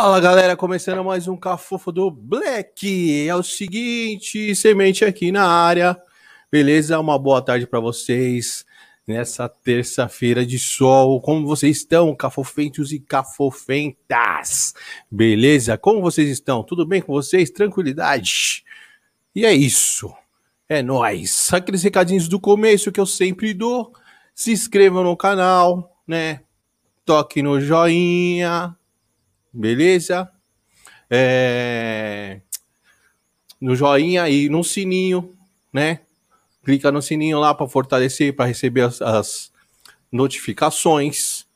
Fala galera, começando mais um Cafofo do Black. É o seguinte, semente aqui na área. Beleza? Uma boa tarde para vocês nessa terça-feira de sol. Como vocês estão, cafofentos e cafofentas? Beleza? Como vocês estão? Tudo bem com vocês? Tranquilidade? E é isso. É nóis. Aqueles recadinhos do começo que eu sempre dou. Se inscrevam no canal, né? Toque no joinha, beleza? É... No joinha e no sininho, né? Clica no sininho lá para fortalecer, para receber as, as, notificações,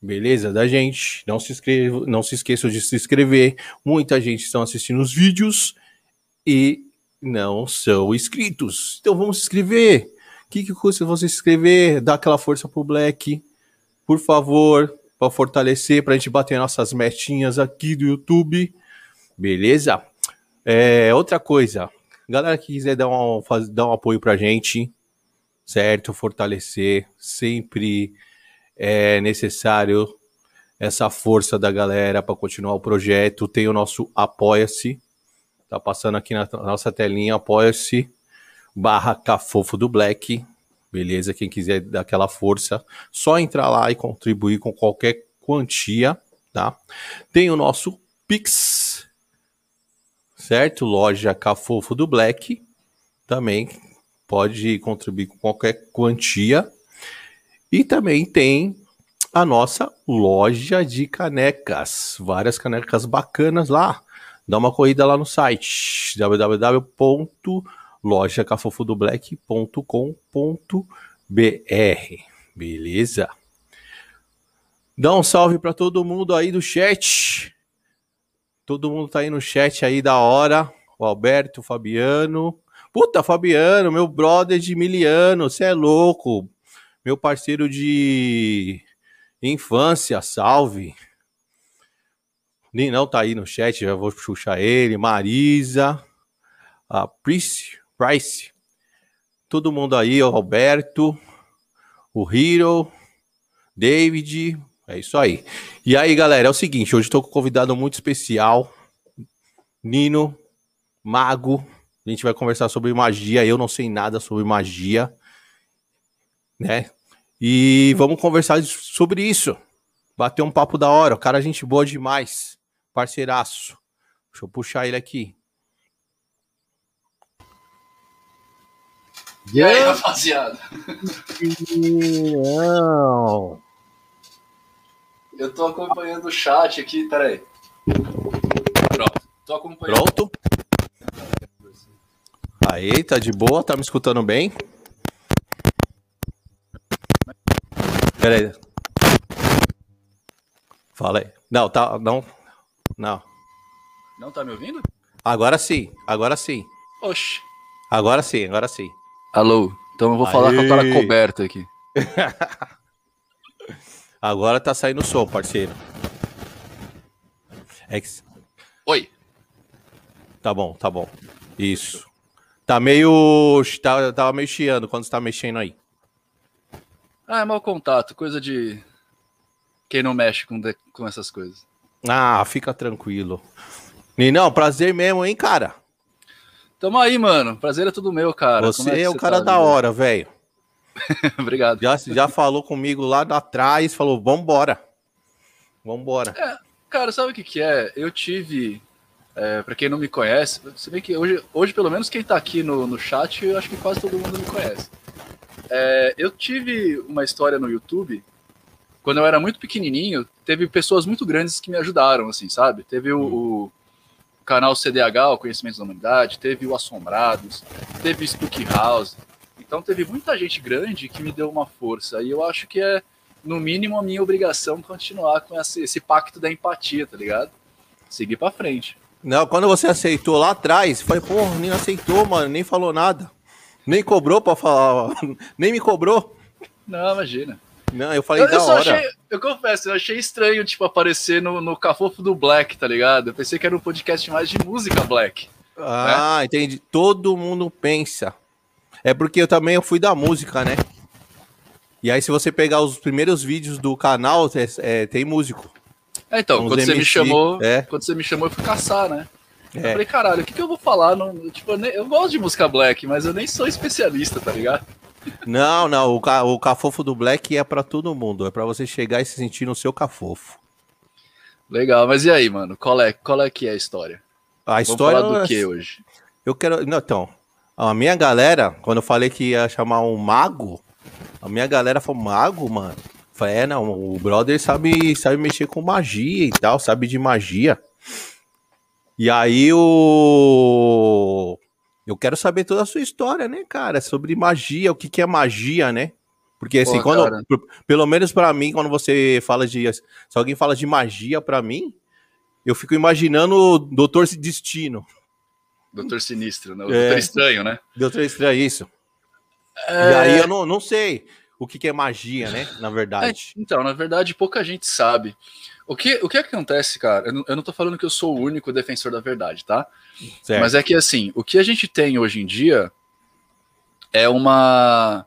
beleza? Da gente. Não se inscreva, não se esqueçam de se inscrever. Muita gente está assistindo os vídeos e não são inscritos. Então vamos se inscrever. O que, que custa você se inscrever? Dá aquela força pro Black, por favor para fortalecer, para a gente bater nossas metinhas aqui do YouTube. Beleza? É, outra coisa, galera que quiser dar um, faz, dar um apoio para a gente, certo? Fortalecer, sempre é necessário essa força da galera para continuar o projeto. Tem o nosso Apoia-se, tá passando aqui na nossa telinha, apoia-se, barra Cafofo do Black, Beleza? Quem quiser dar aquela força, só entrar lá e contribuir com qualquer quantia, tá? Tem o nosso Pix, certo? Loja Cafofo do Black, também pode contribuir com qualquer quantia. E também tem a nossa loja de canecas, várias canecas bacanas lá. Dá uma corrida lá no site lojacafofodoblack.com.br. Beleza? Dá um salve para todo mundo aí do chat. Todo mundo tá aí no chat aí da hora. O Alberto, o Fabiano. Puta, Fabiano, meu brother de miliano, você é louco. Meu parceiro de infância, salve. Ninão tá aí no chat, já vou puxar ele. Marisa, a Price, Price. Todo mundo aí, o Roberto, o Hero, David. É isso aí. E aí, galera, é o seguinte: hoje estou com um convidado muito especial, Nino, mago. A gente vai conversar sobre magia. Eu não sei nada sobre magia, né? E vamos conversar sobre isso. Bater um papo da hora. O cara, é gente boa demais. Parceiraço. Deixa eu puxar ele aqui. E aí, rapaziada? Não. Eu tô acompanhando o chat aqui, peraí. Pronto, tô acompanhando. Pronto? Aí, tá de boa? Tá me escutando bem? Peraí. Fala aí. Não, tá. Não. Não. Não tá me ouvindo? Agora sim, agora sim. Oxi. Agora sim, agora sim. Alô, então eu vou falar com a cara coberta aqui. Agora tá saindo o som, parceiro. Ex. Oi. Tá bom, tá bom. Isso. Tá meio. Tá, tava meio chiando quando você tá mexendo aí. Ah, é mau contato, coisa de. Quem não mexe com, de... com essas coisas. Ah, fica tranquilo. Ninão, prazer mesmo, hein, cara? Tamo aí, mano. Prazer é tudo meu, cara. Você é, é o cara tá, da hora, velho. Obrigado. Já, já falou comigo lá atrás, falou, vambora. Vambora. É, cara, sabe o que que é? Eu tive, é, para quem não me conhece, se bem que hoje, hoje pelo menos quem tá aqui no, no chat, eu acho que quase todo mundo me conhece. É, eu tive uma história no YouTube, quando eu era muito pequenininho, teve pessoas muito grandes que me ajudaram, assim, sabe? Teve o, hum. o canal CDH, o Conhecimento da Humanidade, teve o Assombrados, teve o Spook House. Então teve muita gente grande que me deu uma força. E eu acho que é, no mínimo, a minha obrigação continuar com esse, esse pacto da empatia, tá ligado? Seguir pra frente. Não, quando você aceitou lá atrás, foi, porra, nem aceitou, mano, nem falou nada. Nem cobrou pra falar, nem me cobrou. Não, imagina. Não, eu falei eu, da eu hora. Achei, eu confesso, eu achei estranho, tipo, aparecer no, no Cafofo do Black, tá ligado? Eu pensei que era um podcast mais de música Black. Ah, né? entendi. Todo mundo pensa. É porque eu também eu fui da música, né? E aí, se você pegar os primeiros vídeos do canal, é, é, tem músico. É, então, quando você me chamou, é. quando você me chamou, eu fui caçar, né? É. Eu falei, caralho, o que, que eu vou falar? No, tipo, eu, nem, eu, gosto de música black, mas eu nem sou especialista, tá ligado? Não, não, o, ca, o cafofo do black é para todo mundo, é para você chegar e se sentir no seu cafofo. Legal, mas e aí, mano? Qual é, qual é que é a história? A Vamos história falar do que hoje? Eu quero, não, então, a minha galera, quando eu falei que ia chamar um mago, a minha galera falou, mago, mano? falei, é, não, o brother sabe, sabe mexer com magia e tal, sabe de magia. E aí o. Eu quero saber toda a sua história, né, cara? Sobre magia, o que, que é magia, né? Porque assim, Pô, quando. Pelo menos para mim, quando você fala de. Se alguém fala de magia para mim, eu fico imaginando o Doutor Destino. Doutor Sinistro, né? O é, Doutor Estranho, né? Doutor Estranho, isso. É... E aí eu não, não sei o que, que é magia, né? Na verdade. É, então, na verdade, pouca gente sabe. O que, o que acontece, cara? Eu não, eu não tô falando que eu sou o único defensor da verdade, tá? Certo. Mas é que, assim, o que a gente tem hoje em dia é uma,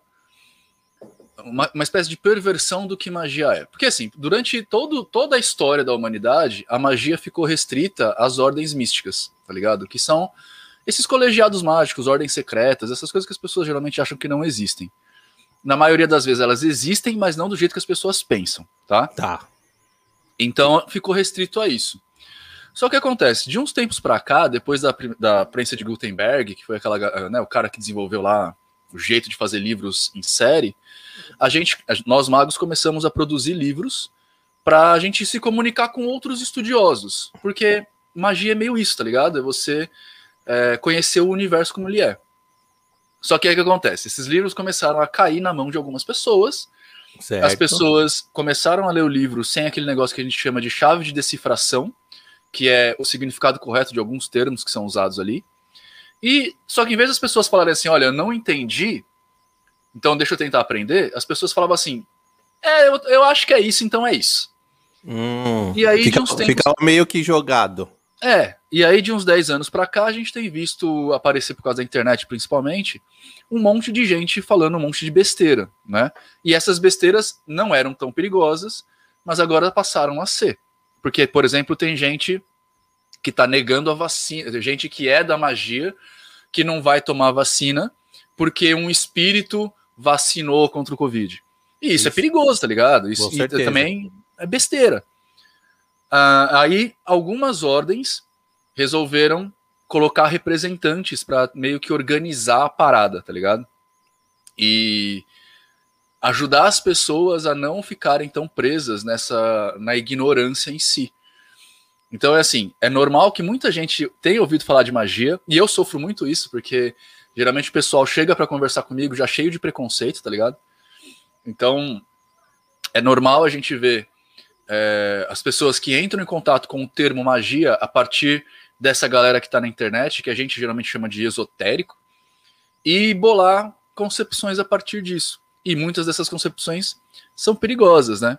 uma, uma espécie de perversão do que magia é. Porque, assim, durante todo, toda a história da humanidade, a magia ficou restrita às ordens místicas, tá ligado? Que são esses colegiados mágicos, ordens secretas, essas coisas que as pessoas geralmente acham que não existem. Na maioria das vezes elas existem, mas não do jeito que as pessoas pensam, tá? Tá. Então ficou restrito a isso. Só que acontece, de uns tempos para cá, depois da, da prensa de Gutenberg, que foi aquela, né, o cara que desenvolveu lá o jeito de fazer livros em série, a gente, nós magos começamos a produzir livros para a gente se comunicar com outros estudiosos, porque magia é meio isso, tá ligado? É você é, conhecer o universo como ele é. Só que aí o que acontece? Esses livros começaram a cair na mão de algumas pessoas, Certo. As pessoas começaram a ler o livro sem aquele negócio que a gente chama de chave de decifração, que é o significado correto de alguns termos que são usados ali. E só que em vez das pessoas falarem assim, olha, eu não entendi, então deixa eu tentar aprender, as pessoas falavam assim, é, eu, eu acho que é isso, então é isso. Hum, e aí fica, de uns tempos... Ficava meio que jogado. É, e aí de uns 10 anos para cá a gente tem visto aparecer por causa da internet principalmente, um monte de gente falando um monte de besteira, né? E essas besteiras não eram tão perigosas, mas agora passaram a ser. Porque, por exemplo, tem gente que está negando a vacina, gente que é da magia, que não vai tomar vacina porque um espírito vacinou contra o Covid. E isso, é isso. é perigoso, tá ligado? Isso também é besteira. Uh, aí, algumas ordens resolveram colocar representantes para meio que organizar a parada, tá ligado? E ajudar as pessoas a não ficarem tão presas nessa na ignorância em si. Então é assim, é normal que muita gente tenha ouvido falar de magia, e eu sofro muito isso, porque geralmente o pessoal chega para conversar comigo já cheio de preconceito, tá ligado? Então é normal a gente ver é, as pessoas que entram em contato com o termo magia a partir dessa galera que está na internet, que a gente geralmente chama de esotérico, e bolar concepções a partir disso. E muitas dessas concepções são perigosas, né?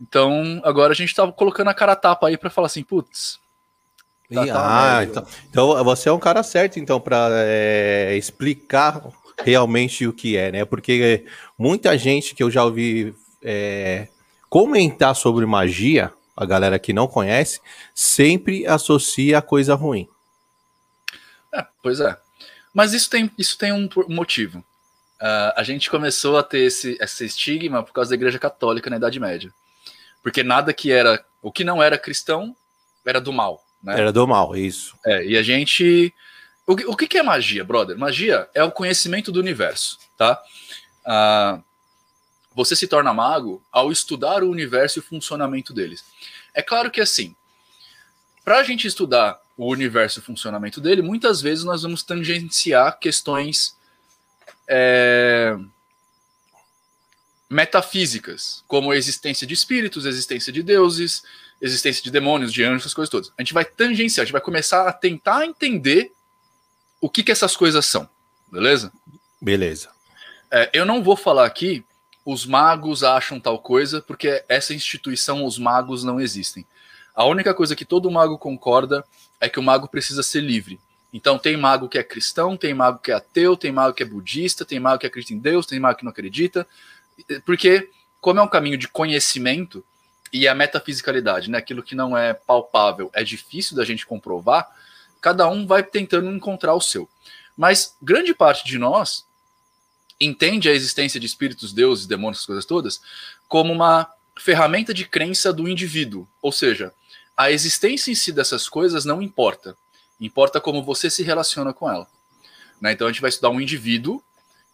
Então, agora a gente está colocando a cara a tapa aí para falar assim, putz. Tá, tá ah, então, então, você é um cara certo, então, para é, explicar realmente o que é, né? Porque muita gente que eu já ouvi é, comentar sobre magia a galera que não conhece, sempre associa a coisa ruim. É, pois é. Mas isso tem, isso tem um motivo. Uh, a gente começou a ter esse, esse estigma por causa da Igreja Católica na Idade Média. Porque nada que era. O que não era cristão era do mal. Né? Era do mal, isso. É, e a gente. O, o que, que é magia, brother? Magia é o conhecimento do universo, tá? Uh, você se torna mago ao estudar o universo e o funcionamento deles. É claro que assim, para a gente estudar o universo e o funcionamento dele, muitas vezes nós vamos tangenciar questões é, metafísicas, como a existência de espíritos, existência de deuses, existência de demônios, de anjos, essas coisas todas. A gente vai tangenciar, a gente vai começar a tentar entender o que, que essas coisas são, beleza? Beleza. É, eu não vou falar aqui os magos acham tal coisa, porque essa instituição, os magos, não existem. A única coisa que todo mago concorda é que o mago precisa ser livre. Então tem mago que é cristão, tem mago que é ateu, tem mago que é budista, tem mago que acredita em Deus, tem mago que não acredita. Porque, como é um caminho de conhecimento, e a metafisicalidade, né? Aquilo que não é palpável, é difícil da gente comprovar, cada um vai tentando encontrar o seu. Mas grande parte de nós entende a existência de espíritos, deuses, demônios, essas coisas todas, como uma ferramenta de crença do indivíduo. Ou seja, a existência em si dessas coisas não importa. Importa como você se relaciona com ela. Né? Então a gente vai estudar um indivíduo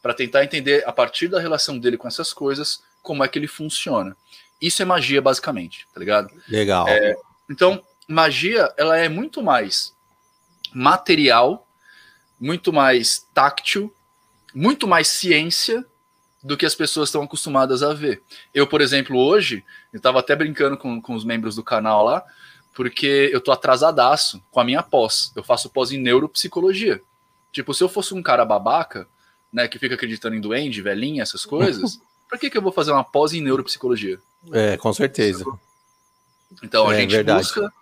para tentar entender, a partir da relação dele com essas coisas, como é que ele funciona. Isso é magia, basicamente, tá ligado? Legal. É, então, magia, ela é muito mais material, muito mais táctil, muito mais ciência do que as pessoas estão acostumadas a ver. Eu, por exemplo, hoje, eu estava até brincando com, com os membros do canal lá, porque eu tô atrasadaço com a minha pós. Eu faço pós em neuropsicologia. Tipo, se eu fosse um cara babaca, né, que fica acreditando em duende, velhinha, essas coisas, pra que, que eu vou fazer uma pós em neuropsicologia? É, com certeza. Então a é, gente verdade. busca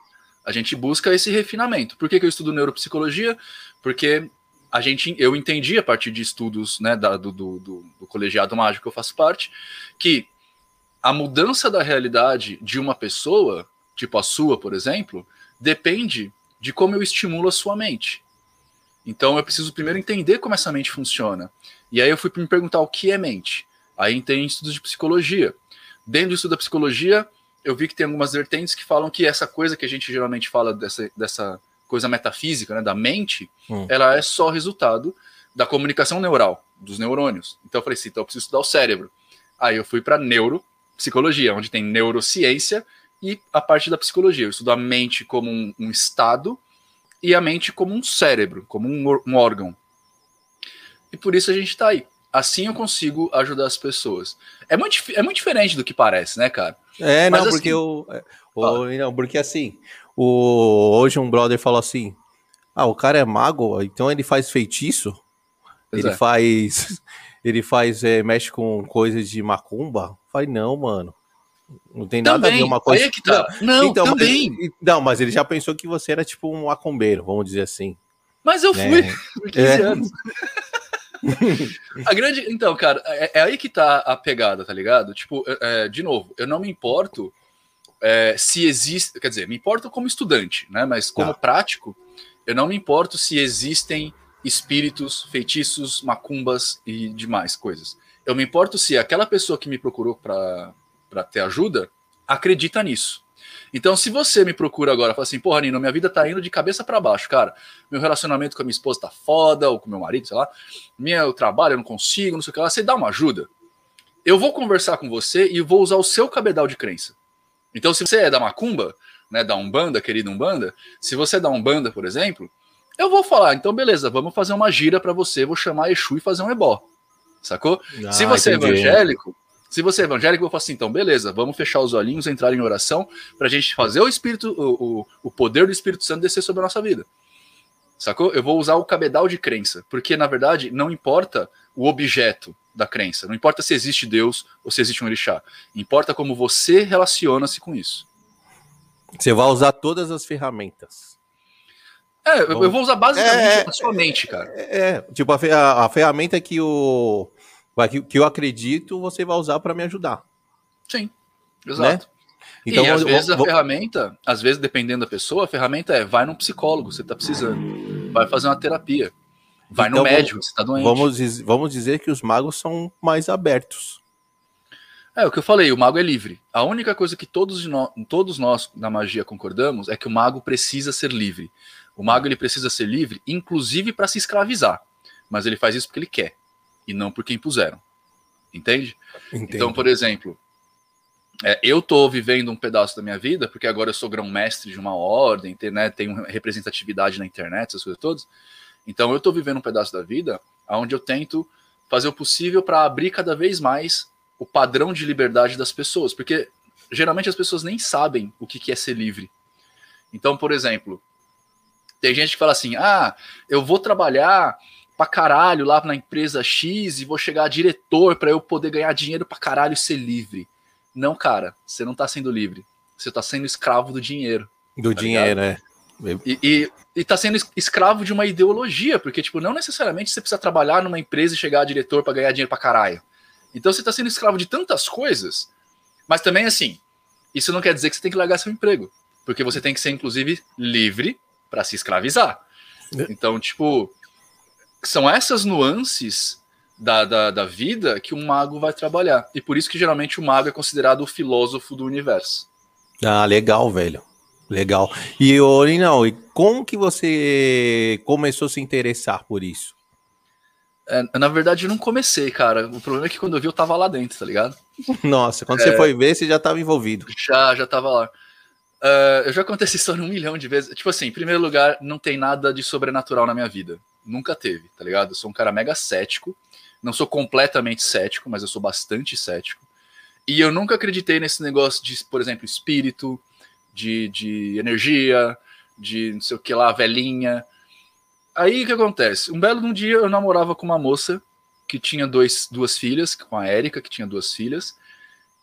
a gente busca esse refinamento. Por que, que eu estudo neuropsicologia? Porque a gente, eu entendi a partir de estudos né, da, do, do, do, colegiado mágico que eu faço parte, que a mudança da realidade de uma pessoa, tipo a sua, por exemplo, depende de como eu estimulo a sua mente. Então eu preciso primeiro entender como essa mente funciona. E aí eu fui me perguntar o que é mente. Aí tem estudos de psicologia. Dentro do estudo da psicologia, eu vi que tem algumas vertentes que falam que essa coisa que a gente geralmente fala dessa, dessa coisa metafísica, né, da mente, hum. ela é só resultado da comunicação neural, dos neurônios. Então eu falei assim, então eu preciso estudar o cérebro. Aí eu fui para neuropsicologia, onde tem neurociência e a parte da psicologia. Eu estudo a mente como um, um estado e a mente como um cérebro, como um, um órgão. E por isso a gente está aí. Assim eu consigo ajudar as pessoas. É muito, é muito diferente do que parece, né, cara? É, Mas, não, assim, porque eu. É, o, não, porque assim, o, hoje um brother falou assim: Ah, o cara é mago, então ele faz feitiço? Pois ele é. faz. Ele faz. É, mexe com coisas de macumba? Falei, não, mano. Não tem nada também. a ver uma coisa. É que tá. Não, então, também. Mas, não, mas ele já pensou que você era tipo um macumbeiro, vamos dizer assim. Mas eu fui né? por 15 é. anos. a grande. Então, cara, é, é, aí que tá a pegada, tá ligado? Tipo, é, é, de novo, eu não me importo é, se existe. Quer dizer, me importo como estudante, né? Mas como tá. prático, eu não me importo se existem espíritos, feitiços, macumbas e demais coisas. Eu me importo se aquela pessoa que me procurou para ter ajuda acredita nisso. Então, se você me procura agora e fala assim, porra, Nino, minha vida tá indo de cabeça para baixo, cara. Meu relacionamento com a minha esposa tá foda, ou com meu marido, sei lá. Meu trabalho eu não consigo, não sei o que lá. Você dá uma ajuda. Eu vou conversar com você e vou usar o seu cabedal de crença. Então, se você é da macumba, né, da Umbanda, querida Umbanda, se você é da Umbanda, por exemplo, eu vou falar, então beleza, vamos fazer uma gira para você, vou chamar Exu e fazer um ebó. Sacou? Ah, se você é entendi. é evangélico, se você é evangélico, eu vou falar assim, então, beleza, vamos fechar os olhinhos, entrar em oração, para a gente fazer o Espírito, o, o, o poder do Espírito Santo descer sobre a nossa vida. Sacou? Eu vou usar o cabedal de crença, porque na verdade não importa o objeto da crença, não importa se existe Deus ou se existe um orixá, importa como você relaciona-se com isso. Você vai usar todas as ferramentas. É, eu vou usar basicamente é, a sua mente, cara. É, é tipo, a, a ferramenta que o, que, que eu acredito, você vai usar para me ajudar. Sim, exato. Né? Então, e às vezes a ferramenta, às vezes dependendo da pessoa, a ferramenta é vai num psicólogo, você está precisando, vai fazer uma terapia, vai então, no médico, você está doente. Vamos, vamos dizer que os magos são mais abertos. É o que eu falei, o mago é livre. A única coisa que todos, nós, todos nós na magia concordamos é que o mago precisa ser livre. O mago ele precisa ser livre, inclusive para se escravizar. Mas ele faz isso porque ele quer e não porque impuseram. Entende? Entendo. Então, por exemplo, é, eu tô vivendo um pedaço da minha vida, porque agora eu sou grão-mestre de uma ordem, tem, né, tenho representatividade na internet, essas coisas todas. Então, eu tô vivendo um pedaço da vida onde eu tento fazer o possível para abrir cada vez mais o padrão de liberdade das pessoas, porque geralmente as pessoas nem sabem o que, é ser livre. Então, por exemplo, tem gente que fala assim: ah, eu vou trabalhar pra caralho lá na empresa X e vou chegar diretor para eu poder ganhar dinheiro pra caralho e ser livre. Não, cara, você não tá sendo livre. Você tá sendo escravo do dinheiro. Do tá dinheiro, né? E, e, e tá sendo escravo de uma ideologia, porque, tipo, não necessariamente você precisa trabalhar numa empresa e chegar a diretor para ganhar dinheiro pra caralho. Então você tá sendo escravo de tantas coisas, mas também, assim, isso não quer dizer que você tem que largar seu emprego, porque você tem que ser, inclusive, livre para se escravizar. É. Então, tipo, são essas nuances da, da, da, vida que um mago vai trabalhar. E por isso que geralmente o mago é considerado o filósofo do universo. Ah, legal, velho. Legal. E, Orinal, e como que você começou a se interessar por isso? É, na verdade, eu não comecei, cara. O problema é que quando eu vi, eu tava lá dentro, tá ligado? Nossa, quando é, você foi ver, você já tava envolvido. Já, já tava lá. Uh, eu já contei essa história um milhão de vezes. Tipo assim, em primeiro lugar, não tem nada de sobrenatural na minha vida. Nunca teve, tá ligado? Eu sou um cara mega cético. Não sou completamente cético, mas eu sou bastante cético. E eu nunca acreditei nesse negócio de, por exemplo, espírito, de, de energia, de não sei o que lá, velhinha. Aí o que acontece? Um belo um dia eu namorava com uma moça que tinha dois, duas filhas, com a Érica, que tinha duas filhas,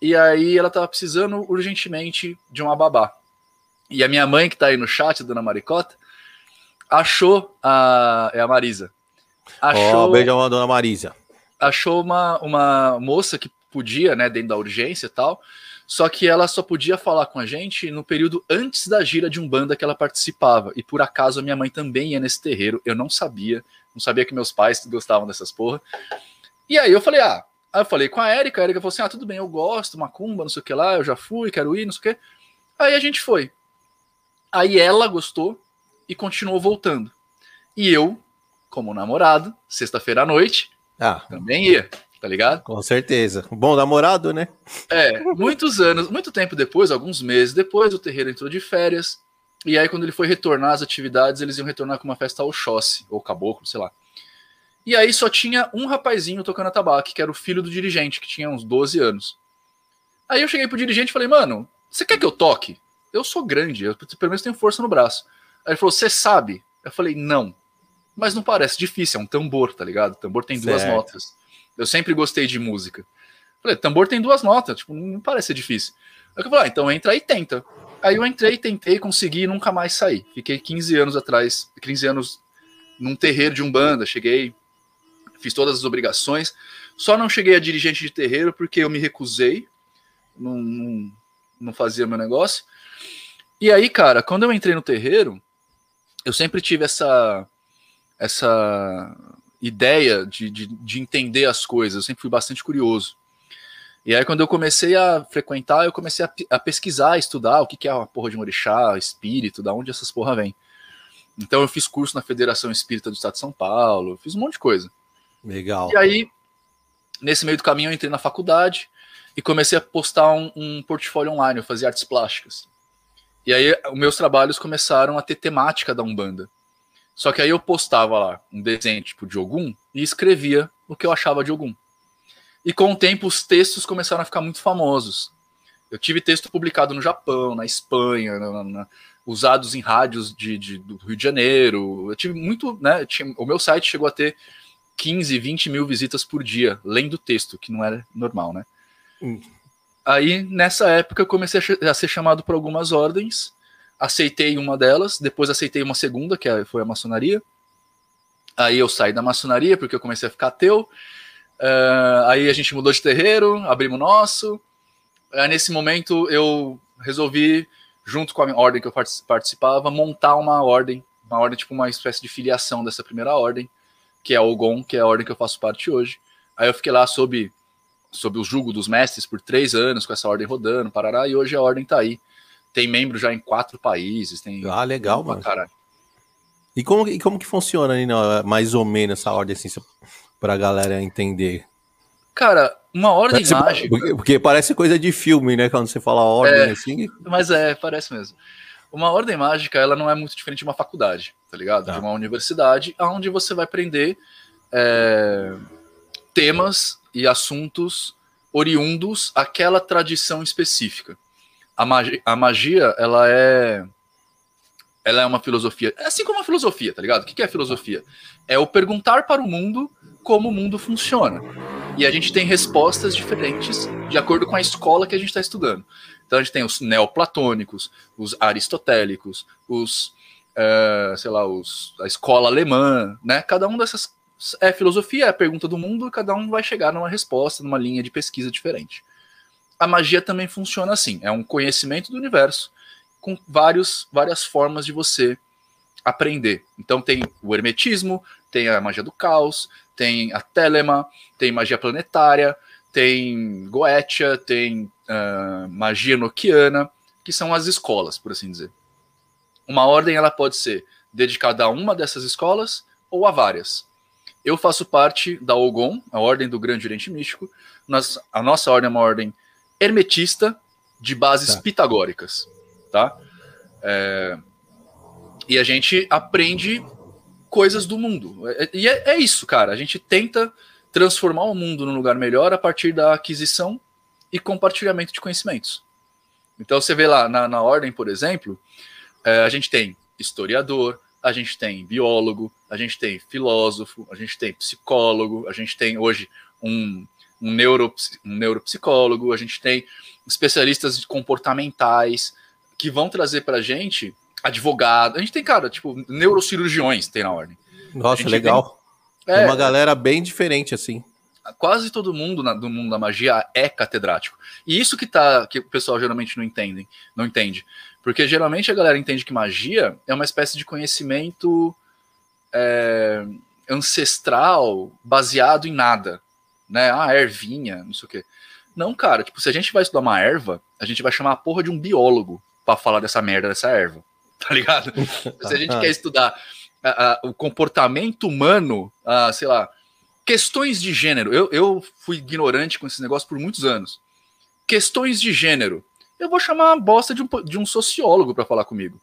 e aí ela tava precisando urgentemente de uma babá. E a minha mãe, que tá aí no chat, dona Maricota, achou a. É a Marisa. Achou. Oh, beijão a dona Marisa. Achou uma, uma moça que podia, né, dentro da urgência e tal, só que ela só podia falar com a gente no período antes da gira de Umbanda que ela participava. E por acaso a minha mãe também ia nesse terreiro. Eu não sabia. Não sabia que meus pais gostavam dessas porra. E aí eu falei, ah. Aí eu falei com a Erika. A Erika falou assim: ah, tudo bem, eu gosto, macumba, não sei o que lá, eu já fui, quero ir, não sei o que. Aí a gente foi. Aí ela gostou e continuou voltando. E eu, como namorado, sexta-feira à noite, ah. também ia tá ligado? Com certeza. Bom namorado, né? É, muitos anos, muito tempo depois, alguns meses depois, o terreiro entrou de férias. E aí, quando ele foi retornar às atividades, eles iam retornar com uma festa ao Oxóssi, ou Caboclo, sei lá. E aí só tinha um rapazinho tocando atabaque, que era o filho do dirigente, que tinha uns 12 anos. Aí eu cheguei pro dirigente e falei, mano, você quer que eu toque? Eu sou grande, eu pelo menos tenho força no braço. Aí ele falou, você sabe? Eu falei, não. Mas não parece difícil, é um tambor, tá ligado? O tambor tem duas certo. notas. Eu sempre gostei de música. Falei, tambor tem duas notas, tipo, não parece ser difícil. Aí eu falei, ah, então entra e tenta. Aí eu entrei, tentei, consegui e nunca mais saí. Fiquei 15 anos atrás, 15 anos num terreiro de Umbanda, cheguei, fiz todas as obrigações, só não cheguei a dirigente de terreiro porque eu me recusei, não, não, não fazia meu negócio. E aí, cara, quando eu entrei no terreiro, eu sempre tive essa essa ideia de, de, de, entender as coisas, eu sempre fui bastante curioso. E aí, quando eu comecei a frequentar, eu comecei a, a pesquisar, a estudar o que, que é a porra de um orixá, espírito, da onde essas porra vêm. Então, eu fiz curso na Federação Espírita do Estado de São Paulo, fiz um monte de coisa. Legal. E aí, nesse meio do caminho, eu entrei na faculdade e comecei a postar um, um portfólio online, eu fazia artes plásticas. E aí, os meus trabalhos começaram a ter temática da Umbanda. Só que aí eu postava lá um desenho tipo de Ogum e escrevia o que eu achava de Ogum. E com o tempo os textos começaram a ficar muito famosos. Eu tive texto publicado no Japão, na Espanha, na, na, usados em rádios de, de, do Rio de Janeiro. Eu tive muito, né? Tinha, o meu site chegou a ter 15, 20 mil visitas por dia, lendo texto, que não era normal, né? Hum. Aí, nessa época, eu comecei a, a ser chamado por algumas ordens aceitei uma delas, depois aceitei uma segunda, que é, foi a maçonaria. Aí eu saí da maçonaria porque eu comecei a ficar ateu. Uh, aí a gente mudou de terreiro, abrimos nosso. Aí nesse momento eu resolvi, junto com a ordem que eu participava, montar uma ordem, uma ordem tipo uma espécie de filiação dessa primeira ordem, que é a Ogon, que é a ordem que eu faço parte hoje. Aí eu fiquei lá sob, sob o jugo dos mestres por três anos, com essa ordem rodando, parará, e hoje a ordem está aí tem membro já em quatro países. Tem ah, legal, mano. Caralho. E como, e como que funciona aí, mais ou menos essa ordem, assim, pra galera entender? Cara, uma ordem parece, mágica. Porque, porque, parece coisa de filme, né? Quando você fala ordem é, assim. Mas é, parece mesmo. Uma ordem mágica, ela não é muito diferente de uma faculdade, tá ligado? Tá. De uma universidade, onde você vai aprender é, temas e assuntos oriundos àquela tradição específica a magia, a magia, ela é ela é uma filosofia, é assim como a filosofia, tá ligado? O que é filosofia? É o perguntar para o mundo como o mundo funciona. E a gente tem respostas diferentes de acordo com a escola que a gente está estudando. Então a gente tem os neoplatônicos, os aristotélicos, os, uh, sei lá, os, a escola alemã, né? Cada um dessas é filosofia, é a pergunta do mundo, e cada um vai chegar numa resposta, numa linha de pesquisa diferente. A magia também funciona assim. É um conhecimento do universo com vários, várias formas de você aprender. Então tem o hermetismo, tem a magia do caos, tem a telema, tem magia planetária, tem Goetia, tem uh, magia noquiana, que são as escolas, por assim dizer. Uma ordem ela pode ser dedicada a uma dessas escolas ou a várias. Eu faço parte da Ogon, a Ordem do Grande Oriente Místico. Nós, a nossa ordem é uma ordem hermetista de bases tá. pitagóricas, tá? É, e a gente aprende coisas do mundo. É, e é, é, isso, cara. A gente tenta transformar o mundo num lugar melhor a partir da aquisição e compartilhamento de conhecimentos. Então você vê lá na, na ordem, por exemplo, é, a gente tem historiador, a gente tem biólogo, a gente tem filósofo, a gente tem psicólogo, a gente tem hoje um, um, neuro, um neuropsicólogo, a gente tem especialistas comportamentais que vão trazer para a gente advogado. A gente tem, cara, tipo, neurocirurgiões tem na ordem. Nossa, legal. Tem, é, uma galera bem diferente, assim. Quase todo mundo na, do mundo da magia é catedrático. E isso que tá que o pessoal geralmente não entende, não entende. Porque geralmente a galera entende que magia é uma espécie de conhecimento é, ancestral baseado em nada. Né? Ah, ervinha, não sei o quê. Não, cara, tipo, se a gente vai estudar uma erva, a gente vai chamar a porra de um biólogo para falar dessa merda dessa erva. Tá ligado? se a gente quer estudar a, a, o comportamento humano, a, sei lá, questões de gênero. Eu, eu fui ignorante com esse negócio por muitos anos. Questões de gênero eu vou chamar a bosta de um, de um sociólogo para falar comigo.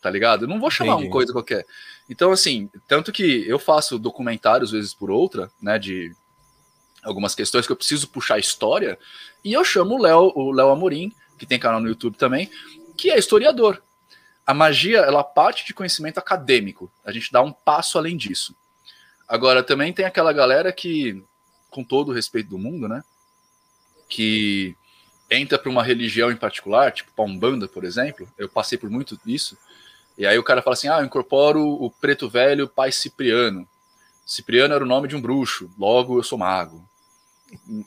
Tá ligado? Eu não vou chamar Entendi. uma coisa qualquer. Então, assim, tanto que eu faço documentários vezes por outra, né, de algumas questões que eu preciso puxar história, e eu chamo o Léo, o Léo Amorim, que tem canal no YouTube também, que é historiador. A magia, ela parte de conhecimento acadêmico. A gente dá um passo além disso. Agora, também tem aquela galera que, com todo o respeito do mundo, né, que entra para uma religião em particular, tipo para Umbanda, por exemplo, eu passei por muito isso, e aí o cara fala assim: ah, eu incorporo o preto velho pai Cipriano. Cipriano era o nome de um bruxo, logo eu sou mago.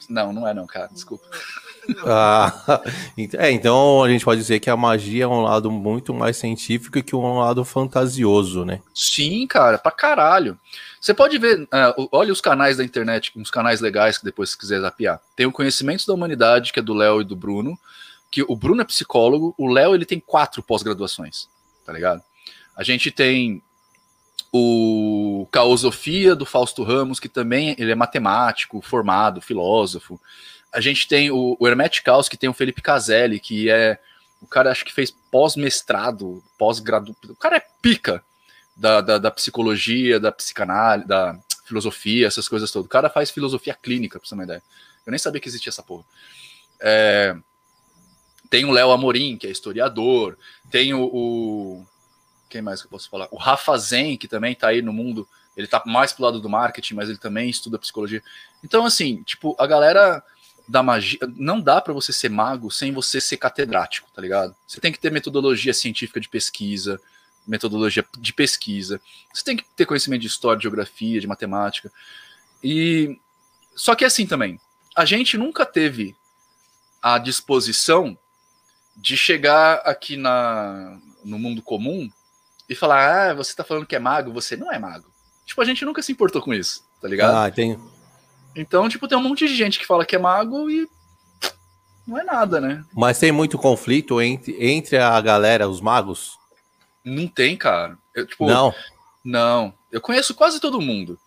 Não, não é não, cara, desculpa. Ah, é, então a gente pode dizer que a magia é um lado muito mais científico que um lado fantasioso, né? Sim, cara, pra caralho. Você pode ver, uh, olha os canais da internet, uns canais legais que depois se quiser zapear. Tem o Conhecimentos da Humanidade, que é do Léo e do Bruno, que o Bruno é psicólogo, o Léo ele tem quatro pós-graduações, tá ligado? A gente tem o Caosofia do Fausto Ramos, que também ele é matemático, formado, filósofo. A gente tem o, o Hermet Caos, que tem o Felipe Caselli, que é o cara acho que fez pós-mestrado, pós-gradu, o cara é pica da, da, da psicologia, da psicanálise, da filosofia, essas coisas todas. O cara faz filosofia clínica, pra você ter uma ideia. Eu nem sabia que existia essa porra. É, tem o Léo Amorim, que é historiador. Tem o, o, Quem mais que eu posso falar? O Rafa Zen, que também tá aí no mundo. Ele tá mais pro lado do marketing, mas ele também estuda psicologia. Então, assim, tipo, a galera da magia. Não dá para você ser mago sem você ser catedrático, tá ligado? Você tem que ter metodologia científica de pesquisa, metodologia de pesquisa. Você tem que ter conhecimento de história, de geografia, de matemática. E só que é assim também, a gente nunca teve a disposição de chegar aqui na, no mundo comum e falar: "Ah, você tá falando que é mago, você não é mago". Tipo, a gente nunca se importou com isso, tá ligado? Ah, tem. Então, tipo, tem um monte de gente que fala que é mago e não é nada, né? Mas tem muito conflito entre, entre a galera, os magos? Não tem, cara. Eu, tipo, não. Não. Eu conheço quase todo mundo.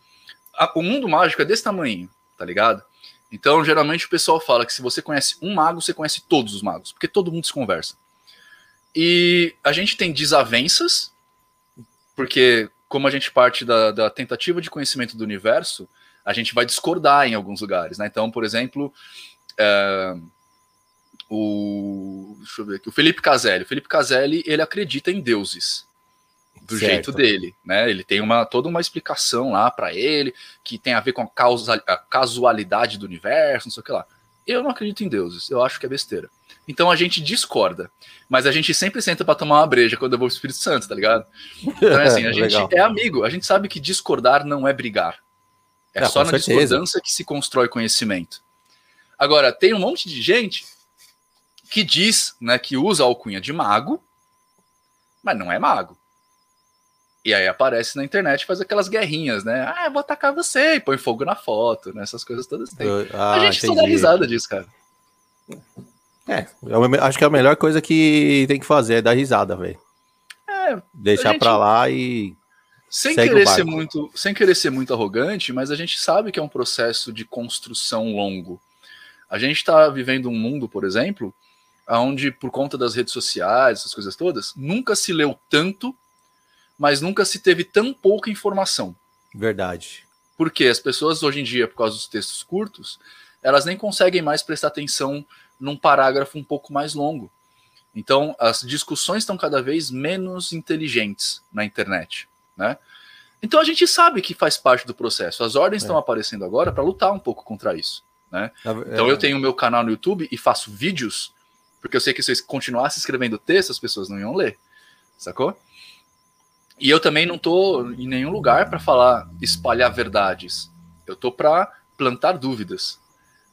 o mundo mágico é desse tamanho, tá ligado? Então, geralmente o pessoal fala que se você conhece um mago, você conhece todos os magos, porque todo mundo se conversa. E a gente tem desavenças, porque como a gente parte da, da tentativa de conhecimento do universo, a gente vai discordar em alguns lugares, né? Então, por exemplo, é, o, deixa eu ver aqui, o Felipe Caselli. O Felipe Caselli, ele acredita em deuses do certo. jeito dele, né? Ele tem uma toda uma explicação lá para ele que tem a ver com a, causa, a casualidade do universo, não sei o que lá. Eu não acredito em deuses, eu acho que é besteira. Então a gente discorda, mas a gente sempre senta para tomar uma breja quando eu vou pro Espírito Santo, tá ligado? Então é assim, a gente é amigo, a gente sabe que discordar não é brigar. É, é só na certeza. discordância que se constrói conhecimento. Agora, tem um monte de gente que diz, né, que usa a alcunha de mago, mas não é mago. E aí aparece na internet faz aquelas guerrinhas, né? Ah, eu vou atacar você e põe fogo na foto, né? Essas coisas todas tem. Ah, a gente entendi. só dá risada disso, cara. É, eu acho que a melhor coisa que tem que fazer é dar risada, velho. É, Deixar gente... pra lá e. Sem querer, ser muito, sem querer ser muito arrogante, mas a gente sabe que é um processo de construção longo. A gente está vivendo um mundo, por exemplo, onde, por conta das redes sociais, essas coisas todas, nunca se leu tanto mas nunca se teve tão pouca informação. Verdade. Porque as pessoas hoje em dia, por causa dos textos curtos, elas nem conseguem mais prestar atenção num parágrafo um pouco mais longo. Então, as discussões estão cada vez menos inteligentes na internet, né? Então a gente sabe que faz parte do processo. As ordens é. estão aparecendo agora para lutar um pouco contra isso, né? Então eu tenho o meu canal no YouTube e faço vídeos, porque eu sei que se eu continuasse escrevendo texto, as pessoas não iam ler, sacou? E eu também não estou em nenhum lugar para falar, espalhar verdades. Eu estou para plantar dúvidas.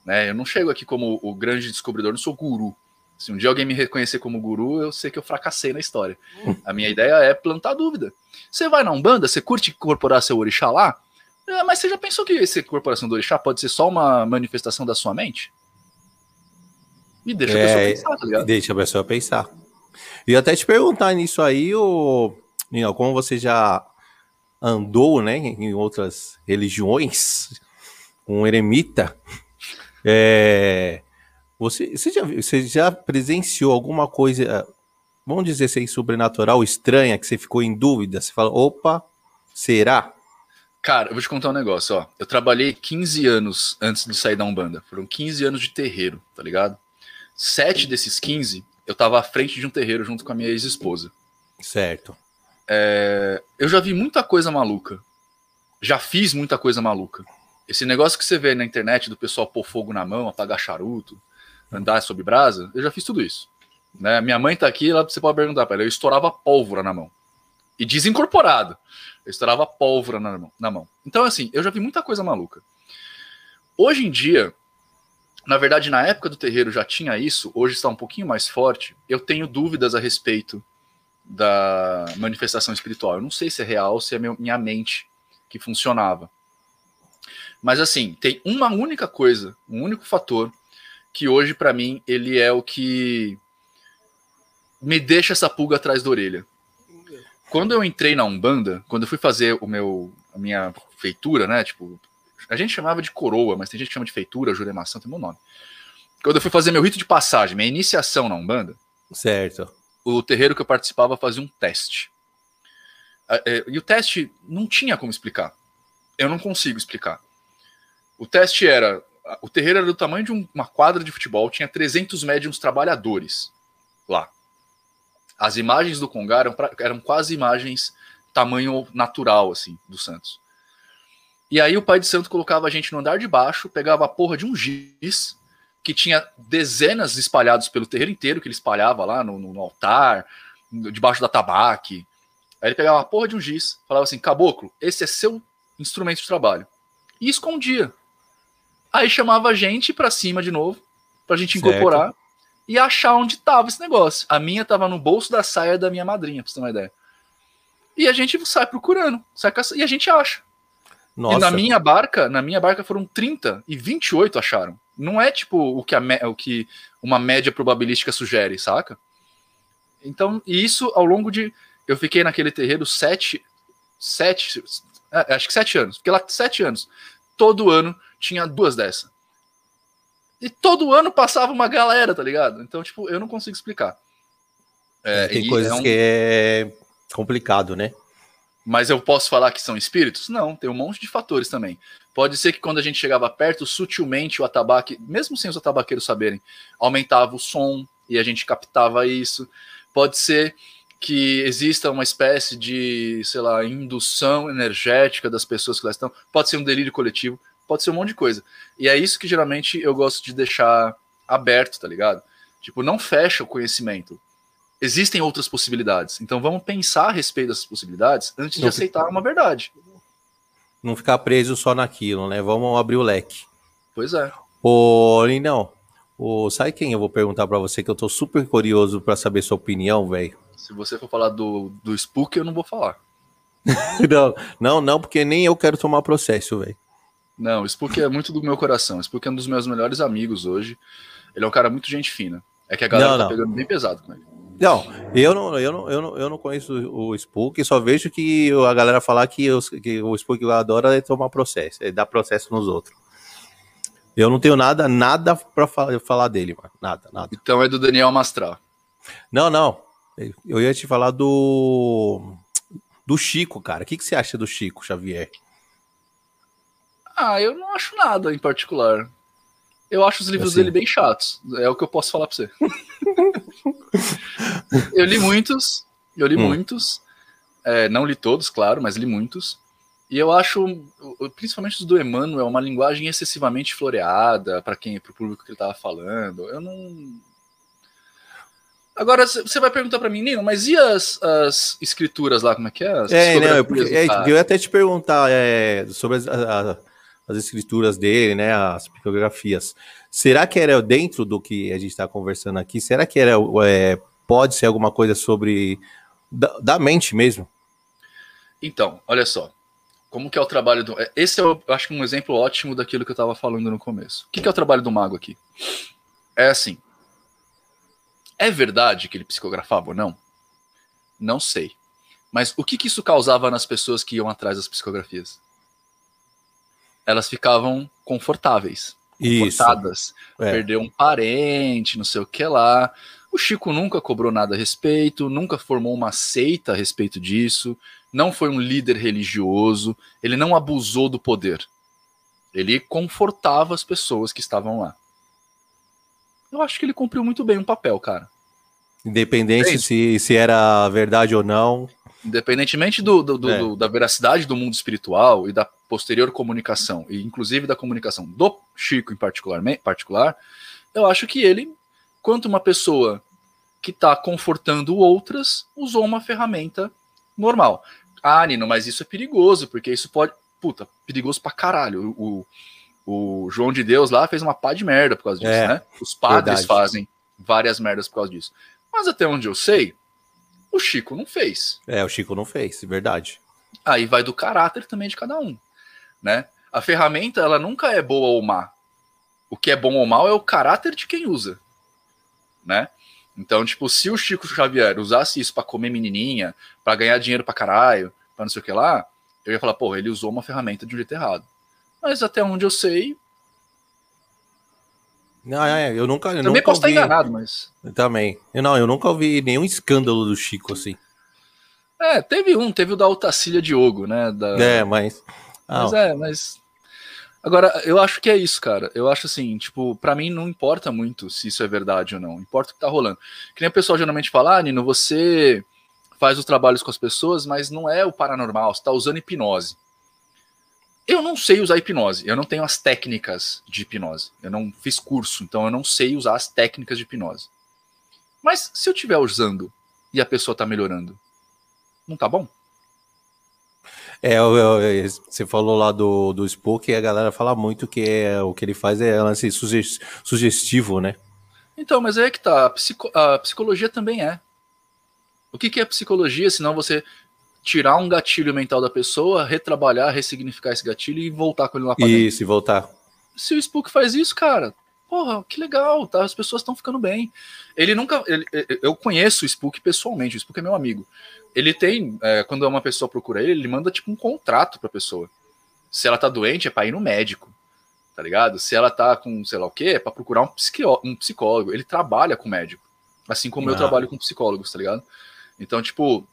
Né? Eu não chego aqui como o grande descobridor, não sou guru. Se um dia alguém me reconhecer como guru, eu sei que eu fracassei na história. A minha ideia é plantar dúvida. Você vai na Umbanda, você curte incorporar seu orixá lá, é, mas você já pensou que essa incorporação do orixá pode ser só uma manifestação da sua mente? E deixa é, a pessoa é, pensar, tá ligado? Deixa a pessoa pensar. E até te perguntar nisso aí, como você já andou, né, em outras religiões, um eremita, é, você, você, já, você já presenciou alguma coisa, vamos dizer assim, sobrenatural, estranha, que você ficou em dúvida? Você fala, opa, será? Cara, eu vou te contar um negócio, ó. Eu trabalhei 15 anos antes de sair da Umbanda. Foram 15 anos de terreiro, tá ligado? Sete desses 15, eu tava à frente de um terreiro junto com a minha ex-esposa. Certo. É, eu já vi muita coisa maluca. Já fiz muita coisa maluca. Esse negócio que você vê na internet do pessoal pôr fogo na mão, apagar charuto, andar sob brasa, eu já fiz tudo isso. Né? Minha mãe tá aqui, ela, você pode perguntar para ela, eu estourava pólvora na mão. E desincorporado. Eu estourava pólvora na mão, na mão. Então, assim, eu já vi muita coisa maluca. Hoje em dia, na verdade, na época do terreiro já tinha isso, hoje está um pouquinho mais forte. Eu tenho dúvidas a respeito da manifestação espiritual. Eu não sei se é real, se é minha mente que funcionava. Mas assim, tem uma única coisa, um único fator que hoje para mim ele é o que me deixa essa pulga atrás da orelha. Quando eu entrei na Umbanda, quando eu fui fazer o meu a minha feitura, né, tipo, a gente chamava de coroa, mas tem gente que chama de feitura, juremação, tem um nome. Quando eu fui fazer meu rito de passagem, minha iniciação na Umbanda, certo o terreiro que eu participava fazia um teste. É, e o teste não tinha como explicar. Eu não consigo explicar. O teste era. O terreiro era do tamanho de uma quadra de futebol, tinha 300 médiums trabalhadores lá. As imagens do Congar eram, eram quase imagens tamanho natural, assim, do Santos. E aí o pai de santo colocava a gente no andar de baixo, pegava a porra de um giz, que tinha dezenas espalhados pelo terreiro inteiro, que ele espalhava lá no, no altar, debaixo da tabaque. Aí ele pegava a porra de um giz, falava assim: Caboclo, esse é seu instrumento de trabalho. E escondia. Aí chamava a gente para cima de novo, pra gente incorporar certo. e achar onde tava esse negócio. A minha tava no bolso da saia da minha madrinha, pra você ter uma ideia. E a gente sai procurando, sai e a gente acha. Nossa. E na minha barca, na minha barca foram 30 e 28 acharam. Não é tipo o que, a, o que uma média probabilística sugere, saca? Então, isso ao longo de. Eu fiquei naquele terreiro sete. Sete. É, acho que sete anos. Fiquei lá sete anos. Todo ano tinha duas dessas. E todo ano passava uma galera, tá ligado? Então, tipo, eu não consigo explicar. É, Tem coisas é um... que é complicado, né? Mas eu posso falar que são espíritos? Não, tem um monte de fatores também. Pode ser que quando a gente chegava perto, sutilmente o atabaque, mesmo sem os atabaqueiros saberem, aumentava o som e a gente captava isso. Pode ser que exista uma espécie de, sei lá, indução energética das pessoas que lá estão. Pode ser um delírio coletivo, pode ser um monte de coisa. E é isso que geralmente eu gosto de deixar aberto, tá ligado? Tipo, não fecha o conhecimento existem outras possibilidades. Então vamos pensar a respeito dessas possibilidades antes de aceitar uma verdade. Não ficar preso só naquilo, né? Vamos abrir o leque. Pois é. Ô, Lindão, Ô, sabe quem eu vou perguntar pra você que eu tô super curioso pra saber sua opinião, velho? Se você for falar do, do Spook, eu não vou falar. não, não, não, porque nem eu quero tomar processo, velho. Não, o Spook é muito do meu coração. O Spook é um dos meus melhores amigos hoje. Ele é um cara muito gente fina. É que a galera Não, tá não. pegando bem pesado com ele. Não, eu não, eu não, eu não, eu não conheço o Spook, só vejo que a galera falar que, os- que o Spook adora é tomar processo, é dar processo nos outros. Eu não tenho nada, nada pra fa- falar dele, mano. Nada, nada. Então é do Daniel Mastral. Não, não. Eu ia te falar do. Do Chico, cara. O que, que você acha do Chico Xavier? Ah, eu não acho nada em particular. Eu acho os livros Assim. dele bem chatos. É o que eu posso falar pra você. eu li muitos. Eu li Hum. muitos. É, não li todos, claro, mas li muitos. E eu acho, o- principalmente os do Emmanuel, uma linguagem excessivamente floreada para quem, pro público que ele tava falando. Eu não. Agora você vai perguntar para mim, Nino, mas e as, as escrituras lá, como é que é? As É, né? psicografias Porque, do é, eu ia até te perguntar é, sobre as, a- as escrituras dele, né? As psicografias. Será que era dentro do que a gente está conversando aqui? Será que era, é, pode ser alguma coisa sobre. Da, da mente mesmo? Então, olha só. Como que é o trabalho do. é, Esse é, eu acho que um exemplo ótimo daquilo que eu estava falando no começo. O que, que é o trabalho do mago aqui? É assim. É verdade que ele psicografava ou não? Não sei. Mas o que, que isso causava nas pessoas que iam atrás das psicografias? Elas ficavam confortáveis, confortadas. É. Perdeu um parente, não sei o que lá. O Chico nunca cobrou nada a respeito, nunca formou uma seita a respeito disso, não foi um líder religioso, ele não abusou do poder. Ele confortava as pessoas que estavam lá. Eu acho que ele cumpriu muito bem um papel, cara. Independente É se, se era verdade ou não. Independentemente do, do- do- É. do- da veracidade do mundo espiritual e da posterior comunicação, e inclusive da comunicação do Chico em particular, particular eu acho que ele, quanto uma pessoa que está confortando outras, usou uma ferramenta normal. Ah, Nino, mas isso é perigoso, porque isso pode. Puta, perigoso pra caralho. O, o João de Deus lá fez uma pá de merda por causa disso, É, né? Os padres verdade. fazem várias merdas por causa disso. Mas até onde eu sei, o Chico não fez. É, o Chico não fez, verdade. Aí vai do caráter também de cada um, né? A ferramenta, ela nunca é boa ou má. O que é bom ou mal é o caráter de quem usa, né? Então, tipo, se o Chico Xavier usasse isso pra comer menininha, pra ganhar dinheiro pra caralho, pra não sei o que lá, eu ia falar, porra, ele usou uma ferramenta de um jeito errado. Mas até onde eu sei, Não, é, eu nunca, eu também nunca posso estar ouvi- enganado, mas. Também. Eu, não, eu nunca ouvi nenhum escândalo do Chico assim. É, teve um, teve o da Otacília Diogo, né? Da... É, mas. Ah, Mas é, mas. Agora, eu acho que é isso, cara. Eu acho assim, tipo, pra mim não importa muito se isso é verdade ou não. Importa o que tá rolando. Que nem o pessoal geralmente fala, ah, Nino, você faz os trabalhos com as pessoas, mas não é o paranormal, você tá usando hipnose. Eu não sei usar hipnose, eu não tenho as técnicas de hipnose. Eu não fiz curso, então eu não sei usar as técnicas de hipnose. Mas se eu estiver usando e a pessoa tá melhorando, não tá bom? É, eu- eu- você falou lá do, do Spook e a galera fala muito que é, o que ele faz é lance suge- sugestivo, né? Então, mas aí é que tá. A, psico- a psicologia também é. O que, que é psicologia, senão você tirar um gatilho mental da pessoa, retrabalhar, ressignificar esse gatilho e voltar com ele lá pra dentro? E se voltar. Se o Spook faz isso, cara, porra, que legal, tá? As pessoas estão ficando bem. Ele nunca. ele- eu conheço o Spook pessoalmente, o Spook é meu amigo. Ele tem, é, quando uma pessoa procura ele, ele manda tipo um contrato pra pessoa. Se ela tá doente, é pra ir no médico. Tá ligado? Se ela tá com sei lá o quê, é pra procurar um, psiquió- um psicólogo. Ele trabalha com médico. Assim como eu Ah. trabalho com psicólogos, tá ligado? Então, tipo.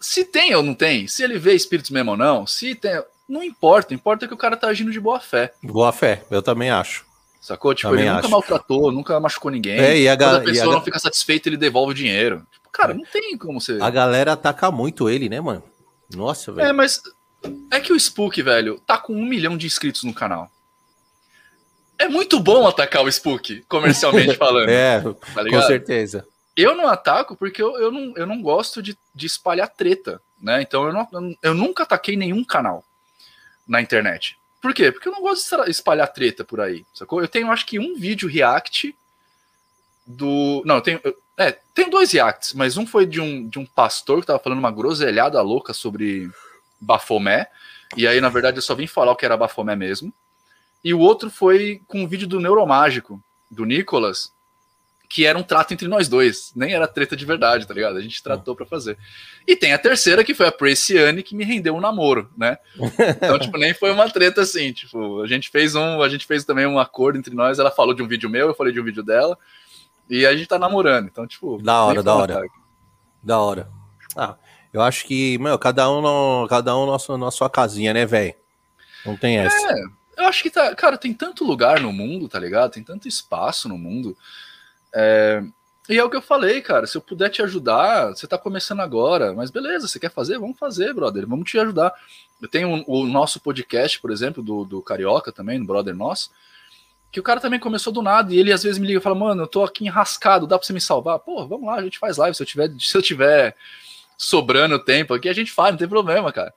Se tem ou não tem, se ele vê espíritos mesmo ou não, se tem. Não importa, importa que o cara tá agindo de boa fé. Boa fé, eu também acho. Sacou? Tipo, Também ele nunca acho. maltratou, nunca machucou ninguém. É, e a Quando a a pessoa ga- não fica satisfeita, ele devolve o dinheiro. Tipo, cara, não tem como você. A galera ataca muito ele, né, mano? Nossa, É, velho. mas é que o Spook, velho, tá com um milhão de inscritos no canal. É muito bom atacar o Spook, comercialmente falando. É, tá com certeza. Eu não ataco porque eu, eu, não, eu não gosto de, de espalhar treta, né? Então eu, não, eu nunca ataquei nenhum canal na internet. Por quê? Porque eu não gosto de espalhar treta por aí, sacou? Eu tenho, acho que, um vídeo react do. Não, eu tenho. É, tem dois reacts, mas um foi de um, de um pastor que tava falando uma groselhada louca sobre Bafomé. E aí, na verdade, eu só vim falar o que era Bafomé mesmo. E o outro foi com um vídeo do Neuromágico, do Nicolas, que era um trato entre nós dois. Nem era treta de verdade, tá ligado? A gente tratou para fazer. E tem a terceira, que foi a Preciane, que me rendeu um namoro, né? Então, tipo, nem foi uma treta assim. Tipo, a gente fez um, a gente fez também um acordo entre nós. Ela falou de um vídeo meu, eu falei de um vídeo dela. E a gente tá namorando. Então, tipo. Da hora, da hora. Da hora. Ah, eu acho que, meu, cada um, no, cada um nosso, na sua casinha, né, velho? Não tem essa. É, eu acho que tá. Cara, tem tanto lugar no mundo, tá ligado? Tem tanto espaço no mundo. É, e é o que eu falei, cara. Se eu puder te ajudar, você tá começando agora, mas beleza, você quer fazer? Vamos fazer, brother. Vamos te ajudar. Eu tenho o nosso podcast, por exemplo, do, do Carioca também, no Brother Nosso, que o cara também começou do nada e ele às vezes me liga e fala, mano, eu tô aqui enrascado, dá pra você me salvar? Pô, vamos lá, a gente faz live. Se eu tiver, se eu tiver sobrando tempo aqui, a gente faz, não tem problema, cara.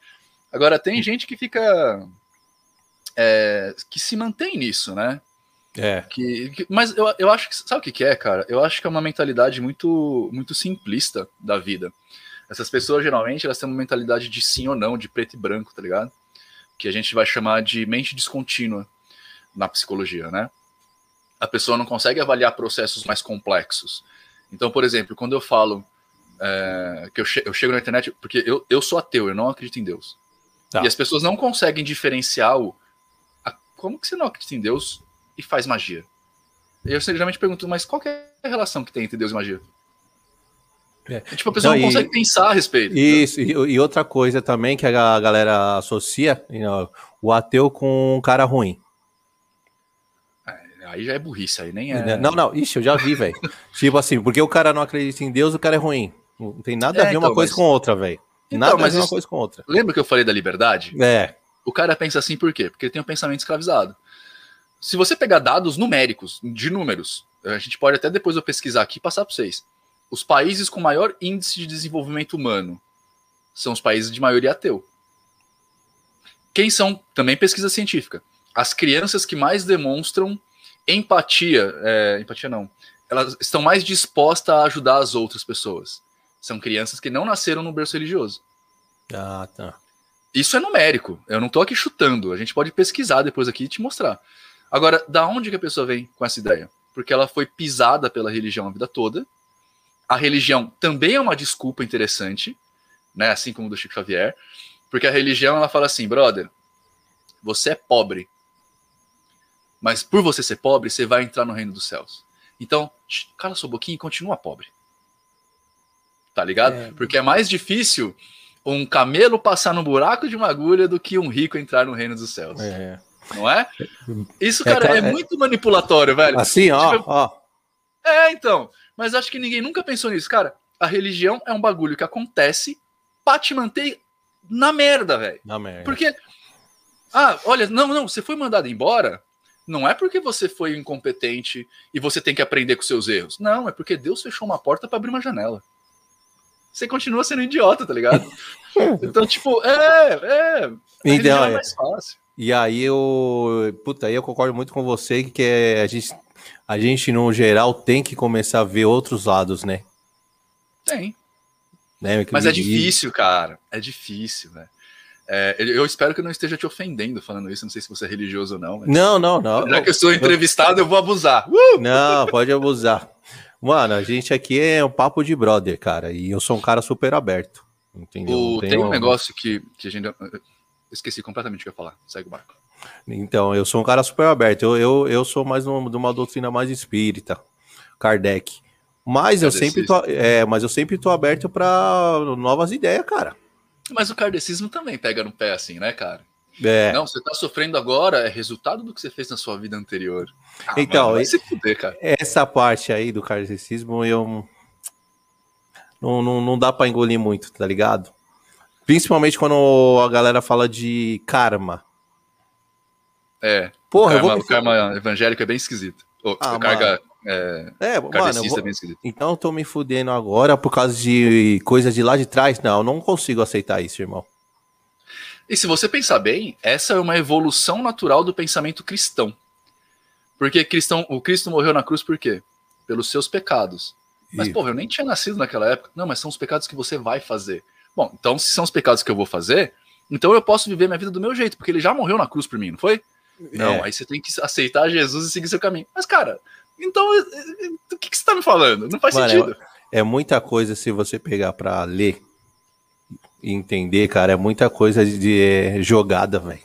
Agora, tem gente que fica. É, que se mantém nisso, né? É. Que, que, mas eu, eu acho que. Sabe o que, que é, cara? Eu acho que é uma mentalidade muito, muito simplista da vida. Essas pessoas, geralmente, elas têm uma mentalidade de sim ou não, de preto e branco, tá ligado? Que a gente vai chamar de mente descontínua na psicologia, né? A pessoa não consegue avaliar processos mais complexos. Então, por exemplo, quando eu falo é, que eu, che eu, chego na internet, porque eu, eu sou ateu, eu não acredito em Deus. Tá. E as pessoas não conseguem diferenciar o. A, como que você não acredita em Deus e faz magia. Eu geralmente pergunto, mas qual é a relação que tem entre Deus e magia? É. Tipo, a pessoa não, não consegue pensar a respeito. Isso, e, e, outra coisa também que a galera associa, o ateu com um cara ruim. É, aí já é burrice, aí nem é. Não, não, ixi, eu já vi, velho. tipo assim, porque o cara não acredita em Deus, o cara é ruim. Não tem nada a é, ver então, uma coisa mas... com outra, velho. Então, nada mas a ver uma coisa com outra. Lembra que eu falei da liberdade? É. O cara pensa assim por quê? Porque ele tem um pensamento escravizado. Se você pegar dados numéricos, de números, a gente pode até depois eu pesquisar aqui e passar para vocês. Os países com maior índice de desenvolvimento humano são os países de maioria ateu. Quem são? Também pesquisa científica. As crianças que mais demonstram empatia, é, empatia não, elas estão mais dispostas a ajudar as outras pessoas. São crianças que não nasceram no berço religioso. Ah, tá. Isso é numérico. Eu não estou aqui chutando. A gente pode pesquisar depois aqui e te mostrar. Agora, da onde que a pessoa vem com essa ideia? Porque ela foi pisada pela religião a vida toda. A religião também é uma desculpa interessante, né? Assim como do Chico Xavier, porque a religião ela fala assim, brother, você é pobre, mas por você ser pobre, você vai entrar no reino dos céus. Então, cala sua boquinha e continua pobre. Tá ligado? É. Porque é mais difícil um camelo passar no buraco de uma agulha do que um rico entrar no reino dos céus. É. Não é? Isso, é, cara, é, é, é muito manipulatório, velho. Assim, ó, tipo, ó. É, então. Mas acho que ninguém nunca pensou nisso. Cara, a religião é um bagulho que acontece pra te manter na merda, velho. Na merda. Porque. Ah, olha, não, não, você foi mandado embora. Não é porque você foi incompetente e você tem que aprender com seus erros. Não, é porque Deus fechou uma porta para abrir uma janela. Você continua sendo idiota, tá ligado? então, tipo, é, é. Então, é mais fácil. E aí eu, puta, aí eu concordo muito com você que é, a gente, a gente no geral tem que começar a ver outros lados, né? Tem. Né, Mas é difícil, cara. É difícil, né? É, eu espero que eu não esteja te ofendendo falando isso. Não sei se você é religioso ou não. Não, não, não. Já que eu sou entrevistado, eu vou abusar. Uh! Não, pode abusar. Mano, a gente aqui é um papo de brother, cara. E eu sou um cara super aberto. Entendeu? O, tem um negócio que, que a gente esqueci completamente o que eu ia falar. Segue o barco. Então, eu sou um cara super aberto. Eu, eu, eu sou mais de uma doutrina mais espírita, Kardec. Mas eu sempre tô, é, mas eu sempre tô aberto para novas ideias, cara. Mas o kardecismo também pega no pé assim, né, cara? É. Não, você tá sofrendo agora é resultado do que você fez na sua vida anterior. Ah, então, mano, fuder, essa parte aí do kardecismo eu não, não, não dá para engolir muito, tá ligado? Principalmente quando a galera fala de karma. É. Porra, o karma, vou... o karma evangélico é bem esquisito. O, ah, carga é, é mano, vou... é bem esquisito. Então eu tô me fudendo agora por causa de coisas de lá de trás. Não, eu não consigo aceitar isso, irmão. E se você pensar bem, essa é uma evolução natural do pensamento cristão. Porque cristão, o Cristo morreu na cruz por quê? Pelos seus pecados. Mas, pô, eu nem tinha nascido naquela época. Não, mas são os pecados que você vai fazer. Bom, então, se são os pecados que eu vou fazer, então eu posso viver minha vida do meu jeito, porque ele já morreu na cruz por mim, não foi? É. Não, aí você tem que aceitar Jesus e seguir seu caminho. Mas, cara, então, o que, que você tá me falando? Não faz Mano, sentido. É, é muita coisa se você pegar para ler e entender, cara, é muita coisa de, de é, jogada, velho.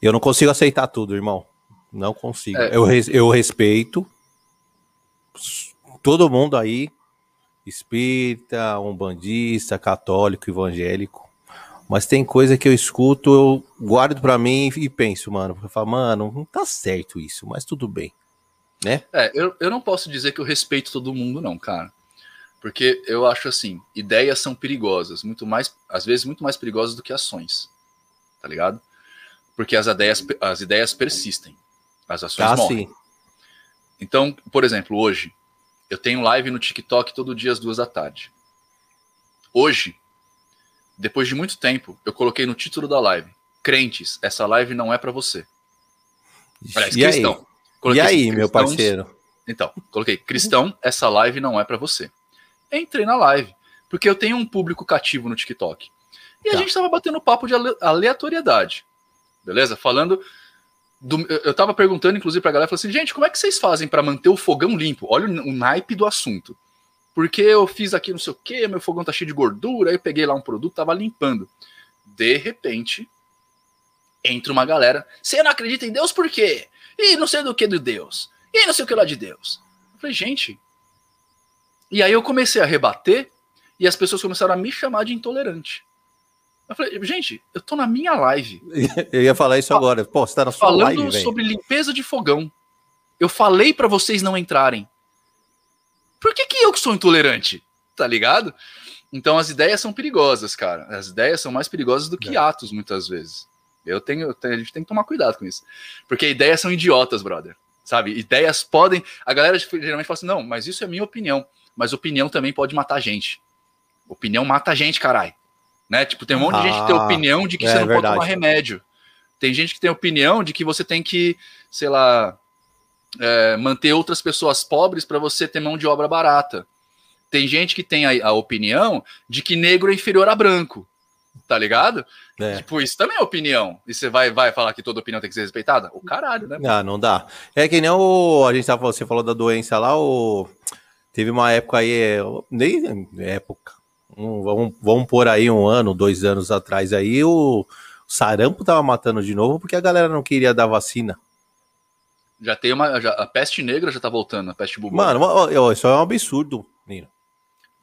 Eu não consigo aceitar tudo, irmão. Não consigo. É. Eu, eu respeito todo mundo aí, espírita, umbandista, católico, evangélico. Mas tem coisa que eu escuto, eu guardo para mim e penso, mano, eu falo, mano, não tá certo isso, mas tudo bem, né? É, eu, eu não posso dizer que eu respeito todo mundo, não, cara. Porque eu acho assim, ideias são perigosas, muito mais, às vezes muito mais perigosas do que ações. Tá ligado? Porque as ideias, as ideias persistem. As ações ah, morrem. Sim. Então, por exemplo, hoje eu tenho live no TikTok todo dia às duas da tarde. Hoje, depois de muito tempo, eu coloquei no título da live: Crentes, essa live não é para você. Aliás, e cristão. Aí? e aí, assim, meu parceiro? Então, coloquei: Cristão, essa live não é para você. Entrei na live, porque eu tenho um público cativo no TikTok. E tá. a gente tava batendo papo de aleatoriedade. Beleza? Falando do, eu tava perguntando, inclusive, pra galera, falei assim, gente, como é que vocês fazem para manter o fogão limpo? Olha o, o, naipe do assunto. Porque eu fiz aqui não sei o que, meu fogão tá cheio de gordura, aí eu peguei lá um produto, tava limpando. De repente, entra uma galera, você não acredita em Deus por quê? E não sei do que do Deus. E não sei o que lá de Deus. Eu falei, gente. E aí eu comecei a rebater e as pessoas começaram a me chamar de intolerante. Eu falei, gente, eu tô na minha live. Eu ia falar isso agora. Pô, você tá na sua falando live, Falando sobre limpeza de fogão. Eu falei para vocês não entrarem. Por que, que eu que sou intolerante? Tá ligado? Então as ideias são perigosas, cara. As ideias são mais perigosas do que é. atos, muitas vezes. Eu tenho, eu tenho, a gente tem que tomar cuidado com isso. Porque ideias são idiotas, brother. Sabe? Ideias podem. A galera geralmente fala assim: não, mas isso é minha opinião. Mas opinião também pode matar gente. Opinião mata gente, caralho. Né? Tipo, tem um monte ah, de gente que tem ah, opinião de que é, você não verdade. pode tomar remédio. Tem gente que tem opinião de que você tem que, sei lá, é, manter outras pessoas pobres para você ter mão de obra barata. Tem gente que tem a, a, opinião de que negro é inferior a branco. Tá ligado? É. Tipo, isso também é opinião. E você vai, vai falar que toda opinião tem que ser respeitada? O caralho, né? Ah, não dá. É que nem o. A gente tava, você falou da doença lá, o. Teve uma época aí, é, nem época, um, vamos, vamos pôr aí um ano, dois anos atrás aí, o sarampo tava matando de novo porque a galera não queria dar vacina. Já tem uma. Já, a peste negra já tá voltando, a peste bubônica. Mano, isso é um absurdo, Nino.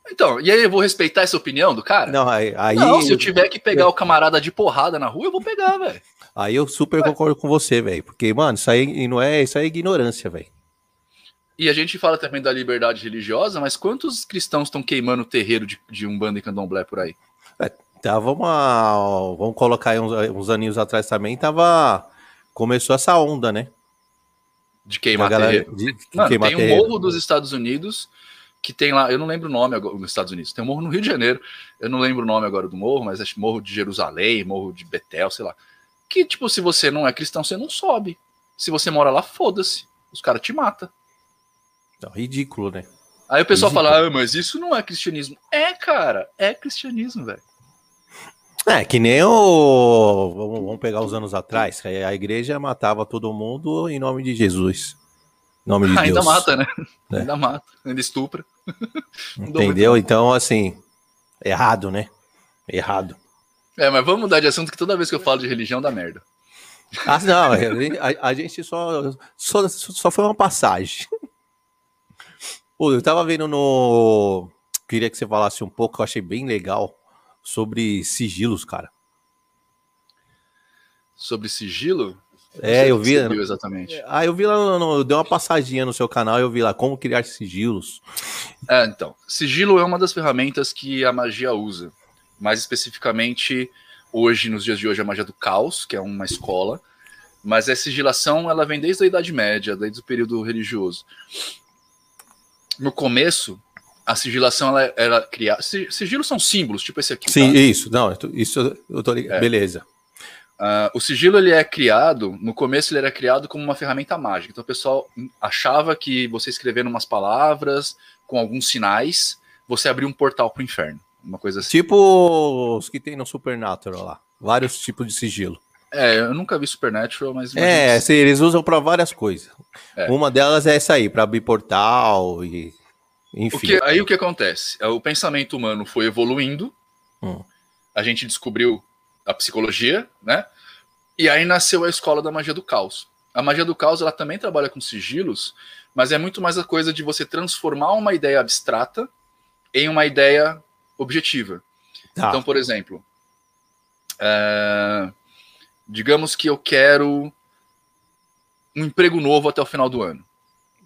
Então, e aí eu vou respeitar essa opinião do cara? Não, aí. aí não, se eu tiver que pegar o camarada de porrada na rua, eu vou pegar, velho. Aí eu super concordo com você, velho. Porque, mano, isso aí não é, isso aí é ignorância, velho. E a gente fala também da liberdade religiosa, mas quantos cristãos estão queimando o terreiro de, de Umbanda e Candomblé por aí? É, tava uma. Vamos colocar aí uns, uns aninhos atrás também, tava. Começou essa onda, né? De queimar galera, terreiro. De, de Mano, queimar tem terreiro. um morro dos Estados Unidos que tem lá, eu não lembro o nome agora nos Estados Unidos, tem um morro no Rio de Janeiro, eu não lembro o nome agora do morro, mas acho morro de Jerusalém, morro de Betel, sei lá. Que, tipo, se você não é cristão, você não sobe. Se você mora lá, foda-se. Os caras te matam. Não, ridículo, né? Aí o pessoal ridículo. fala, ah, mas isso não é cristianismo. É, cara, é cristianismo, velho. É, que nem o. Vamos pegar os anos atrás, que a igreja matava todo mundo em nome de Jesus. Em nome de Ainda Deus. mata, né? É. Ainda mata, ainda estupra. Entendeu? Então, assim, errado, né? Errado. É, mas vamos mudar de assunto que toda vez que eu falo de religião dá merda. Ah, não, a, a gente só, só, só foi uma passagem. Pô, eu tava vendo no. Queria que você falasse um pouco, eu achei bem legal, sobre sigilos, cara. Sobre sigilo? É, eu vi. exatamente. Ah, eu vi lá, no, no, deu uma passadinha no seu canal, eu vi lá como criar sigilos. É, então. Sigilo é uma das ferramentas que a magia usa. Mais especificamente, hoje, nos dias de hoje, a magia do caos, que é uma escola. Mas a sigilação, ela vem desde a Idade Média, desde o período religioso no começo, a sigilação ela era criada. Sigilos são símbolos, tipo esse aqui. Sim, tá? isso. Não, isso eu tô ligado. É. Beleza. Uh, o sigilo ele é criado, no começo ele era criado como uma ferramenta mágica. Então o pessoal achava que você escrevendo umas palavras com alguns sinais, você abria um portal para o inferno. Uma coisa assim. Tipo os que tem no Supernatural lá. Vários tipos de sigilo. É, eu nunca vi Supernatural, mas. É, sim, eles usam para várias coisas. É. Uma delas é essa aí, para abrir portal e. Enfim. O que, aí o que acontece? É, o pensamento humano foi evoluindo. Hum. A gente descobriu a psicologia, né? E aí nasceu a escola da magia do caos. A magia do caos ela também trabalha com sigilos, mas é muito mais a coisa de você transformar uma ideia abstrata em uma ideia objetiva. Tá. Então, por exemplo, é... digamos que eu quero um emprego novo até o final do ano.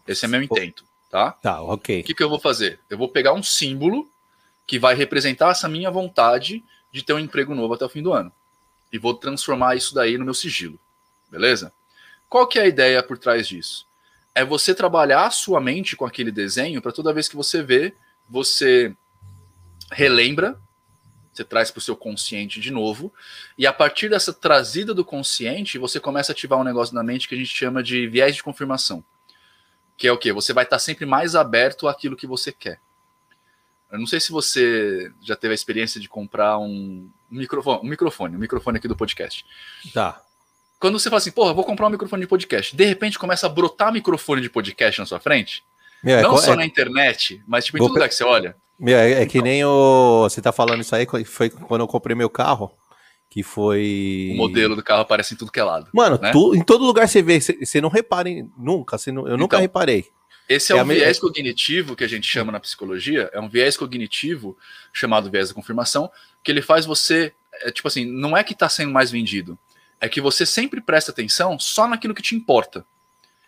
Esse é meu intento, tá? Tá, ok. O que, que eu vou fazer? Eu vou pegar um símbolo que vai representar essa minha vontade de ter um emprego novo até o fim do ano. E vou transformar isso daí no meu sigilo. Beleza? Qual que é a ideia por trás disso? É você trabalhar a sua mente com aquele desenho para toda vez que você vê, você relembra, você traz para o seu consciente de novo, e a partir dessa trazida do consciente, você começa a ativar um negócio na mente que a gente chama de viés de confirmação. Que é o quê? Você vai estar sempre mais aberto àquilo que você quer. Eu não sei se você já teve a experiência de comprar um microfone, um microfone, um microfone aqui do podcast. Tá. Quando você fala assim, porra, vou comprar um microfone de podcast, de repente começa a brotar microfone de podcast na sua frente. É não é, só é, na internet, mas tipo em todo lugar que você olha. É, é, que então. nem o. Você tá falando isso aí, foi quando eu comprei meu carro. Que foi. O modelo do carro aparece em tudo que é lado. Mano, né? tu, em todo lugar você vê, você, não repara em, nunca. Não, eu nunca então, reparei. Esse é, é um viés me... cognitivo que a gente chama na psicologia, é um viés cognitivo chamado viés da confirmação, que ele faz você, é, tipo assim, não é que está sendo mais vendido, é que você sempre presta atenção só naquilo que te importa.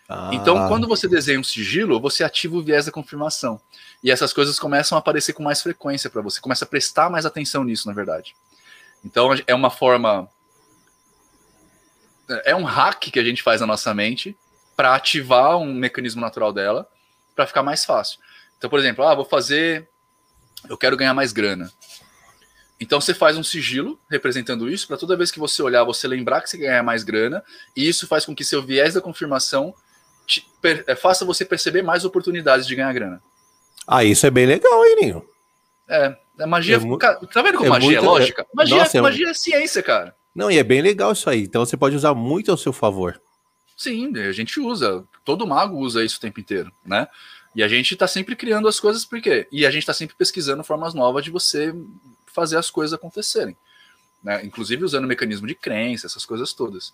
Ah. Então, quando você desenha um sigilo, você ativa o viés da confirmação. E essas coisas começam a aparecer com mais frequência para você, começa a prestar mais atenção nisso, na verdade. Então, é uma forma. É um hack que a gente faz na nossa mente para ativar um mecanismo natural dela para ficar mais fácil. Então, por exemplo, ah, vou fazer, eu quero ganhar mais grana. Então você faz um sigilo representando isso para toda vez que você olhar, você lembrar que você ganha mais grana, e isso faz com que seu viés da confirmação te, per, é, faça você perceber mais oportunidades de ganhar grana. Ah, isso é bem legal, hein, Ninho? É, a magia. É tá vendo como é magia é muito, é lógica? Magia, nossa, magia é ciência, cara. Não, e é bem legal isso aí. Então você pode usar muito ao seu favor. Sim, a gente usa. Todo mago usa isso o tempo inteiro, né? E a gente está sempre criando as coisas porque e a gente está sempre pesquisando formas novas de você fazer as coisas acontecerem, né? Inclusive usando o mecanismo de crença, essas coisas todas.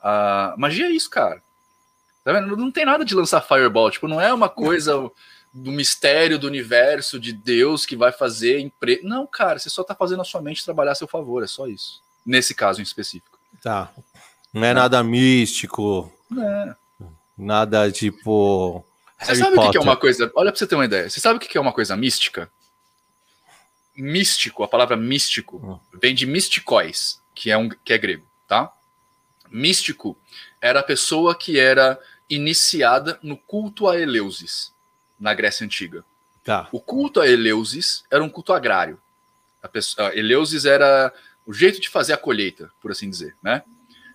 A magia é isso, cara. Tá vendo? Não tem nada de lançar fireball, tipo, não é uma coisa do mistério do universo de Deus que vai fazer empre... Não, cara, você só está fazendo a sua mente trabalhar a seu favor, é só isso. Nesse caso em específico. Tá. Não é nada místico. É. Nada tipo. Você Harry sabe o que é uma coisa. Olha pra você ter uma ideia. Você sabe o que é uma coisa mística? Místico, a palavra místico, hum. vem de misticóis, que é, um, que é grego, tá? Místico era a pessoa que era iniciada no culto a Eleusis, na Grécia Antiga. Tá. O culto a Eleusis era um culto agrário. A pessoa, Eleusis era o jeito de fazer a colheita, por assim dizer, né?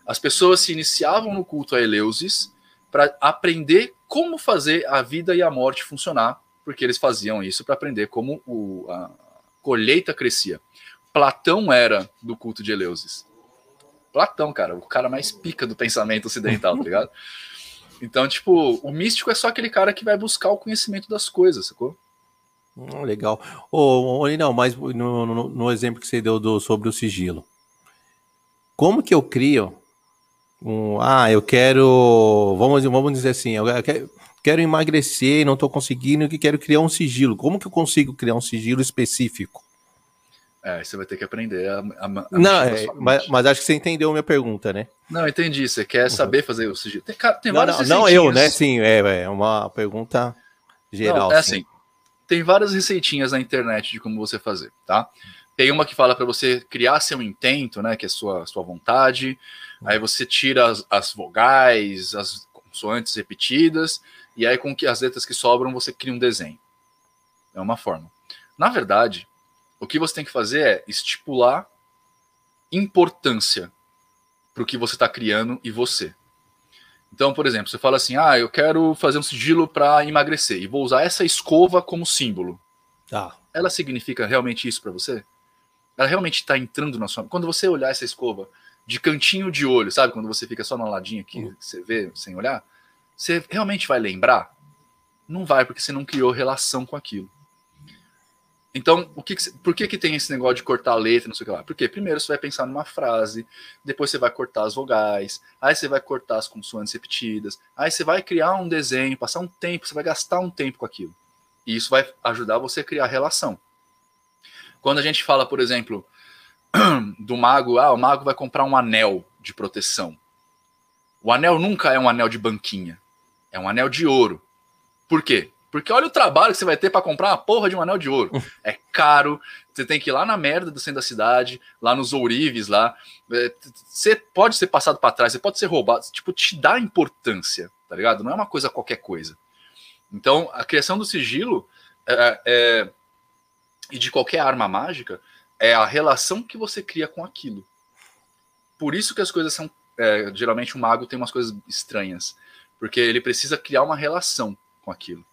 As pessoas se iniciavam no culto a Eleusis para aprender como fazer a vida e a morte funcionar, porque eles faziam isso para aprender como o, a colheita crescia. Platão era do culto de Eleusis. Platão, cara, o cara mais pica do pensamento ocidental, tá ligado? Então, tipo, o místico é só aquele cara que vai buscar o conhecimento das coisas, sacou? Hum, legal. Ô, oh, não, mas no, no, no, exemplo que você deu do, sobre o sigilo. Como que eu crio um, ah, eu quero, vamos, vamos dizer assim, eu quero, quero emagrecer, não estou conseguindo, que quero criar um sigilo. Como que eu consigo criar um sigilo específico? É, você vai ter que aprender a, a, a Não, é, mas, mas, acho que você entendeu a minha pergunta, né? Não, entendi. Você quer uhum. saber fazer o sigilo. Tem, tem não, várias não, não eu, né? Sim, é, é uma pergunta geral. Não, é assim, tem várias receitinhas na internet de como você fazer, tá? Tem uma que fala para você criar seu intento, né? Que é sua, sua vontade. Aí você tira as, as vogais, as consoantes repetidas, e aí com que as letras que sobram você cria um desenho. É uma forma. Na verdade, o que você tem que fazer é estipular importância para o que você está criando e você. Então, por exemplo, você fala assim: ah, eu quero fazer um sigilo para emagrecer e vou usar essa escova como símbolo. Tá. Ela significa realmente isso para você? Ela realmente está entrando na sua. Quando você olhar essa escova de cantinho de olho, sabe? Quando você fica só na ladinha aqui, uhum. você vê sem olhar, você realmente vai lembrar? Não vai, porque você não criou relação com aquilo. Então, o que, por que, que tem esse negócio de cortar a letra, não sei o que lá? Porque primeiro você vai pensar numa frase, depois você vai cortar as vogais, aí você vai cortar as consoantes repetidas, aí você vai criar um desenho, passar um tempo, você vai gastar um tempo com aquilo. E isso vai ajudar você a criar relação. Quando a gente fala, por exemplo, do mago, ah, o mago vai comprar um anel de proteção. O anel nunca é um anel de banquinha, é um anel de ouro. Por quê? Porque olha o trabalho que você vai ter para comprar uma porra de um anel de ouro. É caro, você tem que ir lá na merda do centro da cidade, lá nos ourives lá. É, você pode ser passado para trás, você pode ser roubado. Tipo, te dá importância, tá ligado? Não é uma coisa qualquer coisa. Então, a criação do sigilo é, é, e de qualquer arma mágica é a relação que você cria com aquilo. Por isso que as coisas são. É, geralmente, o mago tem umas coisas estranhas. Porque ele precisa criar uma relação com aquilo.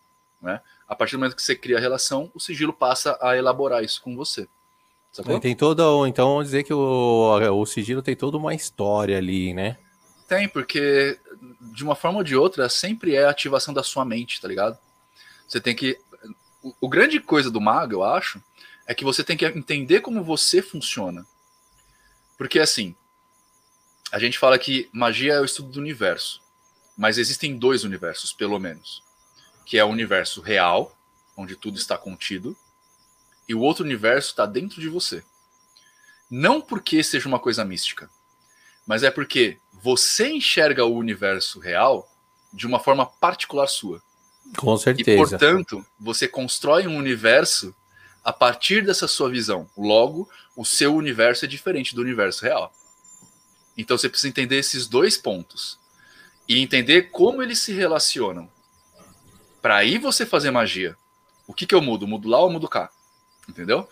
Né? A partir do momento que você cria a relação, o sigilo passa a elaborar isso com você. Sacou? Tem toda, então vamos dizer que o, o sigilo tem toda uma história ali, né? Tem, porque de uma forma ou de outra sempre é a ativação da sua mente, tá ligado? Você tem que. O, o grande coisa do mago, eu acho, é que você tem que entender como você funciona. Porque assim, a gente fala que magia é o estudo do universo, mas existem dois universos, pelo menos que é o universo real, onde tudo está contido, e o outro universo está dentro de você. Não porque seja uma coisa mística, mas é porque você enxerga o universo real de uma forma particular sua. Com certeza. E, portanto, você constrói um universo a partir dessa sua visão. Logo, o seu universo é diferente do universo real. Então você precisa entender esses dois pontos e entender como eles se relacionam para aí você fazer magia. O que, que eu mudo? Mudo lá ou mudo cá? Entendeu?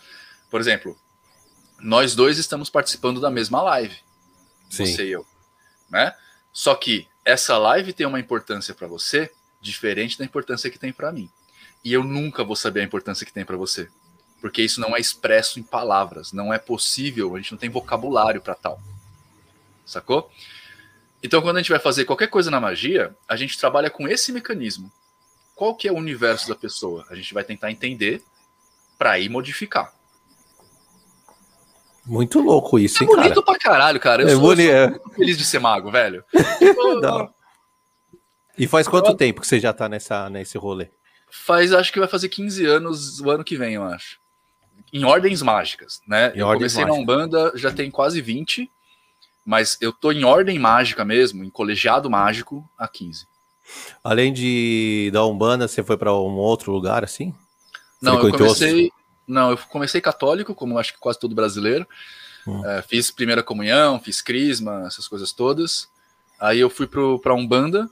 Por exemplo, nós dois estamos participando da mesma live. Sim. Você e eu. Né? Só que essa live tem uma importância para você diferente da importância que tem para mim. E eu nunca vou saber a importância que tem para você. Porque isso não é expresso em palavras. Não é possível. A gente não tem vocabulário para tal. Sacou? Então, quando a gente vai fazer qualquer coisa na magia, a gente trabalha com esse mecanismo qual que é o universo da pessoa? A gente vai tentar entender para ir modificar. Muito louco isso, é hein, bonito cara? pra caralho, cara. Eu é sou, bonito. sou muito feliz de ser mago, velho. Não. E faz quanto eu... tempo que você já tá nessa, nesse rolê? Faz, acho que vai fazer 15 anos o ano que vem, eu acho. Em ordens mágicas, né? Em eu comecei mágicas. na Umbanda já tem quase 20, mas eu tô em ordem mágica mesmo, em colegiado mágico, há 15. Além de da Umbanda, você foi para um outro lugar assim? Não, eu comecei. Não, eu comecei católico, como acho que quase todo brasileiro. Hum. É, fiz primeira comunhão, fiz crisma, essas coisas todas. Aí eu fui para Umbanda.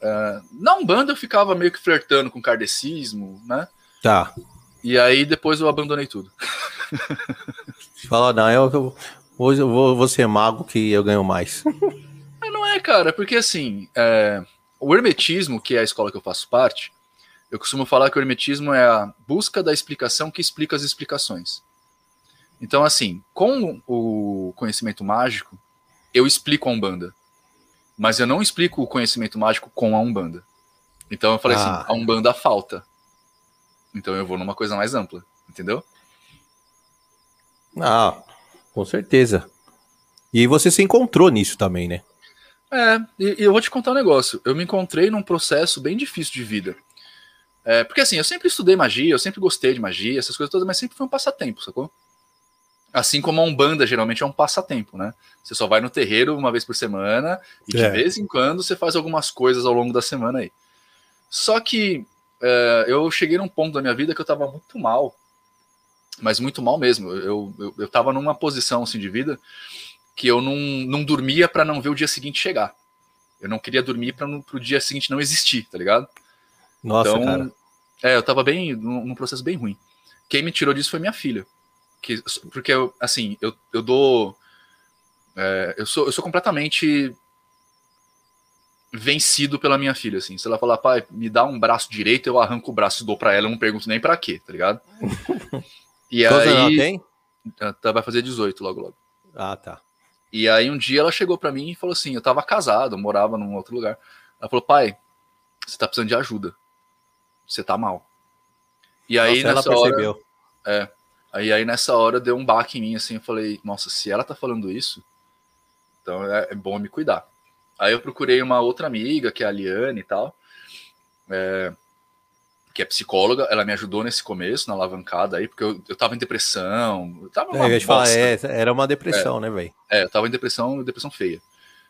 É, na Umbanda eu ficava meio que flertando com kardecismo, né? Tá. E aí depois eu abandonei tudo. Fala, não, eu, hoje eu vou, vou ser mago que eu ganho mais. não é, cara, porque assim, é, o hermetismo, que é a escola que eu faço parte, eu costumo falar que o hermetismo é a busca da explicação que explica as explicações. Então, assim, com o conhecimento mágico, eu explico a Umbanda. Mas eu não explico o conhecimento mágico com a Umbanda. Então eu falei assim, ah. assim, a Umbanda falta. Então eu vou numa coisa mais ampla, entendeu? Ah, com certeza. E você se encontrou nisso também, né? É, e, e, eu vou te contar um negócio. Eu me encontrei num processo bem difícil de vida. É, porque assim, eu sempre estudei magia, eu sempre gostei de magia, essas coisas todas, mas sempre foi um passatempo, sacou? Assim como a Umbanda geralmente é um passatempo, né? Você só vai no terreiro uma vez por semana e de é. vez em quando você faz algumas coisas ao longo da semana aí. Só que é, eu cheguei num ponto da minha vida que eu tava muito mal. Mas muito mal mesmo. Eu, eu, eu tava numa posição assim de vida que eu não, não dormia para não ver o dia seguinte chegar. Eu não queria dormir para o dia seguinte não existir, tá ligado? Nossa, então, cara. É, eu tava bem, num, num processo bem ruim. Quem me tirou disso foi minha filha. Que, porque, eu, assim, eu, eu dou. É, eu, sou, eu sou completamente vencido pela minha filha, assim. Se ela falar, pai, me dá um braço direito, eu arranco o braço e dou pra ela, eu não pergunto nem pra quê, tá ligado? E Quantos aí. Ela tem? Ela vai fazer 18 logo, logo. Ah, tá. E aí um dia ela chegou para mim e falou assim: eu tava casado, eu morava num outro lugar. Ela falou: pai, você tá precisando de ajuda. Você tá mal. E aí nossa, nessa hora. Percebeu. É. Aí, aí nessa hora deu um baque em mim, assim, eu falei, nossa, se ela tá falando isso, então é, é bom me cuidar. Aí eu procurei uma outra amiga, que é a Liane e tal. É, que é psicóloga, ela me ajudou nesse começo, na alavancada aí, porque eu, eu tava em depressão. Eu tava uma é, eu falar, é, era uma depressão, é, né, velho? É, eu tava em depressão, depressão feia.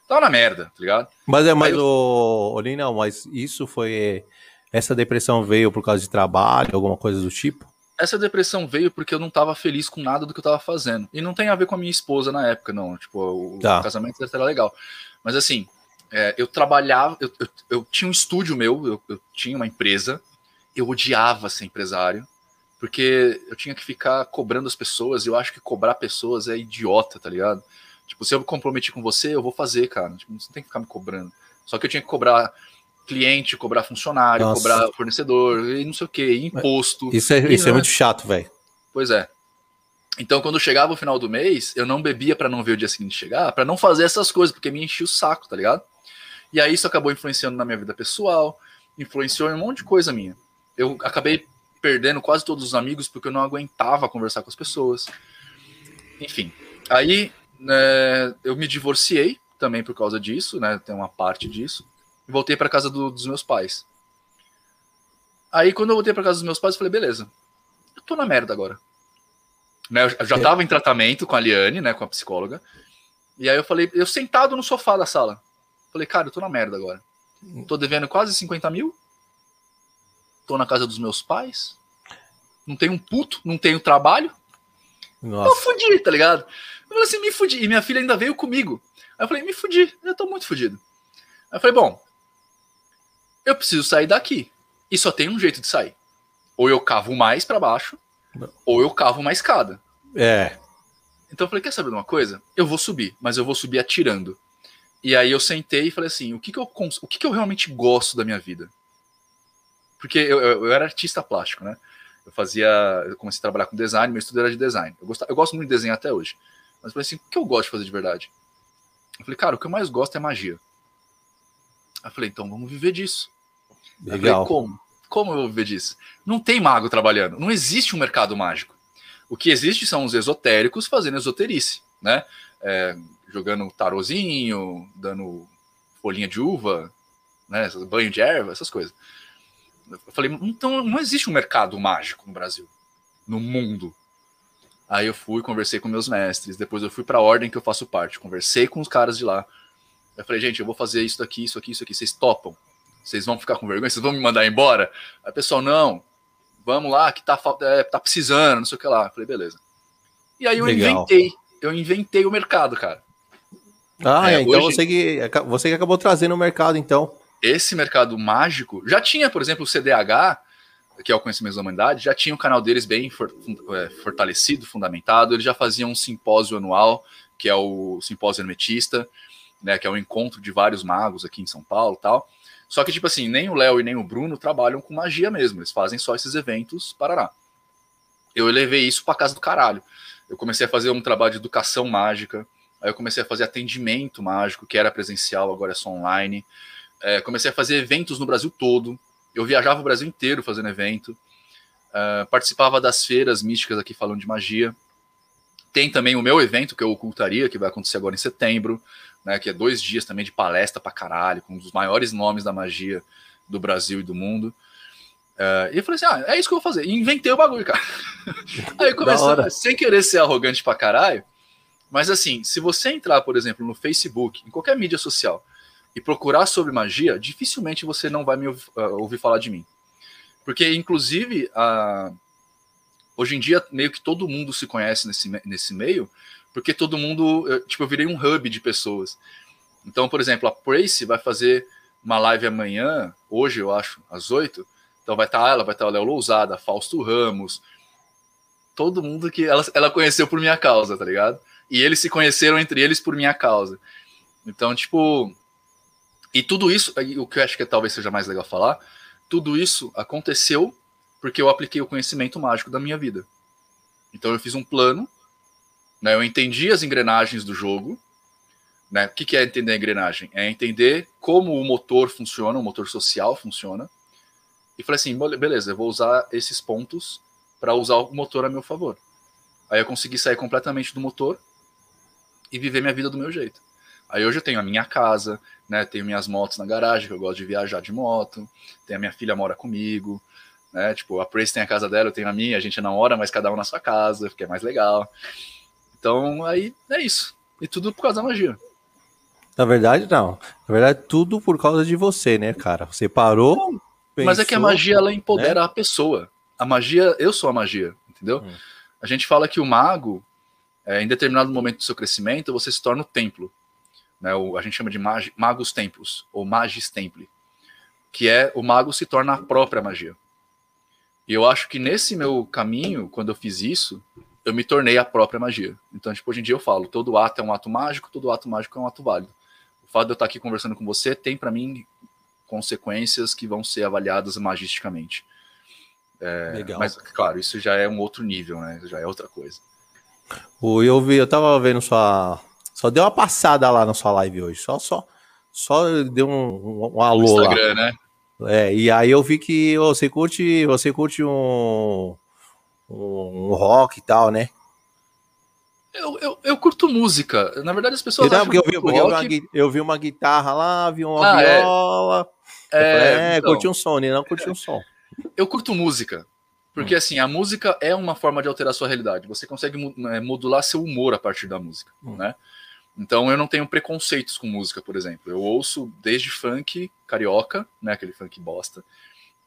Tava na merda, tá ligado? Mas é, mas o. Eu... não, mas isso foi. Essa depressão veio por causa de trabalho, alguma coisa do tipo? Essa depressão veio porque eu não tava feliz com nada do que eu tava fazendo. E não tem a ver com a minha esposa na época, não. Tipo, o, tá. casamento era legal. Mas assim, é, eu trabalhava, eu, eu, eu, tinha um estúdio meu, eu, eu tinha uma empresa, eu odiava ser empresário, porque eu tinha que ficar cobrando as pessoas, e eu acho que cobrar pessoas é idiota, tá ligado? Tipo, se eu me comprometi com você, eu vou fazer, cara. Tipo, você tem que ficar me cobrando. Só que eu tinha que cobrar cliente, cobrar funcionário, Nossa. cobrar fornecedor, e não sei o que, imposto. Isso é, isso é muito chato, velho. Pois é. Então, quando chegava o final do mês, eu não bebia para não ver o dia seguinte chegar, para não fazer essas coisas, porque me enchia o saco, tá ligado? E aí isso acabou influenciando na minha vida pessoal, influenciou em um monte de coisa minha eu acabei perdendo quase todos os amigos porque eu não aguentava conversar com as pessoas. Enfim, aí né, eu me divorciei também por causa disso, né? Tem uma parte disso. E voltei para casa do, dos meus pais. Aí quando eu voltei para casa dos meus pais, eu falei, beleza, eu tô na merda agora. Né, eu já tava em tratamento com a Liane, né, com a psicóloga. E aí eu falei, eu sentado no sofá da sala. Falei, cara, eu tô na merda agora. Tô devendo quase 50 mil tô na casa dos meus pais, não tenho um puto, não tenho trabalho. Nossa. Eu fudi, tá ligado? Eu falei assim, me fudi. E minha filha ainda veio comigo. Aí eu falei, me fudi, eu tô muito fudido. Aí eu falei, bom, eu preciso sair daqui. E só tem um jeito de sair. Ou eu cavo mais para baixo, não. ou eu cavo uma escada. É. Então eu falei, quer saber de uma coisa? Eu vou subir, mas eu vou subir atirando. E aí eu sentei e falei assim, o que que eu, o que que eu realmente gosto da minha vida? Porque eu, eu, eu, era artista plástico, né? Eu fazia, eu comecei a trabalhar com design, meu estudo era de design. Eu, gostava, eu gosto muito de desenhar até hoje. Mas eu falei assim, o que eu gosto de fazer de verdade? Eu falei, cara, o que eu mais gosto é magia. Aí eu falei, então vamos viver disso. Legal. Falei, como? Como eu vou viver disso? Não tem mago trabalhando, não existe um mercado mágico. O que existe são os esotéricos fazendo esoterice, né? É, jogando tarozinho, dando folhinha de uva, né? banho de erva, essas coisas. Eu falei, então não existe um mercado mágico no Brasil, no mundo. Aí eu fui, conversei com meus mestres, depois eu fui para a ordem que eu faço parte, conversei com os caras de lá. Eu falei, gente, eu vou fazer isso daqui, isso aqui, isso aqui, vocês topam? Vocês vão ficar com vergonha? Vocês vão me mandar embora? Aí o pessoal, não, vamos lá, que tá, é, tá precisando, não sei o que lá. Eu falei, beleza. E aí eu Legal. inventei, eu inventei o mercado, cara. Ah, é, então hoje... você, que, você que acabou trazendo o mercado, então esse mercado mágico já tinha, por exemplo, o CDH, que é o Conhecimento da Humanidade, já tinha o canal deles bem for, é, fortalecido, fundamentado. Eles já faziam um simpósio anual, que é o Simpósio Hermetista, né, que é um encontro de vários magos aqui em São Paulo tal. Só que, tipo assim, nem o Léo e nem o Bruno trabalham com magia mesmo, eles fazem só esses eventos, parará. Eu levei isso para casa do caralho. Eu comecei a fazer um trabalho de educação mágica, aí eu comecei a fazer atendimento mágico, que era presencial, agora é só online. É, comecei a fazer eventos no Brasil todo. Eu viajava o Brasil inteiro fazendo evento. Uh, participava das feiras místicas aqui falando de magia. Tem também o meu evento, que é o Ocultaria, que vai acontecer agora em setembro, né, que é dois dias também de palestra pra caralho, com um dos maiores nomes da magia do Brasil e do mundo. Uh, e eu falei assim: ah, é isso que eu vou fazer. E inventei o bagulho, cara. Aí comecei, sem querer ser arrogante pra caralho, mas assim, se você entrar, por exemplo, no Facebook, em qualquer mídia social, e procurar sobre magia, dificilmente você não vai me ouvir, uh, ouvir falar de mim. Porque, inclusive, uh, hoje em dia, meio que todo mundo se conhece nesse, nesse meio, porque todo mundo, eu, tipo, eu virei um hub de pessoas. Então, por exemplo, a Prace vai fazer uma live amanhã, hoje eu acho, às oito, Então vai estar tá ela, vai estar tá o Léo Lousada, Fausto Ramos, todo mundo que ela, ela conheceu por minha causa, tá ligado? E eles se conheceram entre eles por minha causa. Então, tipo. E tudo isso, o que eu acho que talvez seja mais legal falar, tudo isso aconteceu porque eu apliquei o conhecimento mágico da minha vida. Então eu fiz um plano, né, eu entendi as engrenagens do jogo. Né, o que, que é entender a engrenagem? É entender como o motor funciona, o motor social funciona. E falei assim, beleza, eu vou usar esses pontos para usar o motor a meu favor. Aí eu consegui sair completamente do motor e viver minha vida do meu jeito. Aí hoje eu tenho a minha casa, né? Tenho minhas motos na garagem, que eu gosto de viajar de moto. Tem a minha filha mora comigo, né? Tipo, a Prace tem a casa dela, eu tenho a minha, a gente não mora, mas cada um na sua casa, porque é mais legal. Então, aí é isso. E tudo por causa da magia. Na verdade, não. Na verdade, tudo por causa de você, né, cara? Você parou. Não, pensou, mas é que a magia ela empodera né? a pessoa. A magia, eu sou a magia, entendeu? Hum. A gente fala que o mago, é, em determinado momento do seu crescimento, você se torna o templo. Né? O, a gente chama de mag, magos templos, ou magis templi, que é o mago se torna a própria magia. E eu acho que nesse meu caminho, quando eu fiz isso, eu me tornei a própria magia. Então, tipo, hoje em dia eu falo, todo ato é um ato mágico, todo ato mágico é um ato válido. O fato de eu estar aqui conversando com você tem para mim consequências que vão ser avaliadas magisticamente. É, Legal. Mas, claro, isso já é um outro nível, né? Já é outra coisa. O, eu vi, eu tava vendo sua. Só deu uma passada lá na sua live hoje. Só, só, só deu um, um, alô no Instagram, lá. né? É, e aí eu vi que você curte, você curte um, um, um rock e tal, né? Eu, eu, eu, curto música. Na verdade, as pessoas. Não, porque eu vi, porque rock... eu, vi uma, guitarra lá, vi uma ah, é. viola. É, é, falei, é então, curti um som, né? Não curti um som. Eu curto música. Porque, hum. assim, a música é uma forma de alterar a sua realidade. Você consegue é, modular seu humor a partir da música, hum. né? Então, eu não tenho preconceitos com música, por exemplo. Eu ouço desde funk carioca, né? Aquele funk bosta.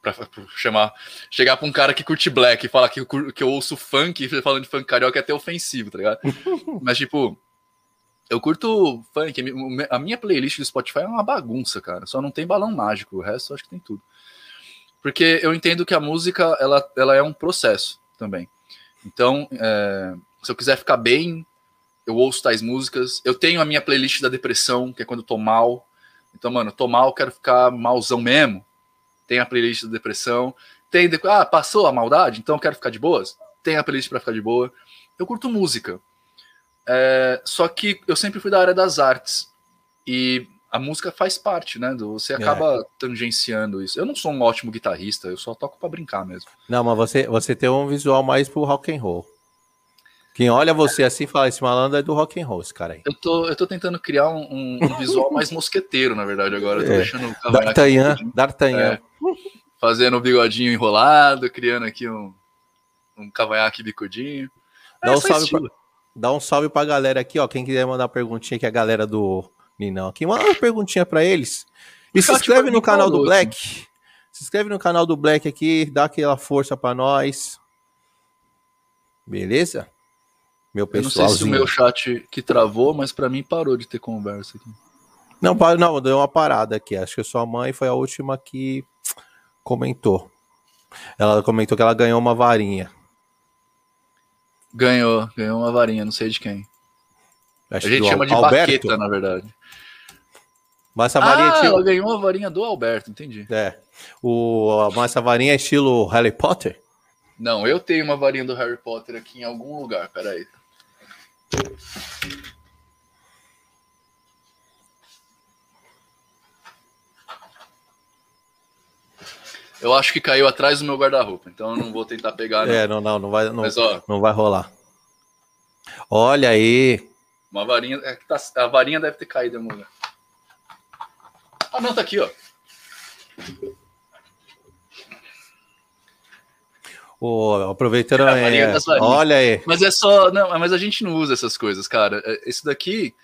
Pra, pra chamar, chegar pra um cara que curte black e falar que eu, que eu ouço funk falando de funk carioca é até ofensivo, tá ligado? Mas, tipo, eu curto funk. A minha playlist do Spotify é uma bagunça, cara. Só não tem balão mágico. O resto eu acho que tem tudo. Porque eu entendo que a música ela, ela é um processo também. Então, é, se eu quiser ficar bem, eu ouço tais músicas. Eu tenho a minha playlist da depressão, que é quando eu tô mal. Então, mano, tô mal, quero ficar malzão mesmo. Tem a playlist da depressão. Tem, ah, passou a maldade, então eu quero ficar de boas. Tem a playlist para ficar de boa. Eu curto música. É, só que eu sempre fui da área das artes. E a música faz parte, né? Do, você é. acaba é. tangenciando isso. Eu não sou um ótimo guitarrista, eu só toco para brincar mesmo. Não, mas você, você tem um visual mais pro rock and roll. Quem olha você assim fala, esse malandro é do rock and roll, esse cara aí. Eu tô, eu tô tentando criar um, um, visual mais mosqueteiro, na verdade, agora. Eu tô é. deixando o D'Artagnan, D'Artagnan. É, fazendo um bigodinho enrolado, criando aqui um, um cavanhaque bicudinho. Dá, é, um salve pra, dá um salve pra galera aqui, ó. Quem quiser mandar perguntinha que é a galera do Ninão aqui. Manda uma perguntinha para eles. E se inscreve no canal do Black. Se inscreve no canal do Black aqui, dá aquela força para nós. Beleza? Meu pessoal. Eu não sei se o meu chat que travou, mas para mim parou de ter conversa aqui. Não, não, deu uma parada aqui. Acho que a sua mãe foi a última que comentou. Ela comentou que ela ganhou uma varinha. Ganhou, ganhou uma varinha, não sei de quem. Acho a gente chama de Alberto. baqueta, na verdade. Mas essa varinha ah, tinha... ela ganhou a varinha do Alberto, entendi. É. O... Mas essa varinha é estilo Harry Potter? Não, eu tenho uma varinha do Harry Potter aqui em algum lugar, peraí. Eu acho que caiu atrás do meu guarda-roupa, então eu não vou tentar pegar. Não. É, não, não, não vai, não, Mas, ó, não vai rolar. Olha aí. Uma varinha, é tá, a varinha deve ter caído em algum lugar. Ah, não, tá aqui, ó. Oh, aproveitando é, olha aí. Mas é só, não, mas a gente não usa essas coisas, cara. É, esse daqui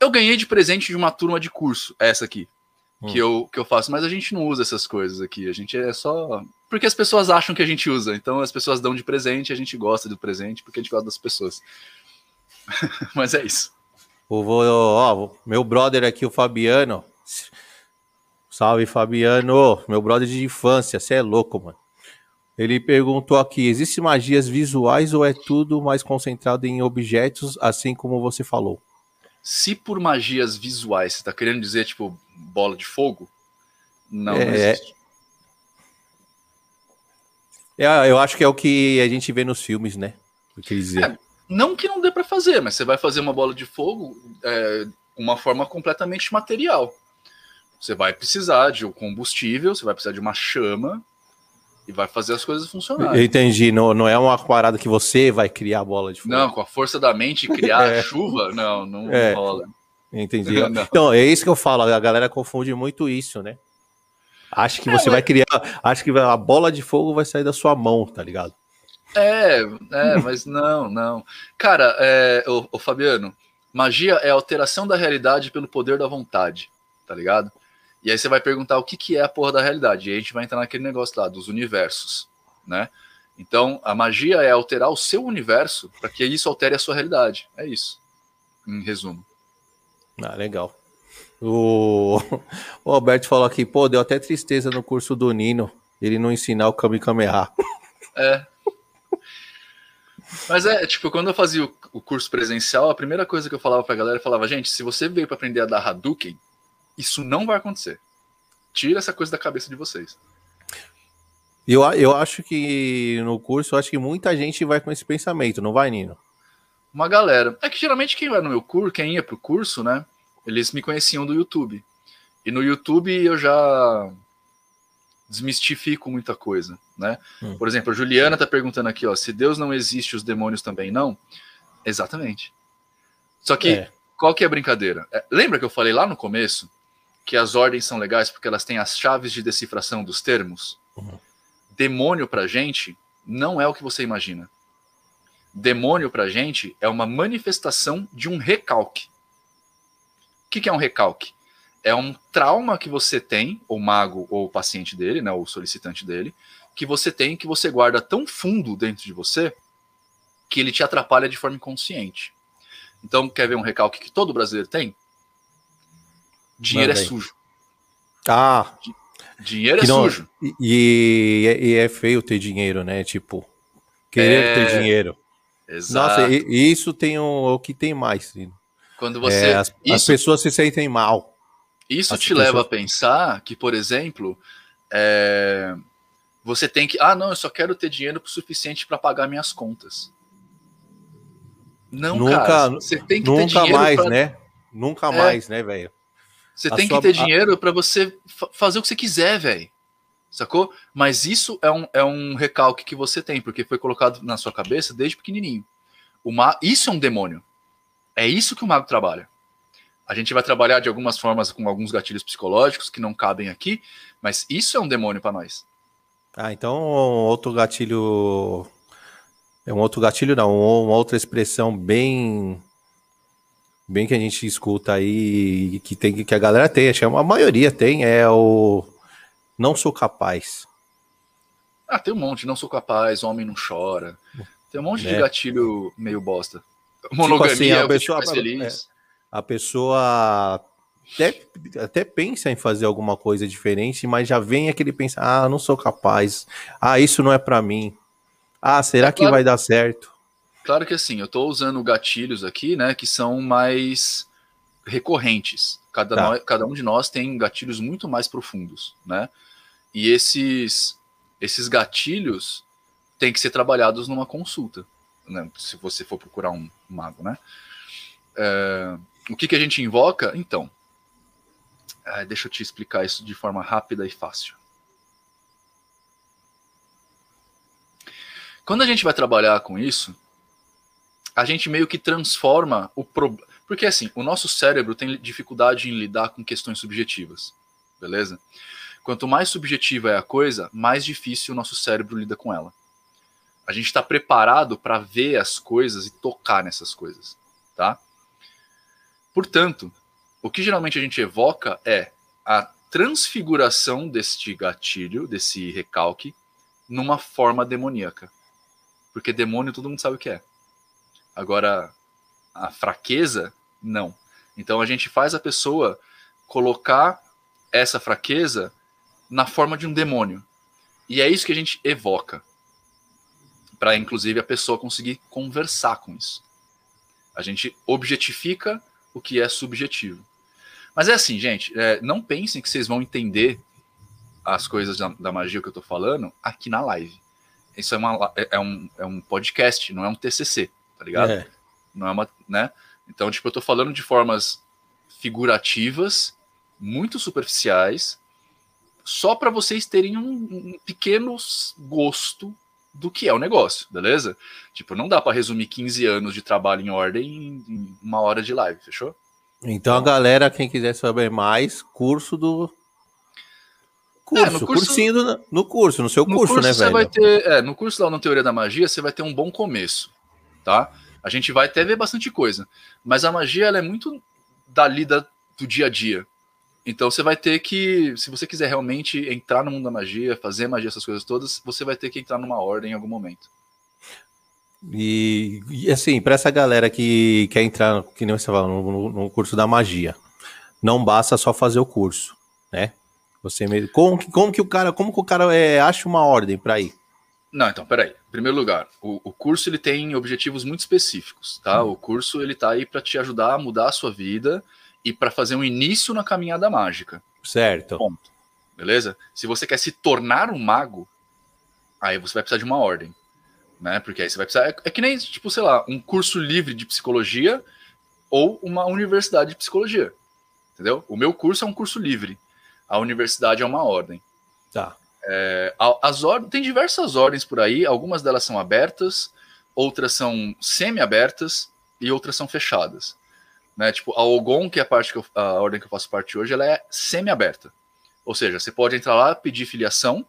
eu ganhei de presente de uma turma de curso, essa aqui, hum. que eu que eu faço, mas a gente não usa essas coisas aqui. A gente é só porque as pessoas acham que a gente usa. Então as pessoas dão de presente, a gente gosta do presente porque a gente gosta das pessoas. mas é isso. O, ó, meu brother aqui, o Fabiano, Salve, Fabiano, meu brother de infância, você é louco, mano. Ele perguntou aqui: existe magias visuais ou é tudo mais concentrado em objetos, assim como você falou? Se por magias visuais você tá querendo dizer, tipo, bola de fogo, não, é, não existe. É, eu acho que é o que a gente vê nos filmes, né? Quer dizer. É, não que não dê para fazer, mas você vai fazer uma bola de fogo é, uma forma completamente material. Você vai precisar de um combustível, você vai precisar de uma chama e vai fazer as coisas funcionarem. Eu entendi, não, não é uma parada que você vai criar a bola de fogo. Não, com a força da mente criar é. chuva, não, não é. rola. Entendi. Então, é isso que eu falo, a galera confunde muito isso, né? Acho que é, você vai criar, acho que a bola de fogo vai sair da sua mão, tá ligado? É, é, mas não, não. Cara, é, o, o Fabiano, magia é alteração da realidade pelo poder da vontade, tá ligado? E aí você vai perguntar o que, que é a porra da realidade. E aí a gente vai entrar naquele negócio lá dos universos, né? Então, a magia é alterar o seu universo para que isso altere a sua realidade. É isso, em resumo. Ah, legal. O... o Alberto falou aqui, pô, deu até tristeza no curso do Nino ele não ensinar o Kami Kameha. É. Mas é, tipo, quando eu fazia o curso presencial, a primeira coisa que eu falava pra galera, eu falava, gente, se você veio para aprender a dar Hadouken, isso não vai acontecer. Tira essa coisa da cabeça de vocês. Eu, eu acho que no curso, eu acho que muita gente vai com esse pensamento, não vai, Nino? Uma galera. É que geralmente quem vai no meu curso, quem ia pro curso, né? Eles me conheciam do YouTube. E no YouTube eu já desmistifico muita coisa, né? Hum. Por exemplo, a Juliana tá perguntando aqui, ó, se Deus não existe, os demônios também não? Exatamente. Só que é. qual que é a brincadeira? É, lembra que eu falei lá no começo que as ordens são legais porque elas têm as chaves de decifração dos termos. Uhum. Demônio pra gente não é o que você imagina. Demônio pra gente é uma manifestação de um recalque. O que, que é um recalque? É um trauma que você tem, o mago ou o paciente dele, né, o solicitante dele, que você tem, que você guarda tão fundo dentro de você que ele te atrapalha de forma inconsciente. Então, quer ver um recalque que todo brasileiro tem? Dinheiro é sujo. Ah. Dinheiro é não, sujo. E, e, é feio ter dinheiro, né? Tipo, querer é... ter dinheiro. Exato. Nossa, e, isso tem o, o que tem mais. Quando você. É, as, isso, as, pessoas se sentem mal. Isso as te pessoas... leva a pensar que, por exemplo, é, você tem que. Ah, não, eu só quero ter dinheiro o suficiente para pagar minhas contas. Não, nunca, cara. Você tem que nunca ter dinheiro. mais, pra... né? Nunca é. mais, né, velho? Você tem sua... que ter dinheiro para você fazer o que você quiser, velho. Sacou? Mas isso é um, é um recalque que você tem, porque foi colocado na sua cabeça desde pequenininho. O ma... Isso é um demônio. É isso que o mago trabalha. A gente vai trabalhar de algumas formas com alguns gatilhos psicológicos que não cabem aqui, mas isso é um demônio para nós. Ah, então um outro gatilho. É um outro gatilho, não, uma outra expressão bem bem que a gente escuta aí que tem que a galera tem, acho que a maioria tem, é o não sou capaz. Ah, tem um monte, não sou capaz, homem não chora. Tem um monte é. de gatilho meio bosta. Monogamia, tipo assim, a pessoa, é, a pessoa até, até pensa em fazer alguma coisa diferente, mas já vem aquele pensa, ah, não sou capaz. Ah, isso não é para mim. Ah, será é que vai dar certo? Claro que assim, eu estou usando gatilhos aqui, né, que são mais recorrentes. Cada, tá. cada um de nós tem gatilhos muito mais profundos, né? E esses, esses gatilhos têm que ser trabalhados numa consulta, né? Se você for procurar um mago, né? É, o que, que a gente invoca? Então, é, deixa eu te explicar isso de forma rápida e fácil. Quando a gente vai trabalhar com isso, a gente meio que transforma o problema. Porque assim, o nosso cérebro tem dificuldade em lidar com questões subjetivas, beleza? Quanto mais subjetiva é a coisa, mais difícil o nosso cérebro lida com ela. A gente está preparado para ver as coisas e tocar nessas coisas, tá? Portanto, o que geralmente a gente evoca é a transfiguração deste gatilho, desse recalque, numa forma demoníaca. Porque demônio todo mundo sabe o que é. Agora, a fraqueza, não. Então a gente faz a pessoa colocar essa fraqueza na forma de um demônio. E é isso que a gente evoca. Para, inclusive, a pessoa conseguir conversar com isso. A gente objetifica o que é subjetivo. Mas é assim, gente, é, não pensem que vocês vão entender as coisas da, da, magia que eu tô falando aqui na live. Isso é, uma, é, é, um, é um podcast, não é um TCC, tá ligado? É. Não é uma, né? Então, tipo, eu tô falando de formas figurativas, muito superficiais, só para vocês terem um, um pequeno gosto do que é o negócio, beleza? Tipo, não dá para resumir 15 anos de trabalho em ordem em uma hora de live, fechou? Então a galera, quem quiser saber mais, curso do. Curso, é, no curso, cursinho do, no curso, no seu no curso, curso né, velho? Vai ter, é, no curso lá na Teoria da Magia, você vai ter um bom começo, tá? A gente vai até ver bastante coisa. Mas a magia, ela é muito da lida do dia a dia. Então você vai ter que, se você quiser realmente entrar no mundo da magia, fazer magia, essas coisas todas, você vai ter que entrar numa ordem em algum momento. E, e assim, para essa galera que quer entrar, que nem você fala, no, no, curso da magia, não basta só fazer o curso, né? Você mesmo, como, como que o cara, como que o cara é, acha uma ordem para ir? Não, então, peraí. Em primeiro lugar, o, o, curso ele tem objetivos muito específicos, tá? Hum. O curso ele tá aí para te ajudar a mudar a sua vida e para fazer um início na caminhada mágica. Certo. Ponto. Beleza? Se você quer se tornar um mago, aí você vai precisar de uma ordem. Né? Porque aí você vai precisar. É, é que nem, tipo, sei lá, um curso livre de psicologia ou uma universidade de psicologia. Entendeu? O meu curso é um curso livre. A universidade é uma ordem. Tá. É, as ordens, tem diversas ordens por aí, algumas delas são abertas, outras são semi-abertas e outras são fechadas. Né? Tipo, a Ogon, que é a, parte que eu, a ordem que eu faço parte hoje, ela é semi-aberta. Ou seja, você pode entrar lá, pedir filiação,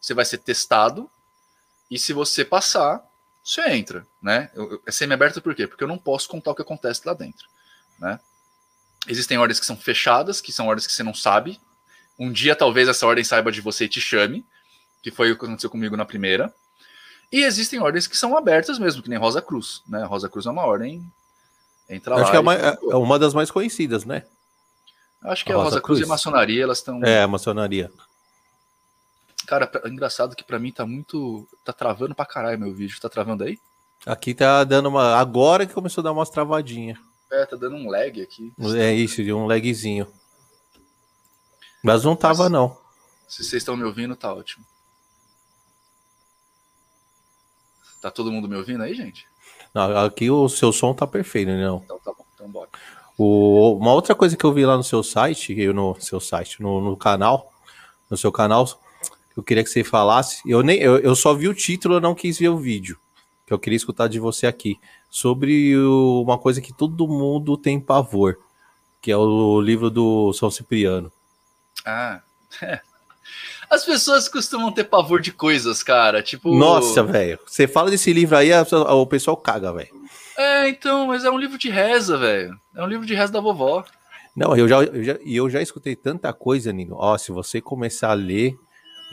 você vai ser testado, e se você passar, você entra. Né? É semi-aberta por quê? Porque eu não posso contar o que acontece lá dentro. Né? Existem ordens que são fechadas, que são ordens que você não sabe. Um dia talvez essa ordem saiba de você e te chame, que foi o que aconteceu comigo na primeira. E existem ordens que são abertas mesmo, que nem Rosa Cruz. Né? Rosa Cruz é uma ordem Entra Acho lá. que é uma, é, é uma, das mais conhecidas, né? Acho que a, a Rosa, Rosa Cruz, Cruz, e a maçonaria, elas estão. É, a maçonaria. Cara, é engraçado que para mim tá muito. Tá travando pra caralho meu vídeo. Tá travando aí? Aqui tá dando uma. Agora que começou a dar umas travadinhas. É, tá dando um lag aqui. É isso, de um lagzinho. Mas não tava, Mas, não. Se vocês estão me ouvindo, tá ótimo. Tá todo mundo me ouvindo aí, gente? Não, aqui o seu som tá perfeito, né? Não. Então tá bom, então bora. O, uma outra coisa que eu vi lá no seu site, no seu site, no, no canal, no seu canal, eu queria que você falasse. Eu nem, eu, eu só vi o título, eu não quis ver o vídeo. Que eu queria escutar de você aqui sobre o, uma coisa que todo mundo tem pavor, que é o livro do São Cipriano. Ah, é. As pessoas costumam ter pavor de coisas, cara. Tipo. Nossa, velho. Você fala desse livro aí, o pessoal caga, velho. É, então, mas é um livro de reza, velho. É um livro de reza da vovó. Não, eu já, eu já, eu já escutei tanta coisa, Nino. Ó, se você começar a ler,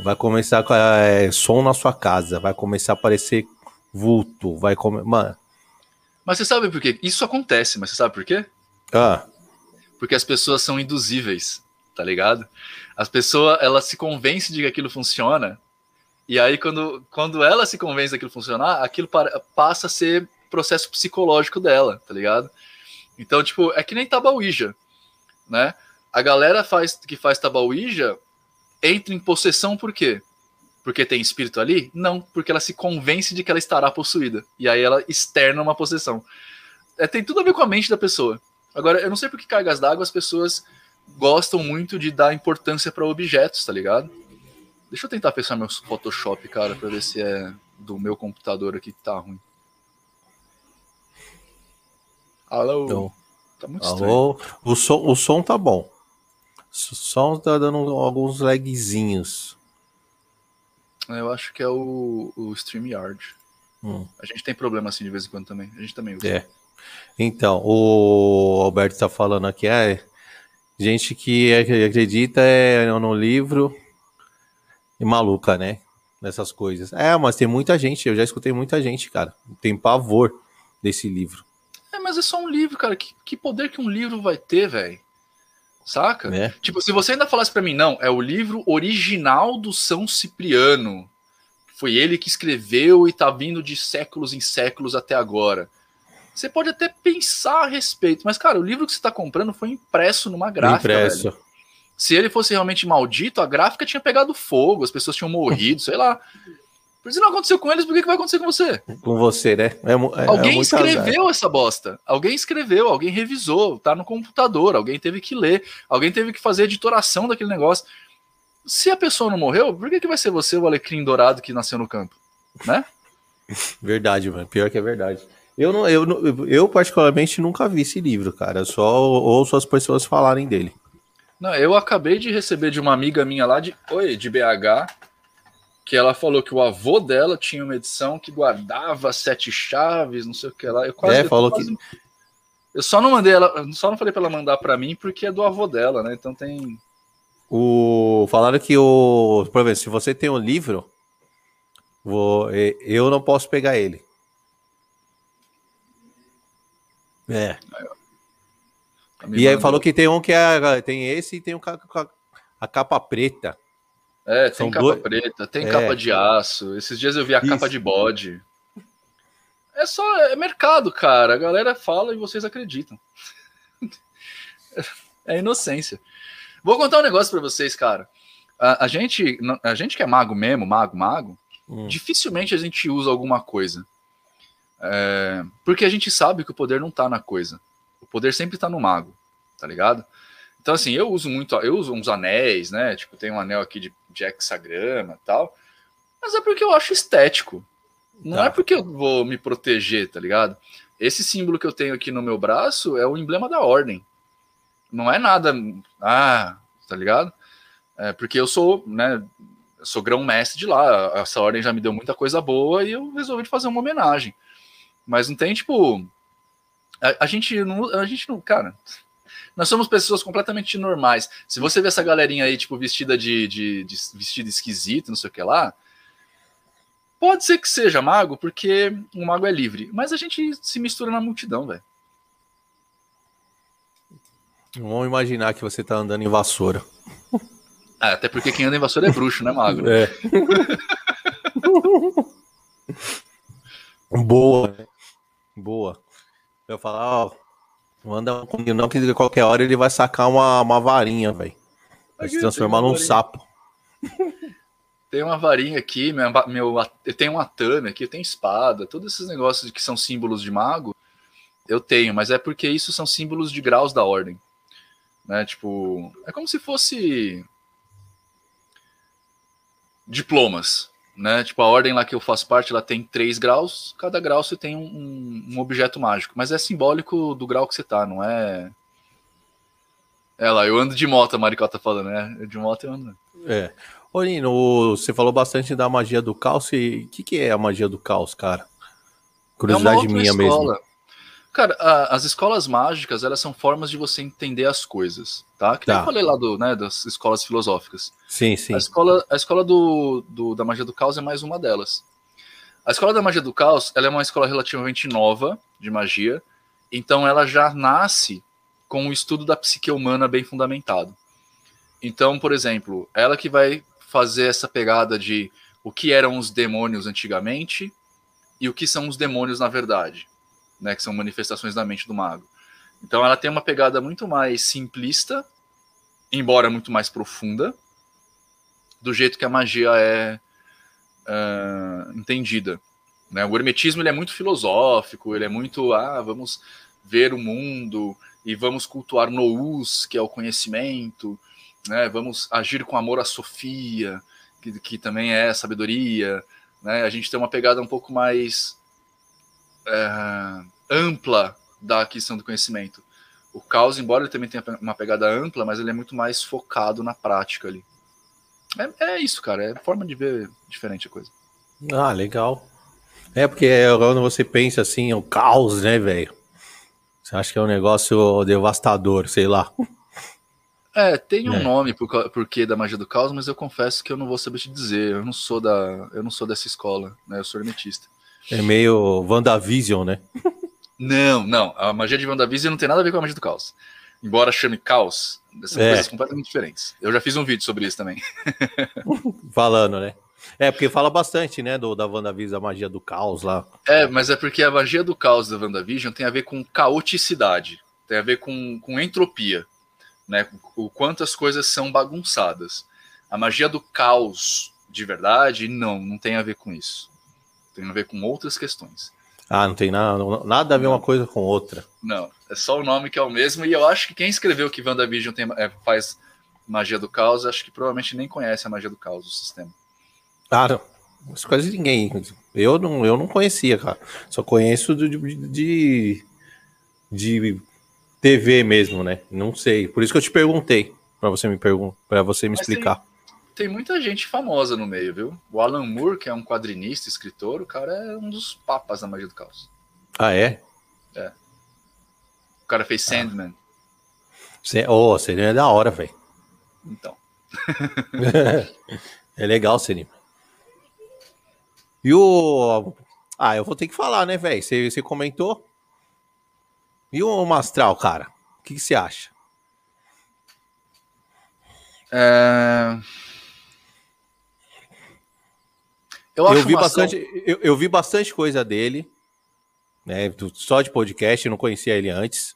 vai começar com é, som na sua casa, vai começar a aparecer vulto, vai comer. Mano. Mas você sabe por quê? Isso acontece, mas você sabe por quê? Ah. Porque as pessoas são induzíveis, tá ligado? As pessoas, ela se convence de que aquilo funciona, e aí quando, quando ela se convence daquilo funcionar, aquilo para, passa a ser processo psicológico dela, tá ligado? Então, tipo, é que nem Tabauija, né? A galera faz, que faz Tabauija entra em possessão por quê? Porque tem espírito ali? Não, porque ela se convence de que ela estará possuída. E aí ela externa uma possessão. É, tem tudo a ver com a mente da pessoa. Agora, eu não sei por que cargas d'água as pessoas gostam muito de dar importância para objetos, tá ligado? Deixa eu tentar fechar meu Photoshop, cara, para ver se é do meu computador aqui que tá ruim. Alô? Então, tá muito Alô? estranho. O som, o som tá bom. O som tá dando alguns lagzinhos. Eu acho que é o, o StreamYard. Hum. A gente tem problema assim de vez em quando também. A gente também usa. É. Então, o Alberto tá falando aqui, é, Gente que acredita é, no livro e maluca, né? Nessas coisas. É, mas tem muita gente, eu já escutei muita gente, cara. Tem pavor desse livro. É, mas é só um livro, cara. Que, que poder que um livro vai ter, velho? Saca? É. Tipo, se você ainda falasse para mim, não, é o livro original do São Cipriano. Foi ele que escreveu e tá vindo de séculos em séculos até agora. Você pode até pensar a respeito, mas, cara, o livro que você está comprando foi impresso numa gráfica. Impresso. Velho. Se ele fosse realmente maldito, a gráfica tinha pegado fogo, as pessoas tinham morrido, sei lá. Se não aconteceu com eles, por que, que vai acontecer com você? Com você, né? É, é, alguém é escreveu azar. essa bosta. Alguém escreveu, alguém revisou, tá no computador, alguém teve que ler, alguém teve que fazer editoração daquele negócio. Se a pessoa não morreu, por que, que vai ser você o alecrim dourado que nasceu no campo? Né? Verdade, mano. Pior que é verdade. Eu, não, eu, eu, particularmente, nunca vi esse livro, cara. Eu só ouço as pessoas falarem dele. Não, eu acabei de receber de uma amiga minha lá de, oi, de BH, que ela falou que o avô dela tinha uma edição que guardava sete chaves, não sei o que lá. Eu quase, é, falou quase, que. Eu só não mandei ela, só não falei para ela mandar para mim porque é do avô dela, né? Então tem. O falaram que o, por exemplo, se você tem um livro, vou, eu não posso pegar ele. É. E aí falou que tem um que é. Tem esse e tem um, a capa preta. É, tem São capa dois... preta, tem é. capa de aço. Esses dias eu vi a Isso. capa de bode. É só. É mercado, cara. A galera fala e vocês acreditam. é inocência. Vou contar um negócio para vocês, cara. A, a, gente, a gente que é mago mesmo, mago, mago, hum. dificilmente a gente usa alguma coisa. É, porque a gente sabe que o poder não tá na coisa. O poder sempre tá no mago, tá ligado? Então, assim, eu uso muito, eu uso uns anéis, né? Tipo, tem um anel aqui de, de hexagrama e tal. Mas é porque eu acho estético. Não tá. é porque eu vou me proteger, tá ligado? Esse símbolo que eu tenho aqui no meu braço é o emblema da ordem. Não é nada. Ah, tá ligado? É porque eu sou, né? Eu sou grão-mestre de lá. Essa ordem já me deu muita coisa boa e eu resolvi fazer uma homenagem. Mas não tem, tipo. A, a, gente não. A gente não. Cara, nós somos pessoas completamente normais. Se você vê essa galerinha aí, tipo, vestida de, de, de vestido esquisito, não sei o que lá. Pode ser que seja mago, porque o mago é livre. Mas a gente se mistura na multidão, velho. Vamos imaginar que você tá andando em vassoura. Ah, até porque quem anda em vassoura é bruxo, né, mago? É. Boa. Boa. Eu falar, ó, manda comigo não, que qualquer hora ele vai sacar uma, uma varinha, velho. Vai se transformar num varinha. sapo. Tem uma varinha aqui, meu, meu, eu tenho uma tana aqui, eu tenho espada, todos esses negócios que são símbolos de mago, eu tenho, mas é porque isso são símbolos de graus da ordem. Né? Tipo, é como se fosse diplomas, né? Tipo, a ordem lá que eu faço parte, ela tem três graus, cada grau você tem um, um, objeto mágico, mas é simbólico do grau que você tá, não é. É lá, eu ando de moto, a Maricó tá falando, né? De moto eu ando. É. Ô, Nino, você falou bastante da magia do caos. E o que, que é a magia do caos, cara? Curiosidade é minha escola. mesmo. Cara, a, as escolas mágicas, elas são formas de você entender as coisas, tá? Que tá. eu falei lá do, né, das escolas filosóficas. Sim, sim. A escola, a escola do, do, da magia do caos é mais uma delas. A escola da magia do caos, ela é uma escola relativamente nova de magia, então ela já nasce com o estudo da psique humana bem fundamentado. Então, por exemplo, ela que vai fazer essa pegada de o que eram os demônios antigamente e o que são os demônios na verdade né, que são manifestações da mente do mago. Então ela tem uma pegada muito mais simplista, embora muito mais profunda, do jeito que a magia é uh, entendida. Né? O hermetismo ele é muito filosófico, ele é muito, ah, vamos ver o mundo e vamos cultuar Nous, que é o conhecimento, né? vamos agir com amor à Sofia, que, que também é sabedoria. Né? A gente tem uma pegada um pouco mais é, ampla da questão do conhecimento. O caos, embora ele também tenha uma pegada ampla, mas ele é muito mais focado na prática ali. É, é isso, cara. É forma de ver diferente a coisa. Ah, legal. É porque quando você pensa assim, é o caos, né, velho? Você acha que é um negócio devastador, sei lá. É, tem um é. nome por, por que da magia do caos, mas eu confesso que eu não vou saber te dizer. Eu não sou da, eu não sou dessa escola, né? Eu sou hermetista. É meio WandaVision, né? Não, não. A magia de WandaVision não tem nada a ver com a magia do caos. embora chame caos, são é. coisas completamente diferentes. Eu já fiz um vídeo sobre isso também. Falando, né? É, porque fala bastante, né, do, da WandaVision, a magia do caos lá. É, mas é porque a magia do caos da WandaVision tem a ver com caoticidade, tem a ver com, com entropia, né, o quanto as coisas são bagunçadas. A magia do caos de verdade, não, não tem a ver com isso. Tem a ver com outras questões. Ah, não tem nada, nada a ver não. uma coisa com outra. Não, é só o nome que é o mesmo, e eu acho que quem escreveu que WandaVision tem, é, faz magia do caos, acho que provavelmente nem conhece a magia do caos do sistema. Cara, quase ninguém. Eu não, eu não conhecia, cara. Só conheço de, de, de TV mesmo, né? Não sei. Por isso que eu te perguntei. para você me perguntar, para você me Mas explicar. Tem, tem, muita gente famosa no meio, viu? O Alan Moore, que é um quadrinista, escritor, o cara é um dos papas da magia do caos. Ah, é? É. O cara fez. Sandman. Ah. Oh, seria da hora, velho. Então. é legal, seria. E o. Ah, eu vou ter que falar, né, velho? Você, você comentou. E o Mastral, cara? O que, que você acha? É... Eu, eu vi bastante, eu, eu, vi bastante coisa dele, né? Só de podcast, não conhecia ele antes.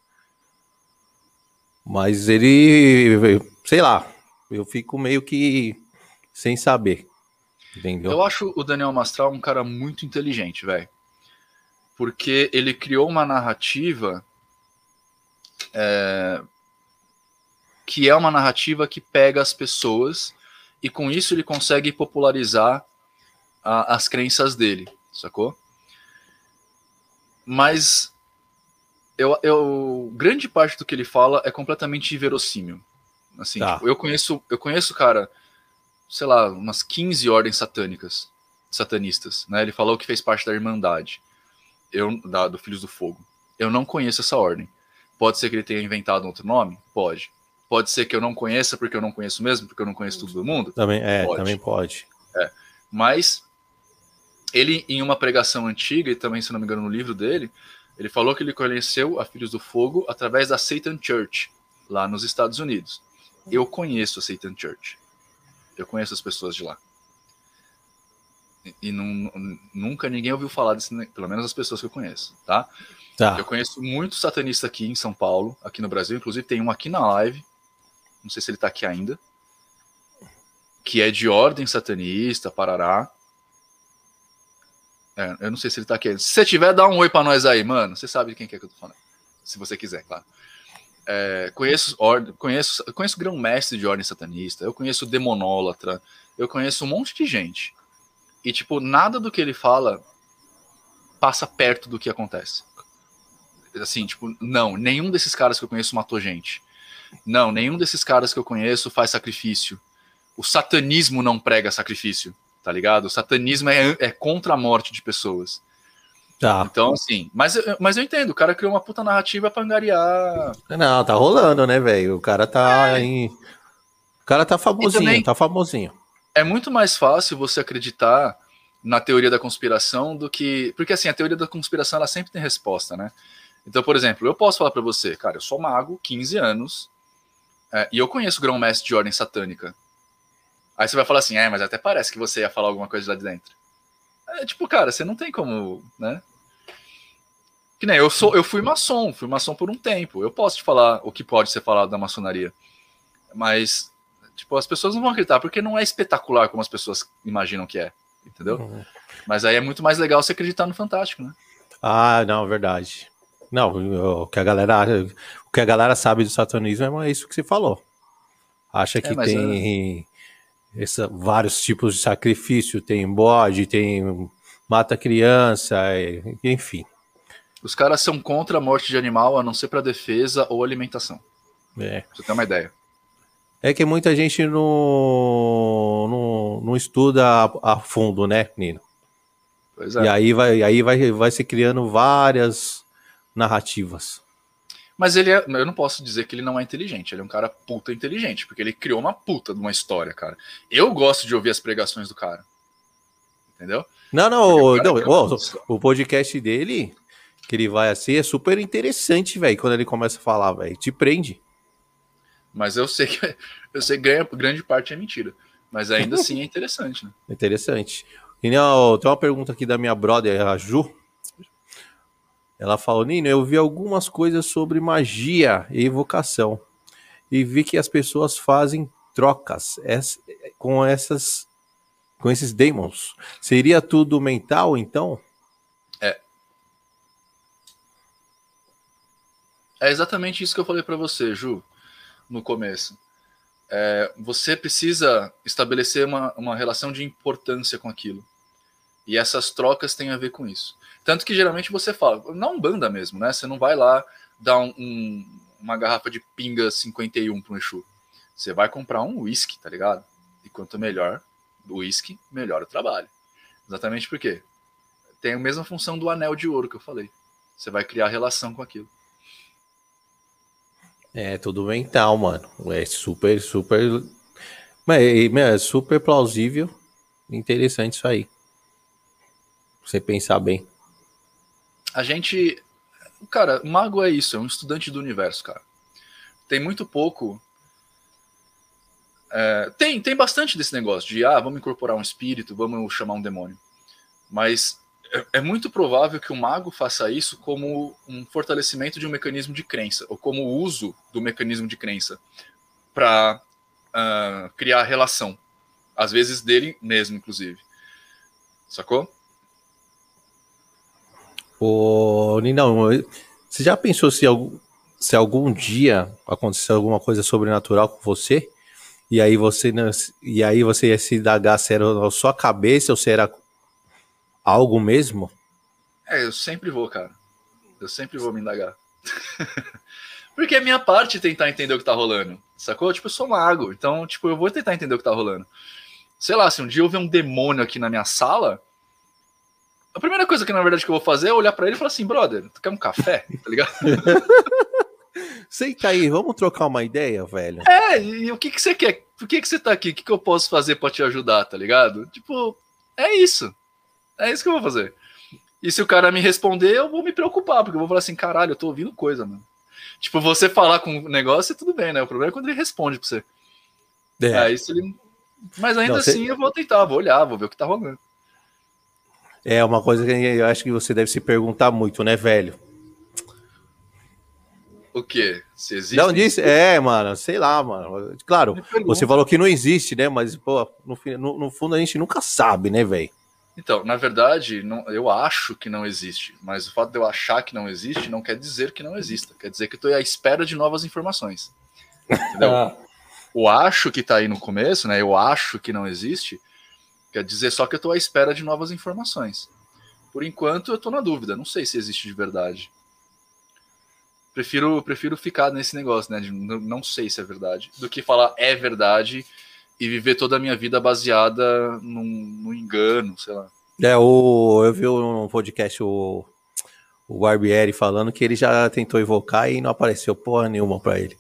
Mas ele, sei lá, eu fico meio que sem saber. Entendeu? Eu acho o Daniel Mastral um cara muito inteligente, velho. Porque ele criou uma narrativa é, que é uma narrativa que pega as pessoas e com isso ele consegue popularizar a, as crenças dele, sacou? Mas eu, eu, grande parte do que ele fala é completamente inverossímil. Assim, tá. tipo, eu conheço, eu conheço, cara, sei lá, umas 15 ordens satânicas, satanistas, né? Ele falou que fez parte da Irmandade, eu, da, do Filhos do Fogo. Eu não conheço essa ordem. Pode ser que ele tenha inventado um outro nome? Pode. Pode ser que eu não conheça porque eu não conheço mesmo, porque eu não conheço tudo do mundo? Também é, pode. também pode. É. Mas ele, em uma pregação antiga, e também, se não me engano, no livro dele, ele falou que ele conheceu a Filhos do Fogo através da Satan Church, lá nos Estados Unidos. Eu conheço a Satan Church. Eu conheço as pessoas de lá. E, e não, nunca ninguém ouviu falar disso, né? pelo menos as pessoas que eu conheço, tá? tá? Eu conheço muitos satanistas aqui em São Paulo, aqui no Brasil, inclusive tem um aqui na live, não sei se ele tá aqui ainda, que é de ordem satanista, parará. É, eu não sei se ele tá aqui. Se você tiver, dá um oi para nós aí, mano. Você sabe de quem que é que eu tô falando. Se você quiser, claro. É, conheço, or, conheço, conheço grão-mestre de ordem satanista, eu conheço demonólatra, eu conheço um monte de gente. E, tipo, nada do que ele fala passa perto do que acontece. Assim, tipo, não, nenhum desses caras que eu conheço matou gente. Não, nenhum desses caras que eu conheço faz sacrifício. O satanismo não prega sacrifício, tá ligado? O satanismo é, é contra a morte de pessoas. Tá. Então, assim, mas, mas eu entendo, o cara criou uma puta narrativa pra angariar. Não, tá rolando, né, velho? O cara tá é. em. O cara tá famosinho, também, tá famosinho. É muito mais fácil você acreditar na teoria da conspiração do que. Porque assim, a teoria da conspiração ela sempre tem resposta, né? Então, por exemplo, eu posso falar para você, cara, eu sou mago, 15 anos, é, e eu conheço o grão-mestre de ordem satânica. Aí você vai falar assim, é, mas até parece que você ia falar alguma coisa lá de dentro. É, tipo, cara, você não tem como, né? Que nem eu sou, eu fui maçom, fui maçom por um tempo. Eu posso te falar o que pode ser falado da maçonaria. Mas, tipo, as pessoas não vão acreditar, porque não é espetacular como as pessoas imaginam que é. Entendeu? Uhum. Mas aí é muito mais legal você acreditar no Fantástico, né? Ah, não, verdade. Não, o que a galera, o que a galera sabe do satanismo é isso que você falou. Acha é, que é, tem essa, vários tipos de sacrifício, tem bode, tem mata criança, enfim. Os caras são contra a morte de animal, a não ser para defesa ou alimentação. É. Pra você ter uma ideia. É que muita gente não, não, não estuda a, a, fundo, né, Nino? Pois é. E aí vai, aí vai, vai se criando várias narrativas. Mas ele é. Eu não posso dizer que ele não é inteligente. Ele é um cara puta inteligente, porque ele criou uma puta de uma história, cara. Eu gosto de ouvir as pregações do cara. Entendeu? Não, não, não o, o podcast dele, que ele vai assim, é super interessante, velho, quando ele começa a falar, velho. Te prende. Mas eu sei que eu sei que ganha, grande parte é mentira. Mas ainda assim é interessante, né? Interessante. E, não, tem uma pergunta aqui da minha brother, a Ju. Ela falou, Nino, eu vi algumas coisas sobre magia e evocação. E vi que as pessoas fazem trocas com essas com esses demons. Seria tudo mental, então? É. É exatamente isso que eu falei para você, Ju, no começo. É, você precisa estabelecer uma, uma relação de importância com aquilo. E essas trocas têm a ver com isso. Tanto que geralmente você fala, não banda mesmo, né? Você não vai lá dar um, um, uma garrafa de pinga 51 para um Exu. Você vai comprar um whisky, tá ligado? E quanto melhor o whisky, melhor o trabalho. Exatamente porque tem a mesma função do anel de ouro que eu falei. Você vai criar relação com aquilo. É tudo mental, mano. É super, super. É super plausível. Interessante isso aí. Você pensar bem. A gente. Cara, mago é isso, é um estudante do universo, cara. Tem muito pouco. É, tem, tem bastante desse negócio de, ah, vamos incorporar um espírito, vamos chamar um demônio. Mas é, é muito provável que o mago faça isso como um fortalecimento de um mecanismo de crença, ou como o uso do mecanismo de crença para uh, ah, criar relação. Às vezes dele mesmo, inclusive. Sacou? Ô, Ninão, você já pensou se, se algum dia aconteceu alguma coisa sobrenatural com você? E aí você e aí você ia se indagar se era sua cabeça ou se era algo mesmo? É, eu sempre vou, cara. Eu sempre vou me indagar. Porque é minha parte tentar entender o que tá rolando. Sacou? Tipo, eu sou mago. Então, tipo, eu vou tentar entender o que tá rolando. Sei lá, se um dia eu ver um demônio aqui na minha sala, a primeira coisa que, na verdade, que eu vou fazer é olhar para ele e falar assim, brother, tu quer um café? Tá ligado? Senta aí, vamos trocar uma ideia, velho. É, e o que, que você quer? Por que, que você tá aqui? O que, que eu posso fazer para te ajudar, tá ligado? Tipo, é isso. É isso que eu vou fazer. E se o cara me responder, eu vou me preocupar, porque eu vou falar assim, caralho, eu tô ouvindo coisa, mano. Tipo, você falar com um negócio, tudo bem, né? O problema é quando ele responde pra você. É. Aí, se ele... Mas ainda Não, assim, você... eu vou tentar, vou olhar, vou ver o que tá rolando. É uma coisa que eu acho que você deve se perguntar muito, né, velho? O quê? Se existe? Não disse? É, mano, sei lá, mano. Claro, você falou que não existe, né? Mas, pô, no, no, fundo a gente nunca sabe, né, velho? Então, na verdade, não, eu acho que não existe, mas o fato de eu achar que não existe não quer dizer que não exista. Quer dizer que eu estou à espera de novas informações. Entendeu? Ah. o acho que está aí no começo, né? Eu acho que não existe, Quer dizer só que eu estou à espera de novas informações. Por enquanto, eu estou na dúvida. Não sei se existe de verdade. Prefiro, prefiro ficar nesse negócio, né? De não sei se é verdade, do que falar é verdade e viver toda a minha vida baseada num, num engano, sei lá. É, o, eu vi no podcast o, o Barbieri falando que ele já tentou evocar e não apareceu porra nenhuma para ele.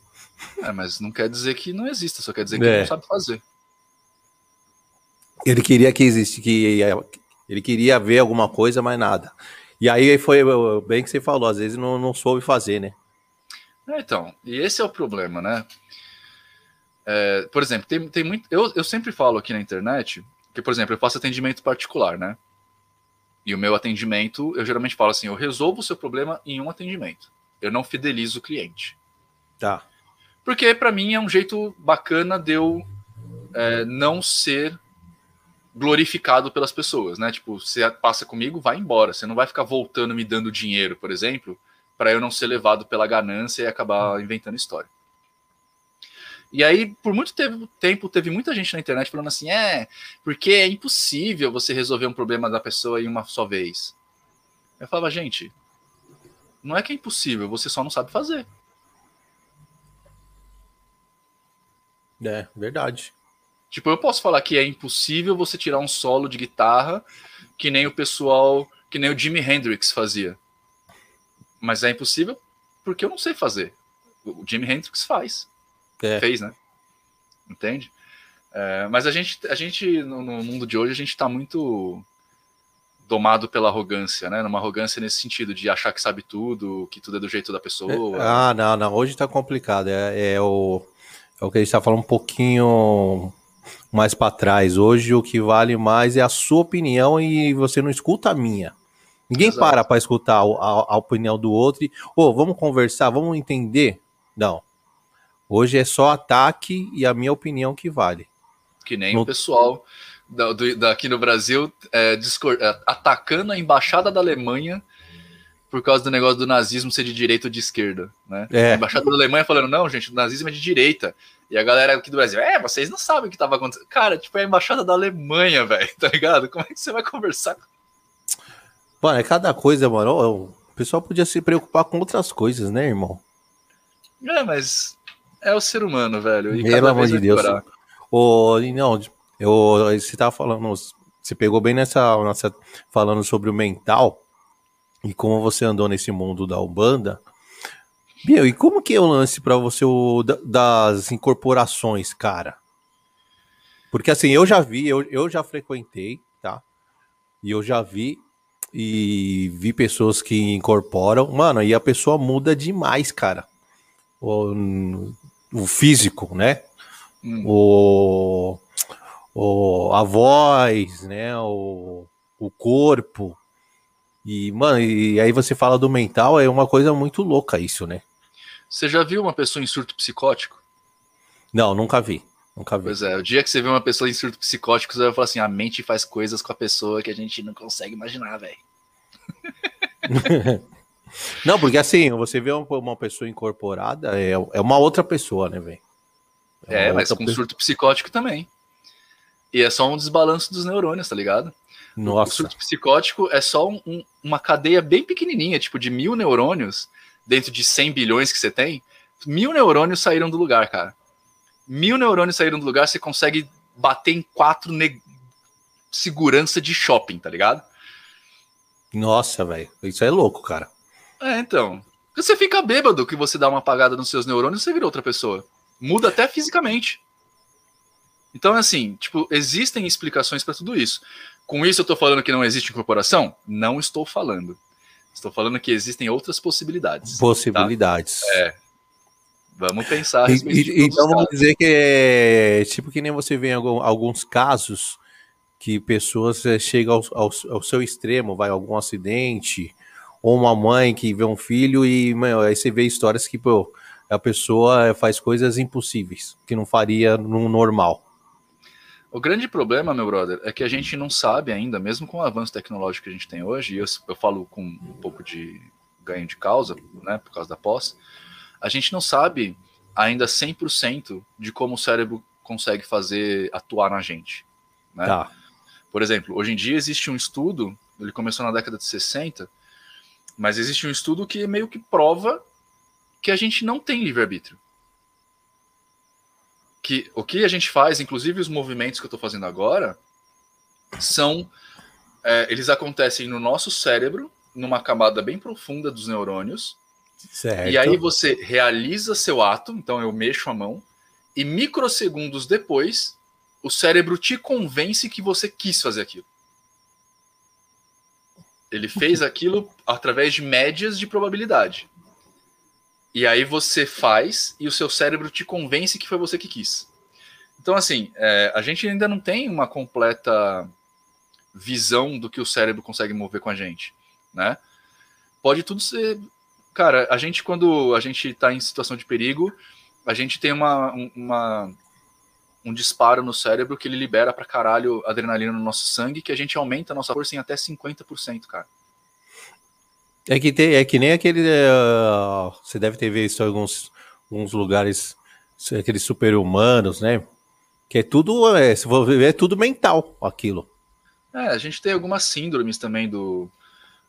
É, mas não quer dizer que não exista, só quer dizer que é. não sabe fazer. Ele queria que existe, que ele queria ver alguma coisa, mas nada. E aí foi bem que você falou, às vezes não, não soube fazer, né? É, então, e esse é o problema, né? É, por exemplo, tem, tem muito. Eu, eu sempre falo aqui na internet que, por exemplo, eu faço atendimento particular, né? E o meu atendimento, eu geralmente falo assim: eu resolvo o seu problema em um atendimento. Eu não fidelizo o cliente. Tá. Porque para mim é um jeito bacana de eu é, não ser glorificado pelas pessoas, né? Tipo, você passa comigo, vai embora. Você não vai ficar voltando me dando dinheiro, por exemplo, para eu não ser levado pela ganância e acabar inventando história. E aí, por muito tempo, teve muita gente na internet falando assim: é, porque é impossível você resolver um problema da pessoa em uma só vez. Eu falava, gente, não é que é impossível, você só não sabe fazer. É, verdade. Tipo, eu posso falar que é impossível você tirar um solo de guitarra que nem o pessoal, que nem o Jimi Hendrix fazia. Mas é impossível porque eu não sei fazer. O Jimi Hendrix faz. É. Fez, né? Entende? É, mas a gente, a gente no, no, mundo de hoje, a gente está muito domado pela arrogância, né? Numa arrogância nesse sentido, de achar que sabe tudo, que tudo é do jeito da pessoa. É, ah, não, não. Hoje está complicado. É, é o é o que a gente tá falando um pouquinho mais para trás. Hoje o que vale mais é a sua opinião e você não escuta a minha. Ninguém Exato. para para escutar a, a, a, opinião do outro e, ô, oh, vamos conversar, vamos entender. Não. Hoje é só ataque e a minha opinião que vale. Que nem no... o pessoal da, do, daqui no Brasil é, é, atacando a embaixada da Alemanha por causa do negócio do nazismo ser de direita ou de esquerda, né? É. A embaixada da Alemanha falando, não, gente, o nazismo é de direita. E a galera aqui do Brasil, é, vocês não sabem o que estava acontecendo. Cara, tipo, é a embaixada da Alemanha, velho, tá ligado? Como é que você vai conversar? Mano, é cada coisa, mano. O pessoal podia se preocupar com outras coisas, né, irmão? É, mas é o ser humano, velho. E Pelo amor de Deus. Ô, não, eu, você tava falando, você pegou bem nessa, nessa, falando sobre o mental e como você andou nesse mundo da Ubanda. Meu, e como que é o lance para você o, das incorporações, cara? Porque assim, eu já vi, eu, eu já frequentei, tá? E eu já vi e vi pessoas que incorporam, mano, e a pessoa muda demais, cara. O, o físico, né? Hum. O, o, a voz, né? O, o corpo. E, mano, e aí você fala do mental, é uma coisa muito louca isso, né? Você já viu uma pessoa em surto psicótico? Não, nunca vi. Nunca vi. Pois é, o dia que você vê uma pessoa em surto psicótico, você vai falar assim: a mente faz coisas com a pessoa que a gente não consegue imaginar, velho. não, porque assim, você vê uma pessoa incorporada, é, é uma outra pessoa, né, velho? É, é mas com surto psicótico também. E é só um desbalanço dos neurônios, tá ligado? Nossa. O surto psicótico é só um, um, uma cadeia bem pequenininha, tipo de mil neurônios, dentro de 100 bilhões que você tem. Mil neurônios saíram do lugar, cara. Mil neurônios saíram do lugar, você consegue bater em quatro ne... segurança de shopping, tá ligado? Nossa, velho. Isso é louco, cara. É, então. Você fica bêbado que você dá uma apagada nos seus neurônios e você vira outra pessoa. Muda até fisicamente. Então, assim, tipo, existem explicações para tudo isso. Com isso, eu estou falando que não existe incorporação? Não estou falando. Estou falando que existem outras possibilidades. Tá? Possibilidades. Tá? É. Vamos pensar. E, e, então, vamos dizer que é tipo que nem você vê em alguns casos que pessoas eh, chegam ao, ao, ao, seu extremo, vai algum acidente, ou uma mãe que vê um filho e meu, aí você vê histórias que pô, a pessoa faz coisas impossíveis, que não faria no normal. O grande problema, meu brother, é que a gente não sabe ainda, mesmo com o avanço tecnológico que a gente tem hoje, e eu, eu falo com um pouco de ganho de causa, né, por causa da pós, a gente não sabe ainda 100% de como o cérebro consegue fazer atuar na gente. Né? Tá. Por exemplo, hoje em dia existe um estudo, ele começou na década de 60, mas existe um estudo que meio que prova que a gente não tem livre-arbítrio. Que o que a gente faz, inclusive os movimentos que eu estou fazendo agora, são. É, eles acontecem no nosso cérebro, numa camada bem profunda dos neurônios. Certo. E aí você realiza seu ato, então eu mexo a mão, e microsegundos depois o cérebro te convence que você quis fazer aquilo. Ele fez aquilo através de médias de probabilidade. E aí você faz e o seu cérebro te convence que foi você que quis. Então, assim, é, a gente ainda não tem uma completa visão do que o cérebro consegue mover com a gente, né? Pode tudo ser... Cara, a gente, quando a gente está em situação de perigo, a gente tem uma, uma um disparo no cérebro que ele libera pra caralho adrenalina no nosso sangue, que a gente aumenta a nossa força em até 50%, cara. É que, tem, é que nem aquele. Uh, você deve ter visto alguns, alguns lugares, aqueles super-humanos, né? Que é tudo. É, se for ver, é tudo mental aquilo. É, a gente tem algumas síndromes também do.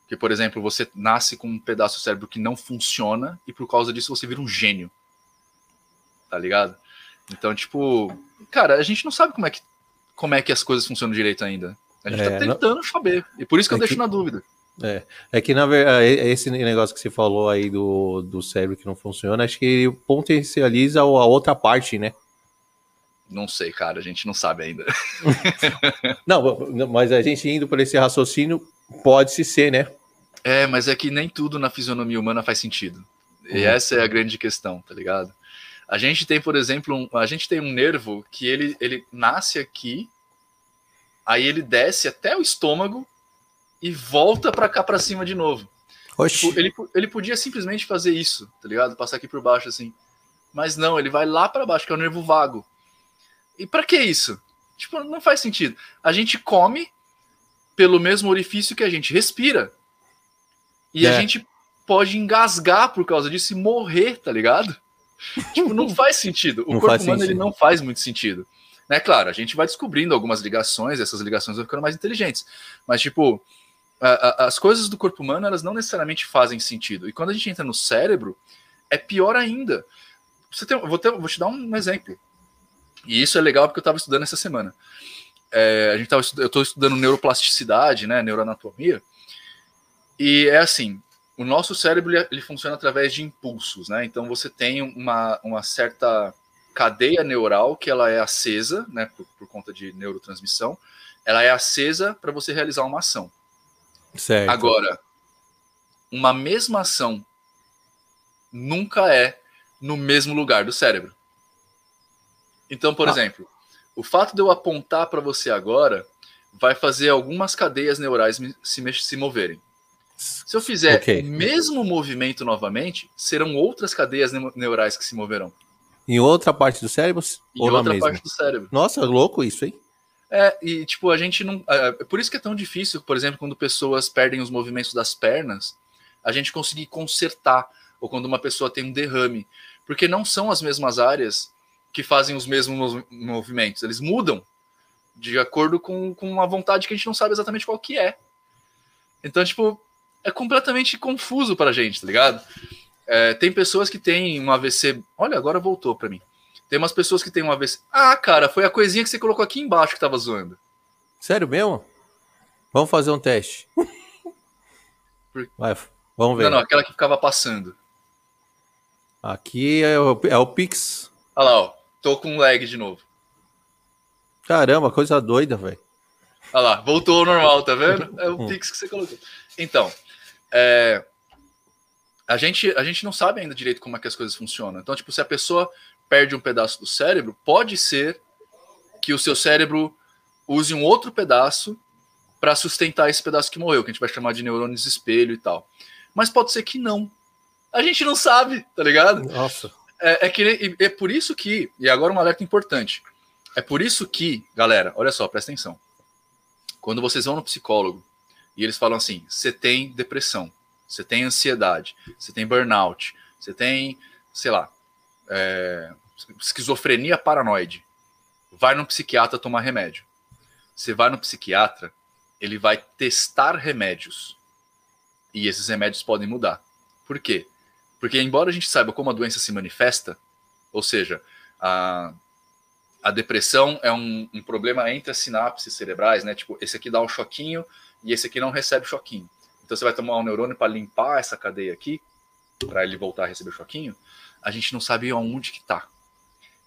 Que, por exemplo, você nasce com um pedaço do cérebro que não funciona e por causa disso você vira um gênio. Tá ligado? Então, tipo, cara, a gente não sabe como é que, como é que as coisas funcionam direito ainda. A gente tá é, tá tentando não... saber. E por isso que é eu deixo que... na dúvida. É, é que na verdade, é, esse negócio que você falou aí do, do cérebro que não funciona, acho que potencializa a outra parte, né? Não sei, cara, a gente não sabe ainda. não, mas a gente indo por esse raciocínio, pode-se ser, né? É, mas é que nem tudo na fisionomia humana faz sentido. E uhum. essa é a grande questão, tá ligado? A gente tem, por exemplo, um, a gente tem um nervo que ele, ele nasce aqui, aí ele desce até o estômago e volta para cá para cima de novo. Tipo, ele, ele podia simplesmente fazer isso, tá ligado? Passar aqui por baixo assim. Mas não, ele vai lá para baixo, que é o nervo vago. E para que isso? Tipo, não faz sentido. A gente come pelo mesmo orifício que a gente respira. E é. a gente pode engasgar por causa disso e morrer, tá ligado? tipo, não faz sentido. O não corpo humano ele não faz muito sentido. Né, claro, a gente vai descobrindo algumas ligações, essas ligações vão ficando mais inteligentes. Mas, tipo, as coisas do corpo humano, elas não necessariamente fazem sentido. E quando a gente entra no cérebro, é pior ainda. Você tem, vou, ter, vou te dar um exemplo. E isso é legal porque eu estava estudando essa semana. É, a gente tava, eu estou estudando neuroplasticidade, né, neuroanatomia. E é assim, o nosso cérebro ele, funciona através de impulsos, né? Então você tem uma, uma certa cadeia neural que ela é acesa, né, por, por conta de neurotransmissão, ela é acesa para você realizar uma ação. Certo. Agora, uma mesma ação nunca é no mesmo lugar do cérebro. Então, por ah. exemplo, o fato de eu apontar para você agora vai fazer algumas cadeias neurais se, se moverem. Se eu fizer okay. o mesmo movimento novamente, serão outras cadeias neurais que se moverão. Em outra parte do cérebro? Em ou outra parte do cérebro. Nossa, louco isso, hein? É, e tipo, a gente não. É, é, por isso que é tão difícil, por exemplo, quando pessoas perdem os movimentos das pernas, a gente conseguir consertar, ou quando uma pessoa tem um derrame. Porque não são as mesmas áreas que fazem os mesmos movimentos. Eles mudam de acordo com, com uma vontade que a gente não sabe exatamente qual que é. Então, tipo, é completamente confuso para a gente, tá ligado? É, tem pessoas que têm um AVC. Olha, agora voltou para mim. Tem umas pessoas que têm um AVC. Ah, cara, foi a coisinha que você colocou aqui embaixo que tava zoando. Sério mesmo? Vamos fazer um teste. Vai, vamos ver. Não, não, aquela que ficava passando. Aqui é o, é o Pix. Olha lá, ó. Tô com lag de novo. Caramba, coisa doida, velho. Olha lá, voltou ao normal, tá vendo? É o. Pix que você colocou. Então, é, a, gente, a gente não sabe ainda direito como é que as coisas funcionam. Então, tipo, se a pessoa perde um pedaço do cérebro, pode ser que o seu cérebro use um outro pedaço para sustentar esse pedaço que morreu, que a gente vai chamar de neurônios espelho e tal. Mas pode ser que não. A gente não sabe, tá ligado? Nossa. É, é que é por isso que, e agora um alerta importante. É por isso que, galera, olha só, presta atenção. Quando vocês vão no psicólogo e eles falam assim: você tem depressão, você tem ansiedade, você tem burnout, você tem, sei lá, é, esquizofrenia paranoide. Vai no psiquiatra tomar remédio. Você vai no psiquiatra, ele vai testar remédios. E esses remédios podem mudar. Por quê? Porque, embora a gente saiba como a doença se manifesta, ou seja, a, a depressão é um, um, problema entre as sinapses cerebrais, né? Tipo, esse aqui dá um choquinho e esse aqui não recebe choquinho. Então você vai tomar um neurônio para limpar essa cadeia aqui, para ele voltar a receber choquinho. A gente não sabe aonde que tá.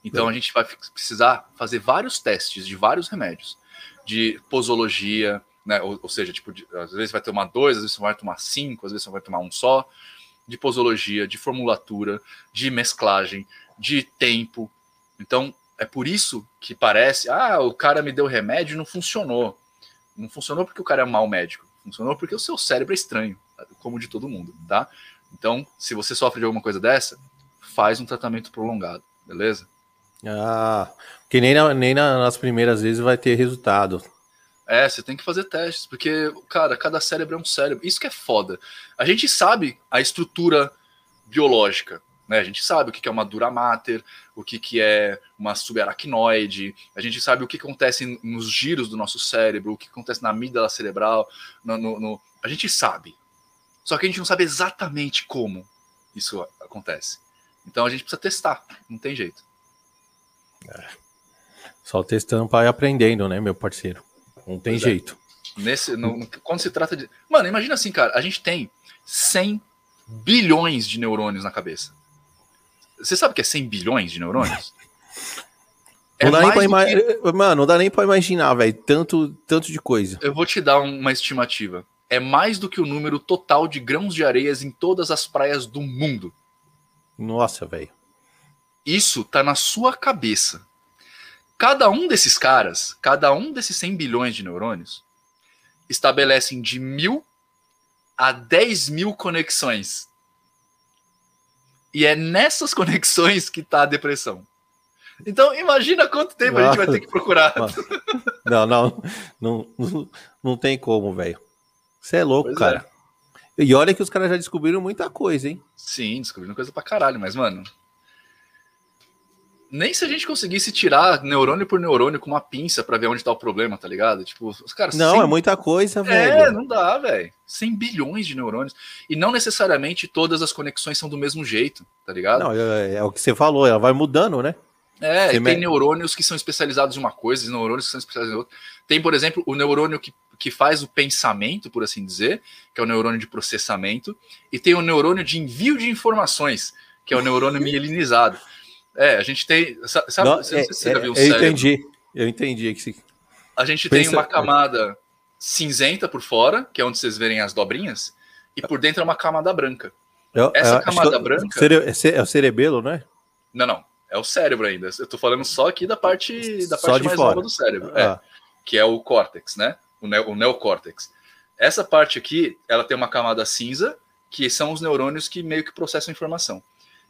Então a gente vai precisar fazer vários testes de vários remédios, de posologia, né? Ou, ou seja, tipo, de, às vezes vai tomar dois, às vezes você vai tomar cinco, às vezes você vai tomar um só, de posologia, de formulatura, de mesclagem, de tempo. Então é por isso que parece, ah, o cara me deu remédio e não funcionou. Não funcionou porque o cara é um mau médico. Funcionou porque o seu cérebro é estranho, como de todo mundo, tá? Então, se você sofre de alguma coisa dessa, faz um tratamento prolongado, beleza? Ah, que nem, na, nem nas primeiras vezes vai ter resultado. É, você tem que fazer testes, porque, cara, cada cérebro é um cérebro. Isso que é foda. A gente sabe a estrutura biológica, né? A gente sabe o que é uma dura mater, o que é uma subaracnoide, a gente sabe o que acontece nos giros do nosso cérebro, o que acontece na amígdala cerebral, no, no, no... a gente sabe. Só que a gente não sabe exatamente como isso acontece. Então a gente precisa testar, não tem jeito. É. Só testando para ir aprendendo, né, meu parceiro? Não tem pois é. jeito. É. Nesse, no, quando se trata de. Mano, imagina assim, cara, a gente tem 100 bilhões de neurônios na cabeça. Você sabe o que é 100 bilhões de neurônios? É não dá nem pra que... Mano, não dá nem pra imaginar, velho. Tanto, tanto de coisa. Eu vou te dar uma estimativa. É mais do que o número total de grãos de areias em todas as praias do mundo. Nossa, velho. Isso tá na sua cabeça. Cada um desses caras, cada um desses 100 bilhões de neurônios, estabelecem de mil a 10 mil conexões. E é nessas conexões que tá a depressão. Então, imagina quanto tempo a gente vai ter que procurar. Não, não, não, não, não tem como, velho. Você é louco, pois cara. É. E olha que os caras já descobriram muita coisa, hein? Sim, descobriram coisa pra caralho, mas, mano. Nem se a gente conseguisse tirar neurônio por neurônio com uma pinça para ver onde tá o problema, tá ligado? Tipo, os caras. Não, 100... é muita coisa, é, velho. É, não dá, velho. 100 bilhões de neurônios. E não necessariamente todas as conexões são do mesmo jeito, tá ligado? Não, é, é o que você falou, ela vai mudando, né? É, tem me... neurônios que são especializados em uma coisa, e neurônios que são especializados em outra. Tem, por exemplo, o neurônio que, que faz o pensamento, por assim dizer, que é o neurônio de processamento, e tem o neurônio de envio de informações, que é o neurônio mielinizado. É, a gente tem. Sabe, não, você, é, você é, viu o eu cérebro? entendi, eu entendi. Que. A gente Pensa... tem uma camada cinzenta por fora, que é onde vocês verem as dobrinhas, e por dentro é uma camada branca. Eu, Essa eu, camada branca. É o cerebelo, né? Não, não. É o cérebro ainda. Eu tô falando só aqui da parte, da parte mais fora. nova do cérebro. É, ah. É, que é o córtex, né? O, ne o neocórtex. Essa parte aqui, ela tem uma camada cinza, que são os neurônios que meio que processam informação.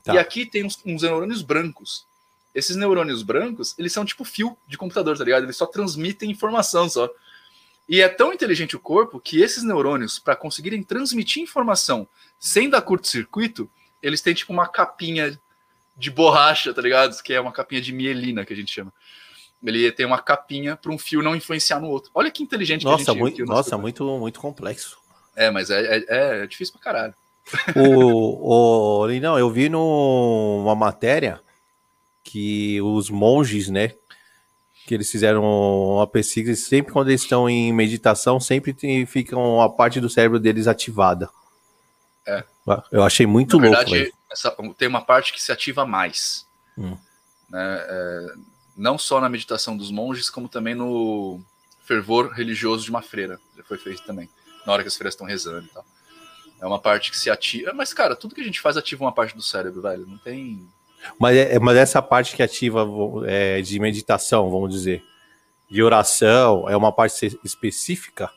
Tá. E aqui tem uns, uns, neurônios brancos. Esses neurônios brancos, eles são tipo fio de computador, tá ligado? Eles só transmitem informação só. E é tão inteligente o corpo que esses neurônios, para conseguirem transmitir informação sem dar curto-circuito, eles têm tipo uma capinha de borracha, tá ligado? Que é uma capinha de mielina que a gente chama. Ele tem uma capinha para um fio não influenciar no outro. Olha que inteligente nossa, que a gente muito, Nossa, muito, muito complexo. É, mas é, é, é difícil pra caralho. O, o não, eu vi numa matéria que os monges, né, que eles fizeram uma pesquisa, sempre quando eles estão em meditação, sempre tem, ficam a parte do cérebro deles ativada. É. Eu achei muito Na louco. Verdade, essa, tem uma parte que se ativa mais. Hum. Né? É, não só na meditação dos monges, como também no fervor religioso de uma freira. Já foi feito também. Na hora que as freiras estão rezando e tal. É uma parte que se ativa. Mas, cara, tudo que a gente faz ativa uma parte do cérebro, velho. Não tem. Mas, é, mas essa parte que ativa é, de meditação, vamos dizer, de oração, é uma parte específica?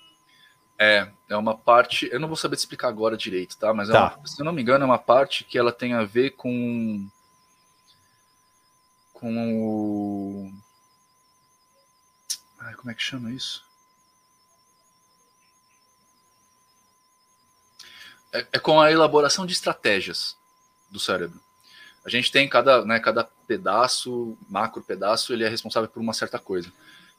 É, é uma parte. Eu não vou saber te explicar agora direito, tá? Mas é tá. uma, se eu não me engano, é uma parte que ela tem a ver com. Com o. Ai, como é que chama isso? É, é com a elaboração de estratégias do cérebro. A gente tem cada, né, cada pedaço, macro pedaço, ele é responsável por uma certa coisa.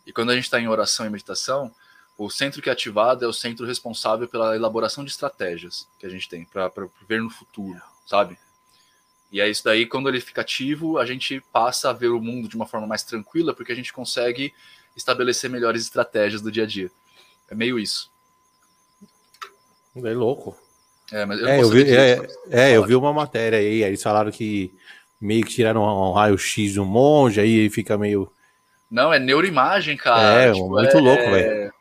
E quando a gente está em oração e meditação, o centro que é ativado é o centro responsável pela elaboração de estratégias que a gente tem para ver no futuro, sabe? E é isso daí, quando ele fica ativo, a gente passa a ver o mundo de uma forma mais tranquila, porque a gente consegue estabelecer melhores estratégias do dia a dia. É meio isso. É louco. É, mas eu, é, eu vi, é, é, eu vi uma matéria aí, eles falaram que meio que tiraram um raio-x do monge, aí fica meio. Não, é neuroimagem, cara. É, tipo, muito é, louco, velho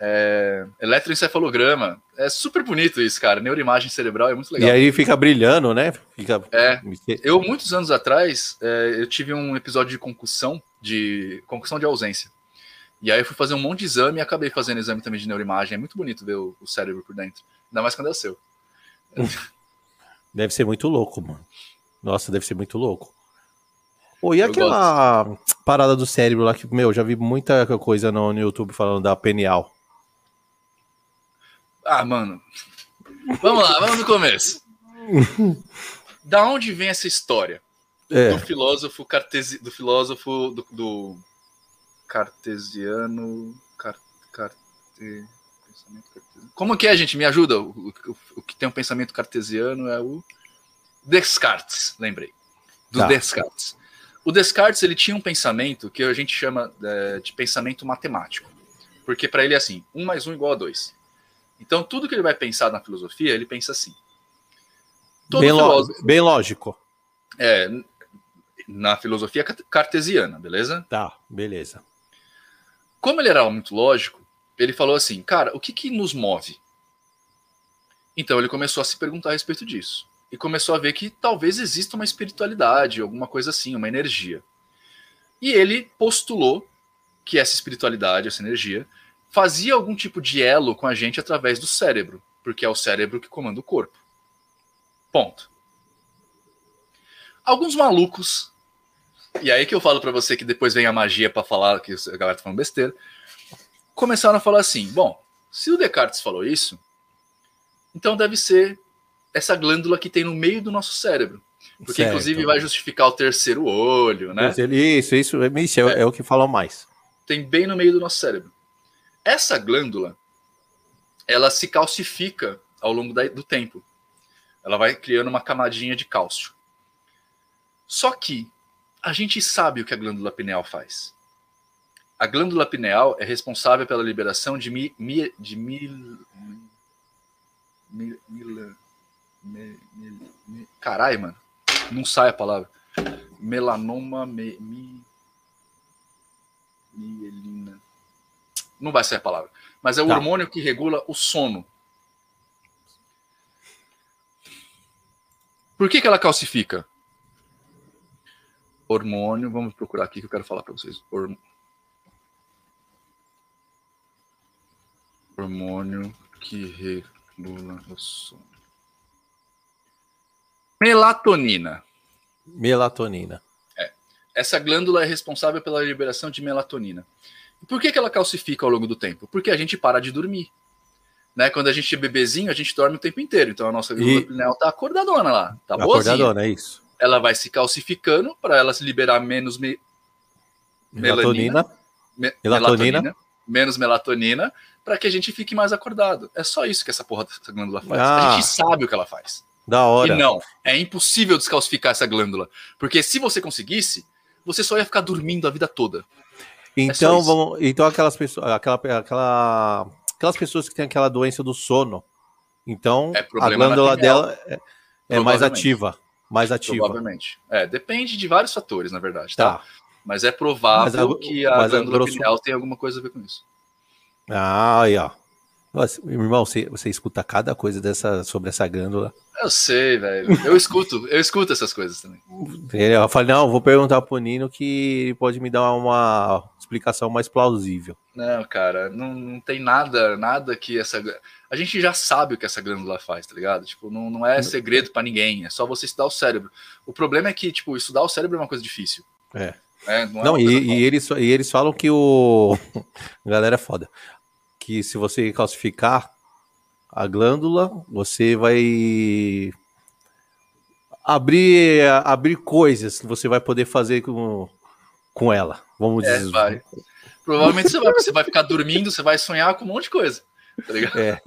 é, eletroencefalograma. É super bonito isso, cara. Neuroimagem cerebral é muito legal. E aí fica brilhando, né? Fica... É. Eu, muitos anos atrás, é, eu tive um episódio de concussão, de concussão de ausência. E aí eu fui fazer um monte de exame e acabei fazendo exame também de neuroimagem. É muito bonito ver o, o cérebro por dentro. Ainda mais quando é o seu. Deve ser muito louco, mano. Nossa, deve ser muito louco. Pô, e aquela parada do cérebro lá que, meu, já vi muita coisa no, no YouTube falando da penial. Ah, mano. Vamos lá, vamos no começo. da onde vem essa história? É. Do filósofo cartesi... do filósofo do, do cartesiano. Car... Carte... Como que é, gente? Me ajuda. O, o, o, que tem um pensamento cartesiano é o Descartes, lembrei. Do tá. Descartes. O Descartes ele tinha um pensamento que a gente chama é, de pensamento matemático. Porque para ele é assim: um mais um igual a dois. Então, tudo que ele vai pensar na filosofia, ele pensa assim. Bem, filósofo, bem, lógico. É, na filosofia cartesiana, beleza? Tá, beleza. Como ele era muito lógico, ele falou assim, cara, o que, que nos move? Então ele começou a se perguntar a respeito disso. e começou a ver que talvez exista uma espiritualidade, alguma coisa assim, uma energia. E ele postulou que essa espiritualidade, essa energia, fazia algum tipo de elo com a gente através do cérebro, porque é o cérebro que comanda o corpo. Ponto. Alguns malucos, e aí que eu falo para você que depois vem a magia para falar que a galera tá falando besteira, começaram a falar assim: bom, se o Descartes falou isso, então deve ser essa glândula que tem no meio do nosso cérebro. Porque, certo. inclusive, vai justificar o terceiro olho, né? Isso, isso, isso é, é. é o que falam mais. Tem bem no meio do nosso cérebro. Essa glândula, ela se calcifica ao longo da, do tempo. Ela vai criando uma camadinha de cálcio. Só que a gente sabe o que a glândula pineal faz. A glândula pineal é responsável pela liberação de mi, mi, de mil, mil, mil, mil, Caralho, mano. Não sai a palavra. Melanoma. Me, mi, mielina. Não vai sair a palavra. Mas é o tá. hormônio que regula o sono. Por que, que ela calcifica? Hormônio, vamos procurar aqui que eu quero falar para vocês. Hormônio que regula o sono. Melatonina. Melatonina. É. Essa glândula é responsável pela liberação de melatonina. Por que, que ela calcifica ao longo do tempo? Porque a gente para de dormir. Né? Quando a gente é bebezinho, a gente dorme o tempo inteiro. Então a nossa glândula pineal tá acordadona lá. Tá boazinha. Acordadona, é isso. Ela vai se calcificando para ela se liberar menos me... melatonina. Me... melatonina. melatonina. Menos melatonina, para que a gente fique mais acordado. É só isso que essa porra dessa glândula faz. Ah. A gente sabe o que ela faz. Da hora. E não, é impossível descalcificar essa glândula. Porque se você conseguisse, você só ia ficar dormindo a vida toda. É então, é vamos, então aquelas pessoas, aquela, aquela, aquelas pessoas que têm aquela doença do sono, então é a glândula dela é, é mais ativa, mais ativa. Provavelmente. É, depende de vários fatores, na verdade, tá? tá. Mas é provável a, que a glândula a grosso... pineal tenha alguma coisa a ver com isso. Ah, aí, ó. Nossa, irmão, você, você escuta cada coisa dessa, sobre essa glândula. Eu sei, velho. Eu escuto, eu escuto essas coisas também. Eu falei, não, vou perguntar pro Nino que pode me dar uma explicação mais plausível. Não, cara, não, não tem nada, nada que essa. A gente já sabe o que essa glândula faz, tá ligado? Tipo, não, não é segredo para ninguém, é só você estudar o cérebro. O problema é que, tipo, estudar o cérebro é uma coisa difícil. É. é não, é não e, e, eles, e eles falam que o. Galera é foda que se você calcificar a glândula, você vai abrir abrir coisas que você vai poder fazer com, com ela. Vamos é, dizer. Vai. Provavelmente você vai, você vai ficar dormindo, você vai sonhar com um monte de coisa. Tá ligado? É.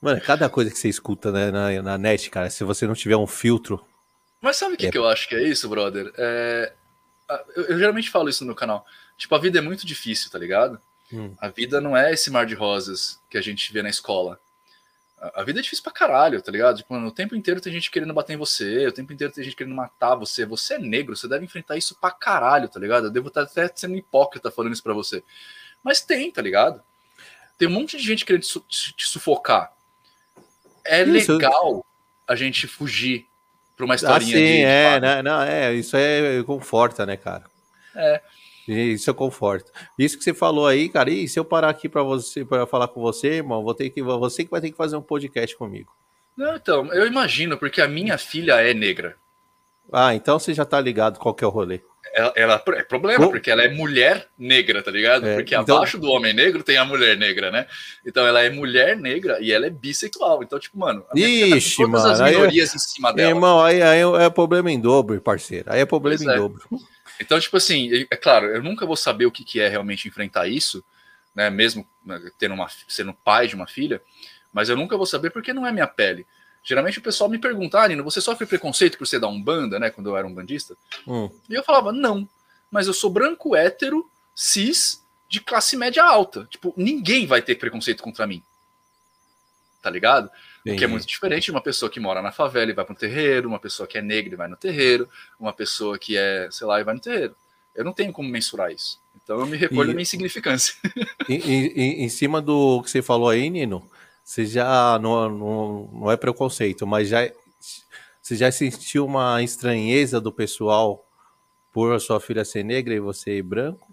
Mano, cada coisa que você escuta né, na, na net, cara, se você não tiver um filtro. Mas sabe o que, é... que eu acho que é isso, brother? É... Eu, eu geralmente falo isso no canal. Tipo, a vida é muito difícil, tá ligado? Hum. A vida não é esse mar de rosas que a gente vê na escola. A, a vida é difícil pra caralho, tá ligado? Tipo, o tempo inteiro tem gente querendo bater em você, o tempo inteiro tem gente querendo matar você. Você é negro, você deve enfrentar isso pra caralho, tá ligado? Eu devo estar até sendo hipócrita falando isso pra você. Mas tem, tá ligado? Tem um monte de gente querendo te, te sufocar. É isso. legal a gente fugir pra uma historinha ah, sim, de, é, né? não, é, isso é conforta, né, cara? É. Isso é conforto. Isso que você falou aí, cara, e se eu parar aqui para você para falar com você, irmão, vou ter que você que vai ter que fazer um podcast comigo. Não, então, eu imagino, porque a minha filha é negra. Ah, então você já tá ligado qual que é o rolê. Ela, ela é problema, porque ela é mulher negra, tá ligado? É, porque então... abaixo do homem negro tem a mulher negra, né? Então ela é mulher negra e ela é bissexual. Então, tipo, mano, a Ixi, tá todas mano, as minorias aí, em cima dela. Irmão, aí, aí é problema em dobro, parceiro. Aí é problema pois em é. dobro. Então, tipo assim, é claro, eu nunca vou saber o que, que é realmente enfrentar isso, né? Mesmo né, tendo uma, sendo pai de uma filha, mas eu nunca vou saber porque não é minha pele. Geralmente o pessoal me pergunta, ah, Nino, você sofre preconceito por ser da Umbanda, né? Quando eu era um bandista. Hum. E eu falava, não, mas eu sou branco, hétero, cis, de classe média alta. Tipo, ninguém vai ter preconceito contra mim. Tá ligado? Sim. O que é muito diferente de uma pessoa que mora na favela e vai para um terreiro, uma pessoa que é negra e vai no terreiro, uma pessoa que é, sei lá, e vai no terreiro. Eu não tenho como mensurar isso. Então eu me recolho e, da minha insignificância. Em, em, em, cima do que você falou aí, Nino, você já não, não, não é preconceito, mas já você já sentiu uma estranheza do pessoal por a sua filha ser negra e você branco?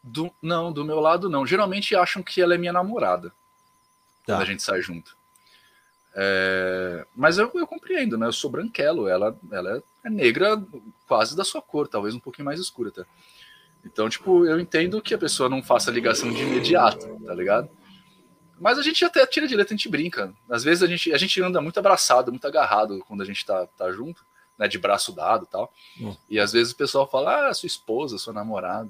Do, não, do meu lado não. Geralmente acham que ela é minha namorada. Tá. Quando a gente sai junto. É, mas eu, eu, compreendo, né? Eu sou branquelo, ela, ela é negra quase da sua cor, talvez um pouquinho mais escura até. Então, tipo, eu entendo que a pessoa não faça ligação de imediato, tá ligado? Mas a gente até tira letra, a gente brinca. Às vezes a gente, a gente anda muito abraçado, muito agarrado quando a gente tá, tá junto, né? De braço dado e tal. Hum. E às vezes o pessoal fala, ah, sua esposa, sua namorada.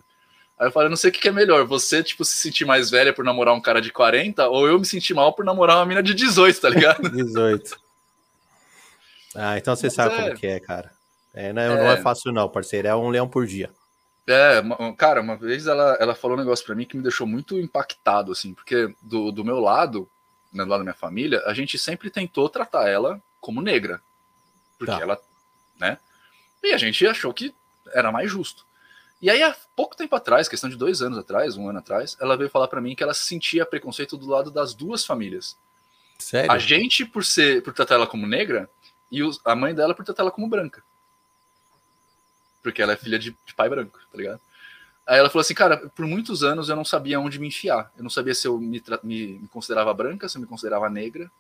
Aí eu falo, eu não sei o que, que é melhor, você, tipo, se sentir mais velha por namorar um cara de 40, ou eu me sentir mal por namorar uma mina de 18, tá ligado? 18. Ah, então você Mas sabe é... como que é, cara. É, não, é, não é fácil não, parceiro, é um leão por dia. É, cara, uma vez ela, ela falou um negócio para mim que me deixou muito impactado, assim, porque do, do meu lado, né, do lado da minha família, a gente sempre tentou tratar ela como negra. Porque tá. ela, né? E a gente achou que era mais justo. E aí, há pouco tempo atrás, questão de dois anos atrás, um ano atrás, ela veio falar para mim que ela sentia preconceito do lado das duas famílias. Sério? A gente por ser, por tratar ela como negra, e a mãe dela por tratar ela como branca. Porque ela é filha de, de pai branco, tá ligado? Aí ela falou assim, cara, por muitos anos eu não sabia onde me enfiar. Eu não sabia se eu me, me, me considerava branca, se eu me considerava negra.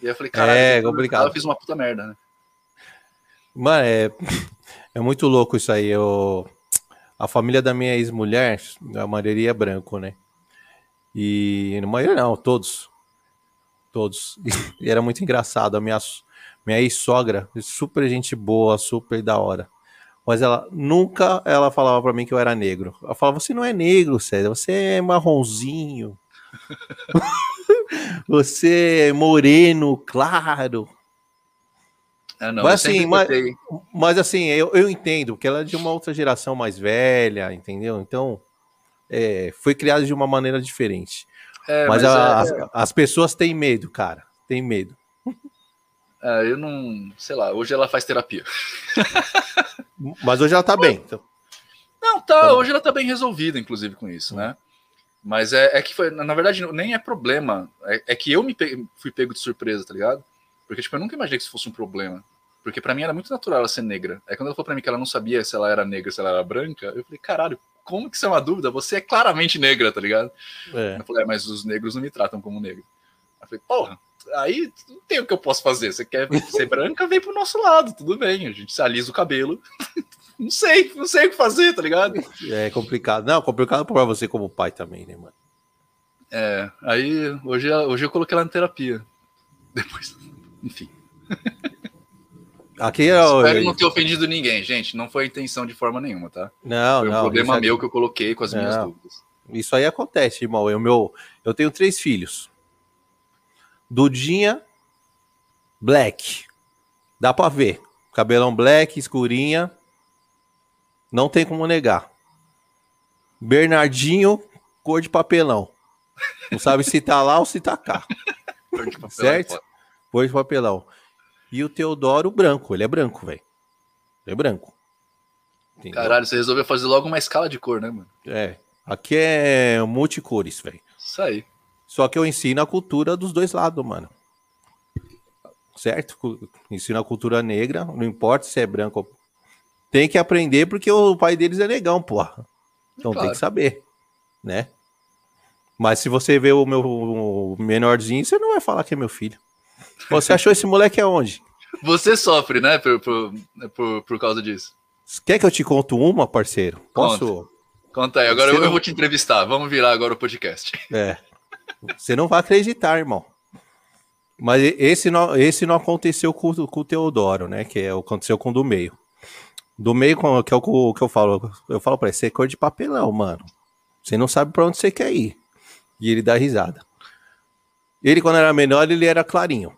E aí eu falei, cara, é, eu fiz uma puta merda, né? Mano, é, é muito louco isso aí. Eu, a família da minha ex-mulher, a maioria é branco, né? E a maioria não, todos. Todos. E era muito engraçado. A minha, minha ex-sogra, super gente boa, super da hora. Mas ela nunca ela falava para mim que eu era negro. Ela falava: "Você não é negro, César, você é marronzinho. você é moreno, claro". É, não, mas assim, mas, mas, assim, eu, eu entendo que ela é de uma outra geração mais velha, entendeu? Então, é, foi criada de uma maneira diferente. É, mas, mas a, é, as, as pessoas têm medo, cara. Tem medo. É, eu não. Sei lá, hoje ela faz terapia. Mas hoje ela tá bem. Então. Não, tá. Então... Hoje ela tá bem resolvida, inclusive, com isso, hum. né? Mas é, é, que foi. Na verdade, nem é problema. É, é que eu me pe... fui pego de surpresa, tá ligado? Porque, tipo, eu nunca imaginei que isso fosse um problema. Porque para mim era muito natural ela ser negra. Aí quando ela falou pra mim que ela não sabia se ela era negra, se ela era branca, eu falei, caralho, como que isso é uma dúvida? Você é claramente negra, tá ligado? É. Eu falei, é, mas os negros não me tratam como negro. Eu falei, porra, aí não tem o que eu posso fazer. Você quer ser branca, vem pro nosso lado, tudo bem. A gente se alisa o cabelo. não sei, não sei o que fazer, tá ligado? É complicado. Não, complicado pra você como pai também, né, mano? É, aí hoje, hoje eu coloquei ela na terapia. Depois, enfim. Aqui é o... Espero não ter ofendido ninguém, gente. Não foi a intenção de forma nenhuma, tá? Não, foi um não. problema meu que eu coloquei com as não. minhas dúvidas. Isso aí acontece, irmão. Eu, meu, eu tenho três filhos. Dudinha, black. Dá pra ver. Cabelão black, escurinha. Não tem como negar. Bernardinho, cor de papelão. Não sabe se tá lá ou se tá cá. Cor de papelão, certo? Cor de papelão. E o Teodoro branco. Ele é branco, velho. Ele é branco. Entendeu? Caralho, você resolveu fazer logo uma escala de cor, né, mano? É. Aqui é multicores, velho. Isso aí. Só que eu ensino a cultura dos dois lados, mano. Certo? Ensino a cultura negra, não importa se é branco. Tem que aprender porque o pai deles é negão, porra. Então claro. tem que saber, né? Mas se você vê o meu menorzinho, você não vai falar que é meu filho. Você achou esse moleque aonde? Você sofre, né, por, por, por, por causa disso. Quer que eu te conto uma, parceiro? Posso? Conta, Conta aí, agora eu, não... eu vou te entrevistar. Vamos virar agora o podcast. É. Você não vai acreditar, irmão. Mas esse não, esse não aconteceu com, com o Teodoro, né? Que é, aconteceu com o do meio. Do meio, que é o que eu falo. Eu falo pra ele, você é cor de papelão, mano. Você não sabe pra onde você quer ir. E ele dá risada. Ele, quando era menor, ele era clarinho.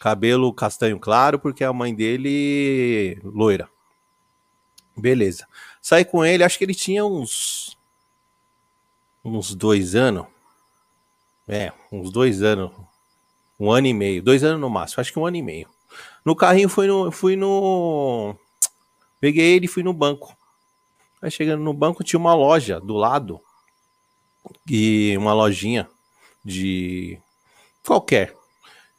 Cabelo castanho claro, porque a mãe dele loira. Beleza. Saí com ele, acho que ele tinha uns. Uns dois anos. É, uns dois anos. Um ano e meio. Dois anos no máximo. Acho que um ano e meio. No carrinho fui no. Fui no. Peguei ele e fui no banco. Aí chegando no banco tinha uma loja do lado. E uma lojinha de qualquer.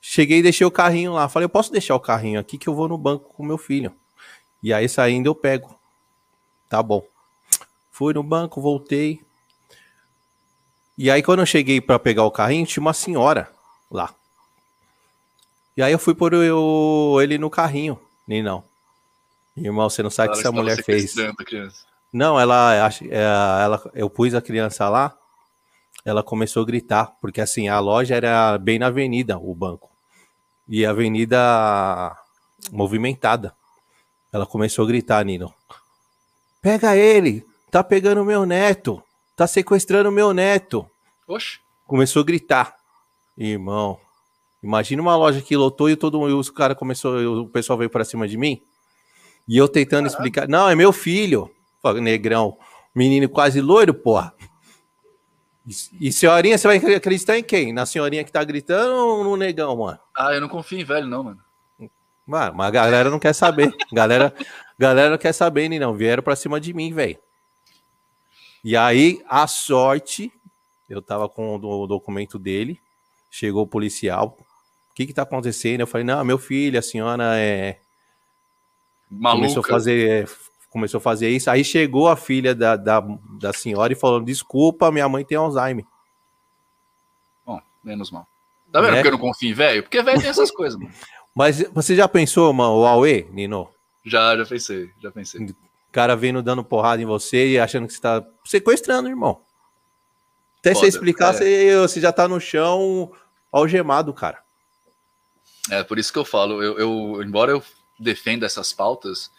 Cheguei e deixei o carrinho lá. Falei, eu posso deixar o carrinho aqui que eu vou no banco com meu filho. E aí saindo eu pego. Tá bom. Fui no banco, voltei. E aí quando eu cheguei para pegar o carrinho, tinha uma senhora lá. E aí eu fui por eu, ele no carrinho. Nem não. Irmão, você não sabe o que essa mulher fez. Não, ela, é, ela, eu pus a criança lá, ela começou a gritar, porque assim, a loja era bem na avenida, o banco. E a avenida movimentada. Ela começou a gritar, Nino. Pega ele! Tá pegando meu neto! Tá sequestrando meu neto! Oxe. Começou a gritar. Irmão, imagina uma loja que lotou e todo mundo, os cara começou, o pessoal veio para cima de mim. E eu tentando Caramba. explicar, não, é meu filho. Negrão, menino quase loiro, porra. E, e senhorinha, você vai acreditar em quem? Na senhorinha que tá gritando ou no negão, mano? Ah, eu não confio em velho, não, mano. Mano, mas a galera não quer saber. galera, galera não quer saber, nem não. Vieram pra cima de mim, velho. E aí, a sorte, eu tava com o documento dele, chegou o policial. O que que tá acontecendo? Eu falei, não, meu filho, a senhora é. Maluca. Começou a fazer, é, começou a fazer isso. Aí chegou a filha da, da, da senhora e falou: desculpa, minha mãe tem Alzheimer. Bom, menos mal. Tá vendo né? porque eu não confio em velho? Porque velho tem essas coisas, mano. Mas você já pensou, mano, o Aue, Nino? Já, já pensei, já pensei. Cara vindo dando porrada em você e achando que você tá sequestrando, irmão. Até Foda, você explicar, é. você, você já tá no chão algemado, cara. É, por isso que eu falo, eu, eu, embora eu defenda essas pautas,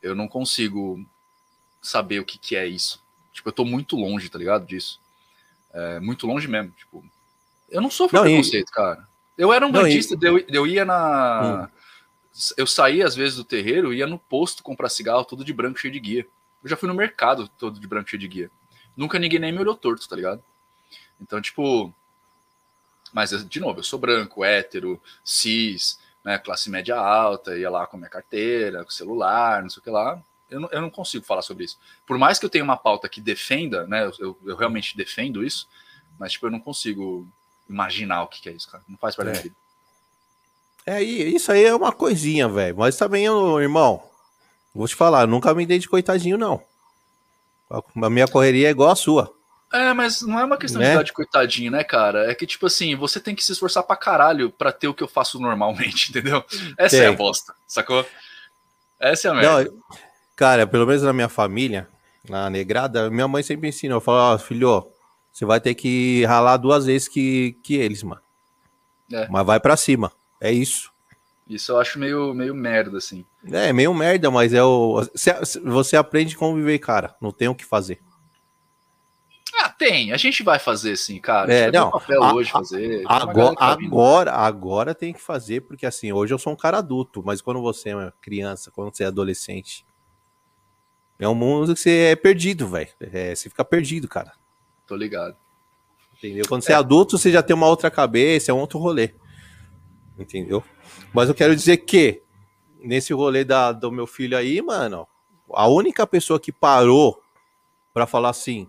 eu não consigo saber o que, que é isso. Tipo, eu tô muito longe, tá ligado, disso. É, muito longe mesmo, tipo... Eu não sofro não, preconceito, e... cara. Eu era um não, bandista, e... eu, eu ia na. Hum. Eu saía às vezes do terreiro, ia no posto comprar cigarro, tudo de branco cheio de guia. Eu já fui no mercado todo de branco cheio de guia. Nunca ninguém nem me olhou torto, tá ligado? Então, tipo. Mas, de novo, eu sou branco, hétero, cis, né, classe média alta, ia lá com minha carteira, com celular, não sei o que lá. Eu não, eu não consigo falar sobre isso. Por mais que eu tenha uma pauta que defenda, né, eu, eu realmente defendo isso, mas, tipo, eu não consigo imaginar o que, que é isso, cara. Não faz parte é. da vida. É, isso aí é uma coisinha, velho. Mas também, eu, irmão, vou te falar, nunca me dei de coitadinho, não. A minha correria é igual a sua. É, mas não é uma questão né? de dar de coitadinho, né, cara? É que, tipo assim, você tem que se esforçar pra caralho pra ter o que eu faço normalmente, entendeu? Essa tem. é a bosta, sacou? Essa é a merda. Não, cara, pelo menos na minha família, na negrada, minha mãe sempre ensinou. Falou, ó, filho, você vai ter que ralar duas vezes que, que eles, mano. É. Mas vai para cima. É isso. Isso eu acho meio, meio merda, assim. É, meio merda, mas é o. Você aprende a conviver, cara. Não tem o que fazer. Ah, tem. A gente vai fazer, sim, cara. É, não. papel a, hoje fazer. Agora, tá agora, agora tem que fazer, porque assim, hoje eu sou um cara adulto, mas quando você é criança, quando você é adolescente, é um mundo que você é perdido, velho. É, você fica perdido, cara. Tô ligado. Entendeu? Quando você é adulto, você já tem uma outra cabeça, é um outro rolê. Entendeu? Mas eu quero dizer que, nesse rolê da, do meu filho aí, mano, a única pessoa que parou para falar assim: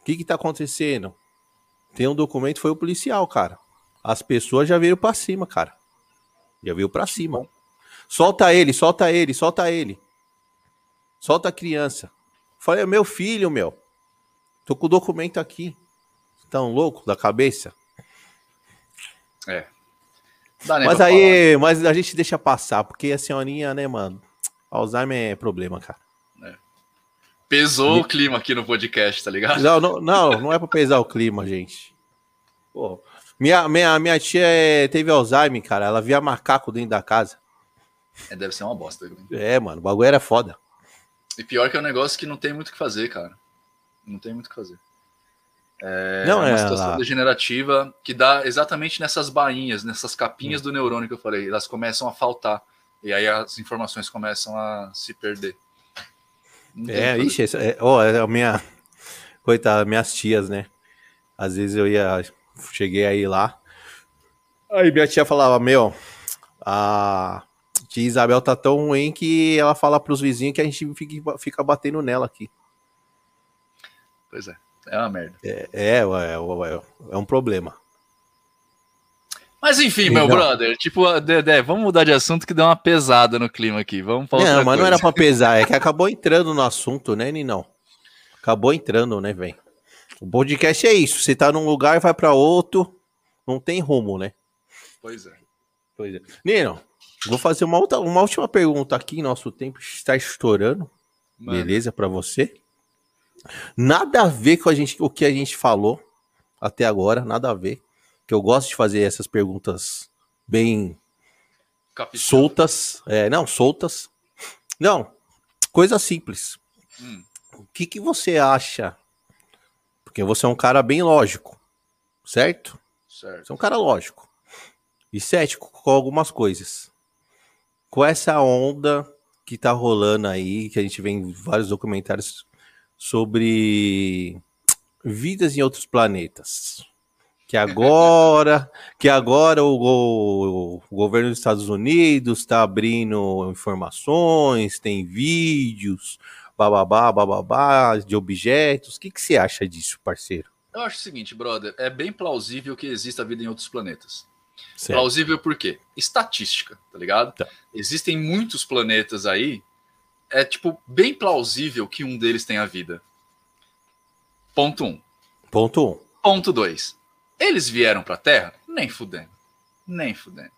o que que tá acontecendo? Tem um documento, foi o policial, cara. As pessoas já viram para cima, cara. Já viu para cima. Solta ele, solta ele, solta ele. Solta a criança. Falei, meu filho, meu. Tô com o documento aqui. Tão louco da cabeça? É. mas aí, falar. mas a gente deixa passar, porque a senhorinha, né, mano? Alzheimer é problema, cara. É. Pesou e... o clima aqui no podcast, tá ligado? Não, não, não, não é pra pesar o clima, gente. Pô, minha, minha, minha tia é, teve Alzheimer, cara. Ela via macaco dentro da casa. É, deve ser uma bosta. É, mano, o bagulho era foda. E pior que é um negócio que não tem muito o que fazer, cara. Não tem muito o que fazer. É não, é uma situação degenerativa que dá exatamente nessas bainhas, nessas capinhas hum. do neurônio que eu falei. Elas começam a faltar. E aí as informações começam a se perder. É, ixi, é, oh, é a minha. Coitada, minhas tias, né? Às vezes eu ia. Cheguei aí lá. Aí minha tia falava: Meu, a tia Isabel tá tão ruim que ela fala pros vizinhos que a gente fica, fica batendo nela aqui. Pois é. É uma merda. É, é, é, é, um problema. Mas enfim, meu brother, tipo, Dedé, vamos mudar de assunto que deu uma pesada no clima aqui. Vamos falar. Não, mas coisa. não era pra pesar, é que acabou entrando no assunto, né, Ninão? Acabou entrando, né, velho? O podcast é isso. Você tá num lugar e vai para outro, não tem rumo, né? Pois é. Pois é. Nino, vou fazer uma, outra, uma última pergunta aqui. Nosso tempo está estourando. Mano. Beleza para você? Nada a ver com a gente, o que a gente falou até agora, nada a ver. Que eu gosto de fazer essas perguntas bem soltas. É, não, soltas. Não, coisa simples. Hum. O que, que você acha? Porque você é um cara bem lógico, certo? Certo. Você é um cara lógico e cético com algumas coisas. Com essa onda que tá rolando aí, que a gente vê em vários documentários sobre vidas em outros planetas. Que agora, que agora o, o, o governo dos Estados Unidos está abrindo informações, tem vídeos, bababá, bababá, de objetos. O que, que você acha disso, parceiro? Eu acho o seguinte, brother, é bem plausível que exista vida em outros planetas. Certo. Plausível por quê? Estatística, tá ligado? Tá. Existem muitos planetas aí, é tipo bem plausível que um deles tenha vida. Ponto 1. Um. Ponto 1. Um. Ponto 2. Eles vieram pra Terra? Nem fudendo. Nem fudendo.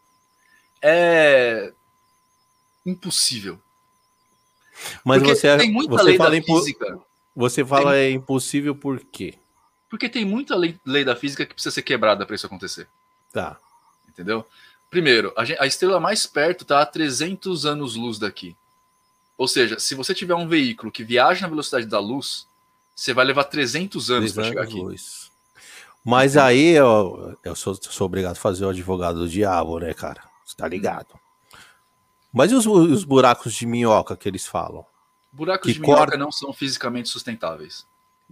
É impossível. Mas Porque você tem muita você lei fala da física. Você fala tem... é impossível por quê? Porque tem muita lei, lei da física que precisa ser quebrada para isso acontecer. Tá entendeu? Primeiro, a, gente, a estrela mais perto está a 300 anos-luz daqui. Ou seja, se você tiver um veículo que viaja na velocidade da luz, você vai levar 300 anos para chegar aqui. Luz. Mas aí eu, eu sou, sou, obrigado a fazer o advogado do diabo, né, cara? Você tá ligado? Mas e os, os buracos de minhoca que eles falam? Buracos que de minhoca corta... não são fisicamente sustentáveis.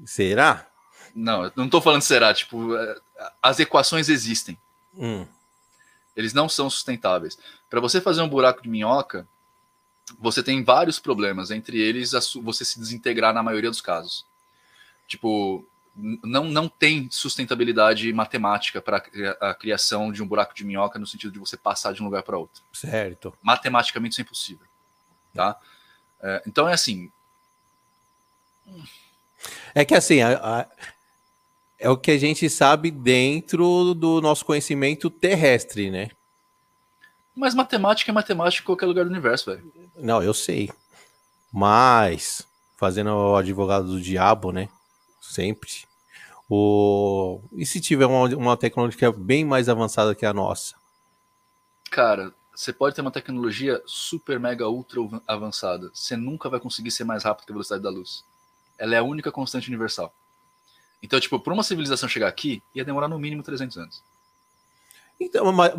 Será? Não, eu não tô falando será, tipo, é, as equações existem. Hum. Eles não são sustentáveis. Para você fazer um buraco de minhoca, você tem vários problemas, entre eles você se desintegrar na maioria dos casos. Tipo, não, não tem sustentabilidade matemática para a criação de um buraco de minhoca no sentido de você passar de um lugar para outro. Certo. Matematicamente isso é impossível. Tá? É, então é assim. É que assim, a, a, é o que a gente sabe dentro do nosso conhecimento terrestre, né? Mas matemática é matemática em qualquer lugar do universo, velho. Não, eu sei. Mas, fazendo o advogado do diabo, né? Sempre. O... E se tiver uma, uma tecnologia bem mais avançada que a nossa? Cara, você pode ter uma tecnologia super, mega, ultra avançada. Você nunca vai conseguir ser mais rápido que a velocidade da luz. Ela é a única constante universal. Então, tipo, para uma civilização chegar aqui, ia demorar no mínimo 300 anos. Então, mas,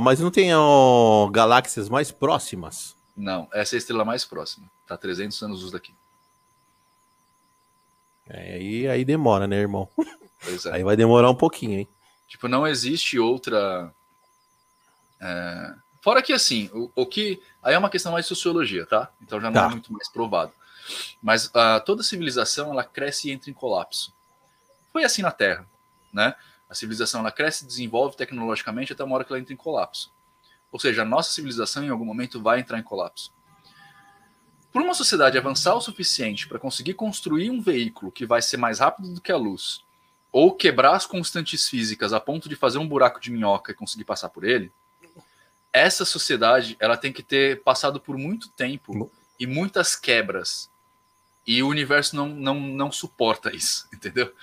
mas não tem ó, galáxias mais próximas? Não, essa é a estrela mais próxima. Tá 300 anos luz daqui. É, aí, aí demora, né, irmão? É. Aí vai demorar um pouquinho, hein? Tipo, não existe outra. É... Fora que, assim, o, o, que. Aí é uma questão mais de sociologia, tá? Então já não é tá. é muito mais provado. Mas uh, toda civilização ela cresce e entra em colapso. Foi assim na Terra, né? A civilização ela cresce e desenvolve tecnologicamente até uma hora que ela entra em colapso. Ou seja, a nossa civilização em algum momento vai entrar em colapso. Por uma sociedade avançar o suficiente para conseguir construir um veículo que vai ser mais rápido do que a luz, ou quebrar as constantes físicas a ponto de fazer um buraco de minhoca e conseguir passar por ele, essa sociedade ela tem que ter passado por muito tempo e muitas quebras. E o universo não, não, não suporta isso, entendeu?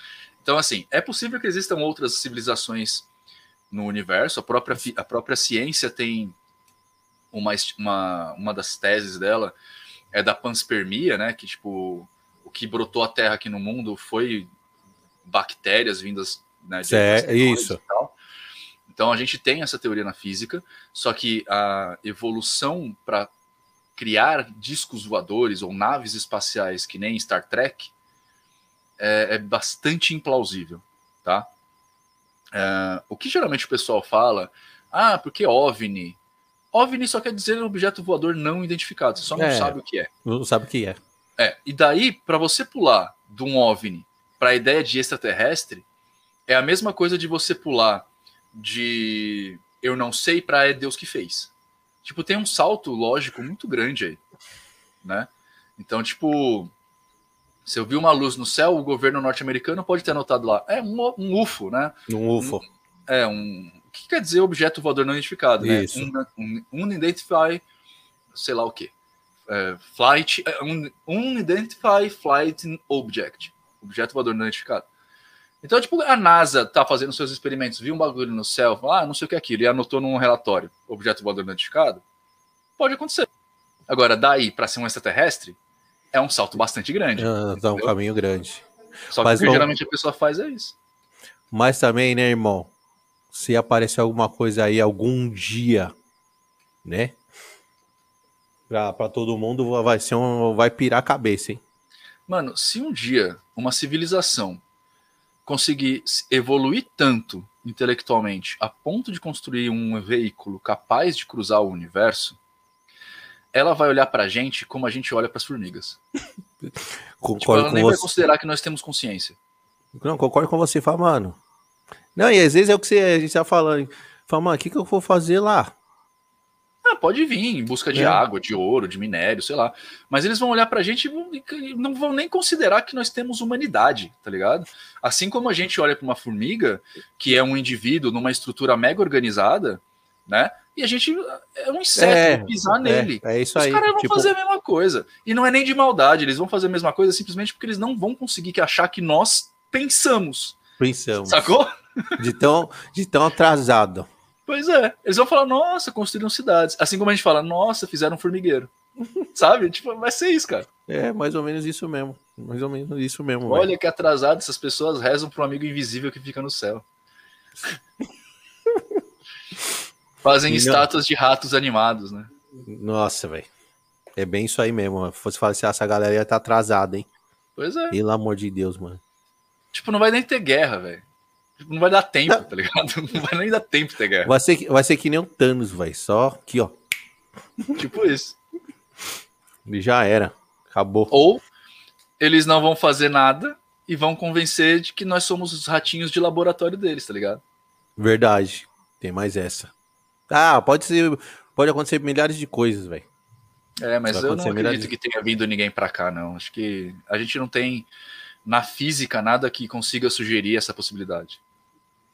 Então, assim, é possível que existam outras civilizações no universo. A própria, a própria ciência tem uma, uma, uma das teses dela é da panspermia, né? Que, tipo, o que brotou a Terra aqui no mundo foi bactérias vindas né, de é, isso. Então a gente tem essa teoria na física, só que a evolução para criar discos voadores ou naves espaciais que nem Star Trek é, é bastante implausível, tá? É, o que geralmente o pessoal fala, ah, porque OVNI. OVNI só quer dizer objeto voador não identificado, você só não é, sabe o que é. Não sabe o que é. É, e daí, para você pular de um OVNI para a ideia de extraterrestre, é a mesma coisa de você pular de eu não sei para é Deus que fez. Tipo, tem um salto lógico muito grande aí, né? Então, tipo, se eu vi uma luz no céu, o governo norte-americano pode ter anotado lá. É um, um UFO, né? Um UFO. Um, é um. O que quer dizer objeto voador não identificado, né? Isso. Um, um, unidentified, sei lá o quê. É, flight. é, Un, unidentified flight object. Objeto voador não identificado. Então, tipo, a NASA tá fazendo seus experimentos, viu um bagulho no céu, falou, ah, não sei o que é aquilo, e anotou num relatório, objeto voador não identificado. Pode acontecer. Agora, daí para ser um extraterrestre, é um salto bastante grande. Ah, tá um caminho grande. Só que Mas que geralmente a pessoa faz é isso. Mas também, né, irmão? Se aparecer alguma coisa aí algum dia, né? Pra, pra todo mundo vai ser um. Vai pirar a cabeça, hein? Mano, se um dia uma civilização conseguir se evoluir tanto intelectualmente a ponto de construir um veículo capaz de cruzar o universo, ela vai olhar pra gente como a gente olha pras formigas. Tipo, Concordo ela com nem vai você. considerar que nós temos consciência. Não, concordo com você, fala, mano. Não, e às vezes é o que você, a gente tá falando. Fala, mano, o que, que eu vou fazer lá? Ah, pode vir em busca de É. água, de ouro, de minério, sei lá. Mas eles vão olhar pra gente e e não vão nem considerar que nós temos humanidade, tá ligado? Assim como a gente olha pra uma formiga, que é um indivíduo numa estrutura mega organizada, né? E a gente é um inseto, É, pisar nele. É, é isso Os aí. caras vão tipo, fazer a mesma coisa. E não é nem de maldade, eles vão fazer a mesma coisa simplesmente porque eles não vão conseguir que achar que nós pensamos. pensamos. Sacou? De tão, de tão atrasado. Pois é. Eles vão falar, nossa, construíram cidades. Assim como a gente fala, nossa, fizeram um formigueiro. Sabe? Tipo, vai ser isso, cara. É mais ou menos isso mesmo. Mais ou menos isso mesmo. velho. Olha que atrasado, essas pessoas rezam para um amigo invisível que fica no céu. Fazem E não- estátuas de ratos animados, né? Nossa, velho. É bem isso aí mesmo. Se fosse falar assim, essa galera ia estar atrasada, hein? Pois é. Pelo amor de Deus, mano. Tipo, não vai nem ter guerra, velho. Tipo, não vai dar tempo, Não. tá ligado? Não vai nem dar tempo ter guerra. Vai ser, que- vai ser que nem o Thanos, velho. Só aqui, ó. Tipo isso. E já era. Acabou. Ou eles não vão fazer nada e vão convencer de que nós somos os ratinhos de laboratório deles, tá ligado? Verdade. Tem mais essa. Ah, pode ser. Pode acontecer milhares de coisas, velho. É, mas Vai eu não acredito milhares- que tenha vindo ninguém pra cá, não. Acho que a gente não tem na física nada que consiga sugerir essa possibilidade.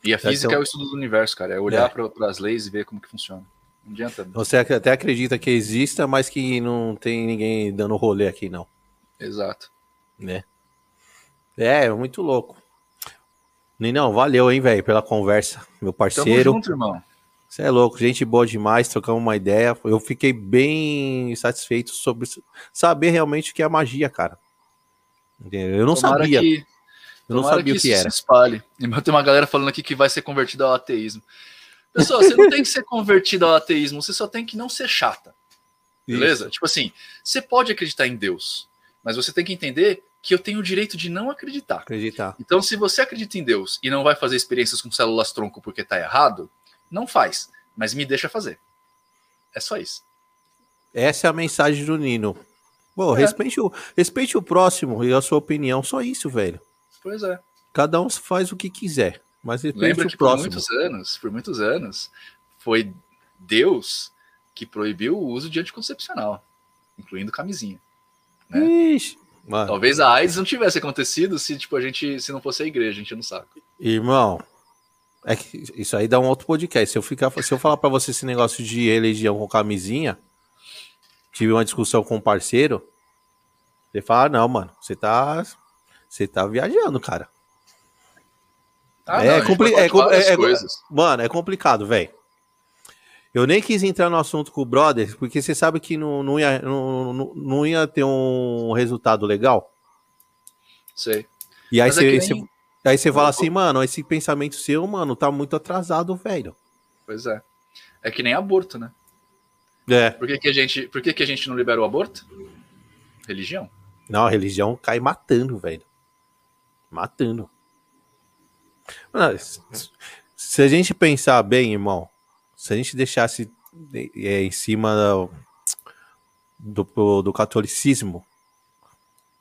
E a física então- é o estudo do universo, cara. É olhar É. para as leis e ver como que funciona. Não adianta. Você ac- até acredita que exista, mas que não tem ninguém dando rolê aqui, não. Exato. Né? É, é muito louco. Ninão, valeu, hein, velho, pela conversa. Meu Tamo parceiro. junto, irmão. Você é louco, gente boa demais, trocamos uma ideia. Eu fiquei bem satisfeito sobre saber realmente o que é magia, cara. Eu não Tomara sabia, que, eu não tomara sabia o isso que era. se espalhe. Tem uma galera falando aqui que vai ser convertida ao ateísmo. Pessoal, você não tem que ser convertido ao ateísmo, você só tem que não ser chata. Beleza? Isso. Tipo assim, você pode acreditar em Deus, mas você tem que entender que eu tenho o direito de não acreditar. Acreditar. Então, se você acredita em Deus e não vai fazer experiências com células tronco porque tá errado, não faz, mas me deixa fazer. É só isso. Essa é a mensagem do Nino. Pô, É. respeite, o, respeite o próximo e a sua opinião. Só isso, velho. Pois é. Cada um faz o que quiser. Mas respeite Lembra o que por próximo. muitos anos, por muitos anos, foi Deus que proibiu o uso de anticoncepcional, incluindo camisinha. né? Ixi, Talvez a AIDS não tivesse acontecido se tipo a gente se não fosse a igreja, a gente não sabe. irmão. É que isso aí dá um outro podcast. Se eu, ficar, se eu falar pra você esse negócio de religião com camisinha, tive uma discussão com um parceiro, você fala, ah, não, mano, você tá. Você tá viajando, cara. Ah, É não, compli- é é- é- coisas. Mano, é complicado, velho. Eu nem quis entrar no assunto com o brother, porque você sabe que não, não, ia, não, não- ia ter um resultado legal. Sei. E aí é você- nem- aí você fala assim, mano, esse pensamento seu, mano, tá muito atrasado, velho. Pois é. É que nem aborto, né? É. Por que, que a gente, por que, que a gente não libera o aborto? Religião. Não, a religião cai matando, velho. Matando. Mano, se- se a gente pensar bem, irmão, se a gente deixasse é, em cima do, do, do catolicismo,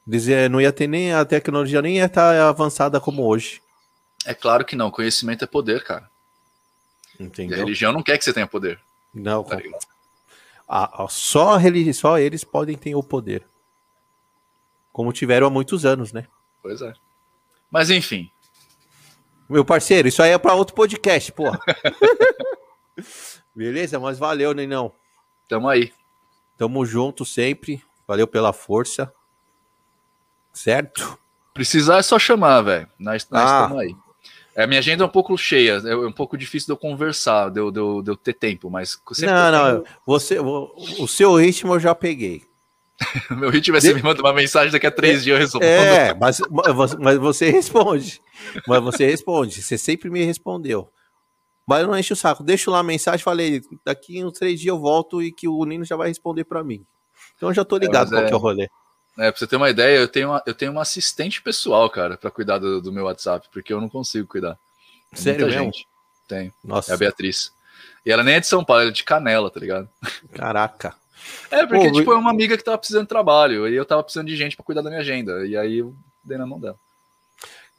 dizer, não ia ter nem a tecnologia nem ia estar avançada como hoje. É claro que não. Conhecimento é poder, cara. Entendeu? E a religião não quer que você tenha poder. Não, tá a, a, só, só eles podem ter o poder. Como tiveram há muitos anos, né? Pois é. Mas enfim. Meu parceiro, isso aí é para outro podcast, porra. Beleza? Mas valeu, Nenão. Tamo aí. Tamo junto sempre. Valeu pela força. Certo? Precisar é só chamar, velho. Nós, nós ah. estamos aí. É, a minha agenda é um pouco cheia, é um pouco difícil de eu conversar, de eu, de eu, de eu ter tempo, mas... Não, não, você, o, o seu ritmo eu já peguei. Meu ritmo é você me manda uma mensagem daqui a três é, dias eu respondo. É, mas, mas você responde. Mas você responde. Você sempre me respondeu. Mas eu não enche o saco. Deixo lá a mensagem, falei, daqui uns três dias eu volto e que o Nino já vai responder para mim. Então eu já tô é, ligado é, qual é, que é o rolê. É, pra você ter uma ideia, eu tenho uma, eu tenho uma assistente pessoal, cara, para cuidar do, do, meu WhatsApp, porque eu não consigo cuidar. É Sério mesmo? Gente. Tenho. Nossa. É a Beatriz. E ela nem é de São Paulo, ela é de Canela, tá ligado? Caraca. É, porque, Pô, tipo, é uma amiga que tava precisando de trabalho, e eu tava precisando de gente para cuidar da minha agenda, e aí eu dei na mão dela.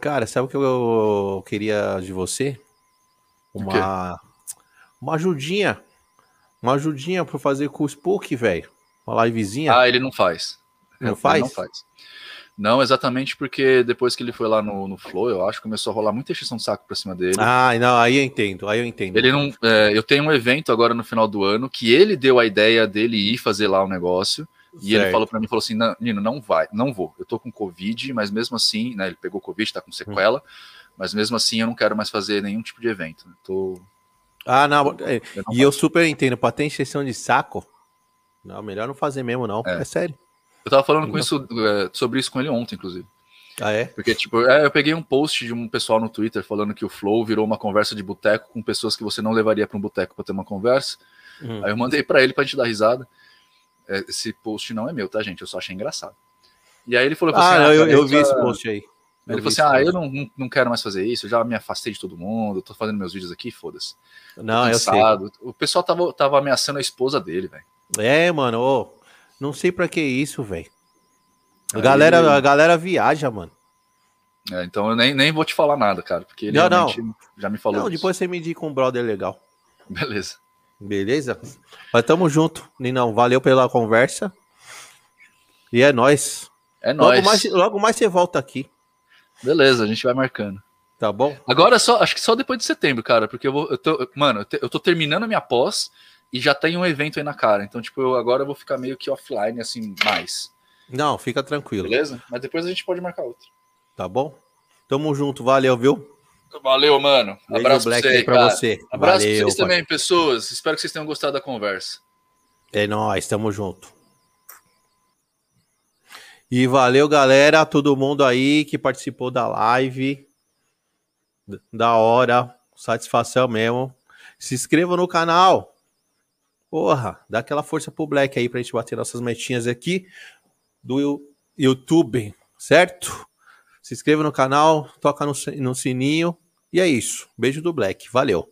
Cara, sabe o que eu queria de você? Uma uma ajudinha. Uma ajudinha pra fazer com o Spook, velho. Uma livezinha. Ah, ele não faz. Não ele faz? Não faz. Não, exatamente porque depois que ele foi lá no, no Flow, eu acho que começou a rolar muita exceção de saco pra cima dele. Ah, não, aí eu entendo, aí eu entendo. Ele não. É, eu tenho um evento agora no final do ano que ele deu a ideia dele ir fazer lá o um negócio. E certo. ele falou para mim, falou assim, Nino, não vai, não vou. Eu tô com Covid, mas mesmo assim, né? Ele pegou Covid, tá com sequela, hum. mas mesmo assim eu não quero mais fazer nenhum tipo de evento. tô ah, não. É, e eu super entendo. Pra ter encheção de saco, não, melhor não fazer mesmo, não. É, é sério. Eu tava falando com isso, é, sobre isso com ele ontem, inclusive. Ah, é? Porque, tipo, é, eu peguei um post de um pessoal no Twitter falando que o Flow virou uma conversa de boteco com pessoas que você não levaria para um boteco para ter uma conversa. Hum. Aí eu mandei para ele pra gente dar risada. É, esse post não é meu, tá, gente? Eu só achei engraçado. E aí ele falou ah, assim, ah, eu, eu vi esse post aí. Ele falou assim: Ah, eu não, não quero mais fazer isso, eu já me afastei de todo mundo, tô fazendo meus vídeos aqui, foda-se. Não, eu sei. O pessoal tava, tava ameaçando a esposa dele, velho. É, mano, ô, não sei pra que isso, velho. A, galera, a galera viaja, mano. É, então eu nem, nem vou te falar nada, cara, porque ele não, não. já me falou. Não, depois você me indica um brother legal. Beleza. Beleza? Mas tamo junto, Ninão. Valeu pela conversa. E é nóis. É nóis. Logo mais, logo mais você volta aqui. Beleza, a gente vai marcando. Tá bom? Agora só, acho que só depois de setembro, cara, porque eu vou, eu tô, mano, eu tô terminando a minha pós e já tem um evento aí na cara. Então, tipo, eu agora vou ficar meio que offline assim mais. Não, fica tranquilo. Beleza? Mas depois a gente pode marcar outro. Tá bom? Tamo junto, valeu, viu? Valeu, mano. Beijo Abraço Black pra, você, pra você. Abraço valeu, pra vocês pai. também, pessoas. Espero que vocês tenham gostado da conversa. É nóis, tamo junto. E valeu, galera, todo mundo aí que participou da live. Da hora, satisfação mesmo. Se inscreva no canal. Porra, dá aquela força pro Black aí pra gente bater nossas metinhas aqui do YouTube, certo? Se inscreva no canal, toca no, no sininho. E é isso. Beijo do Black. Valeu.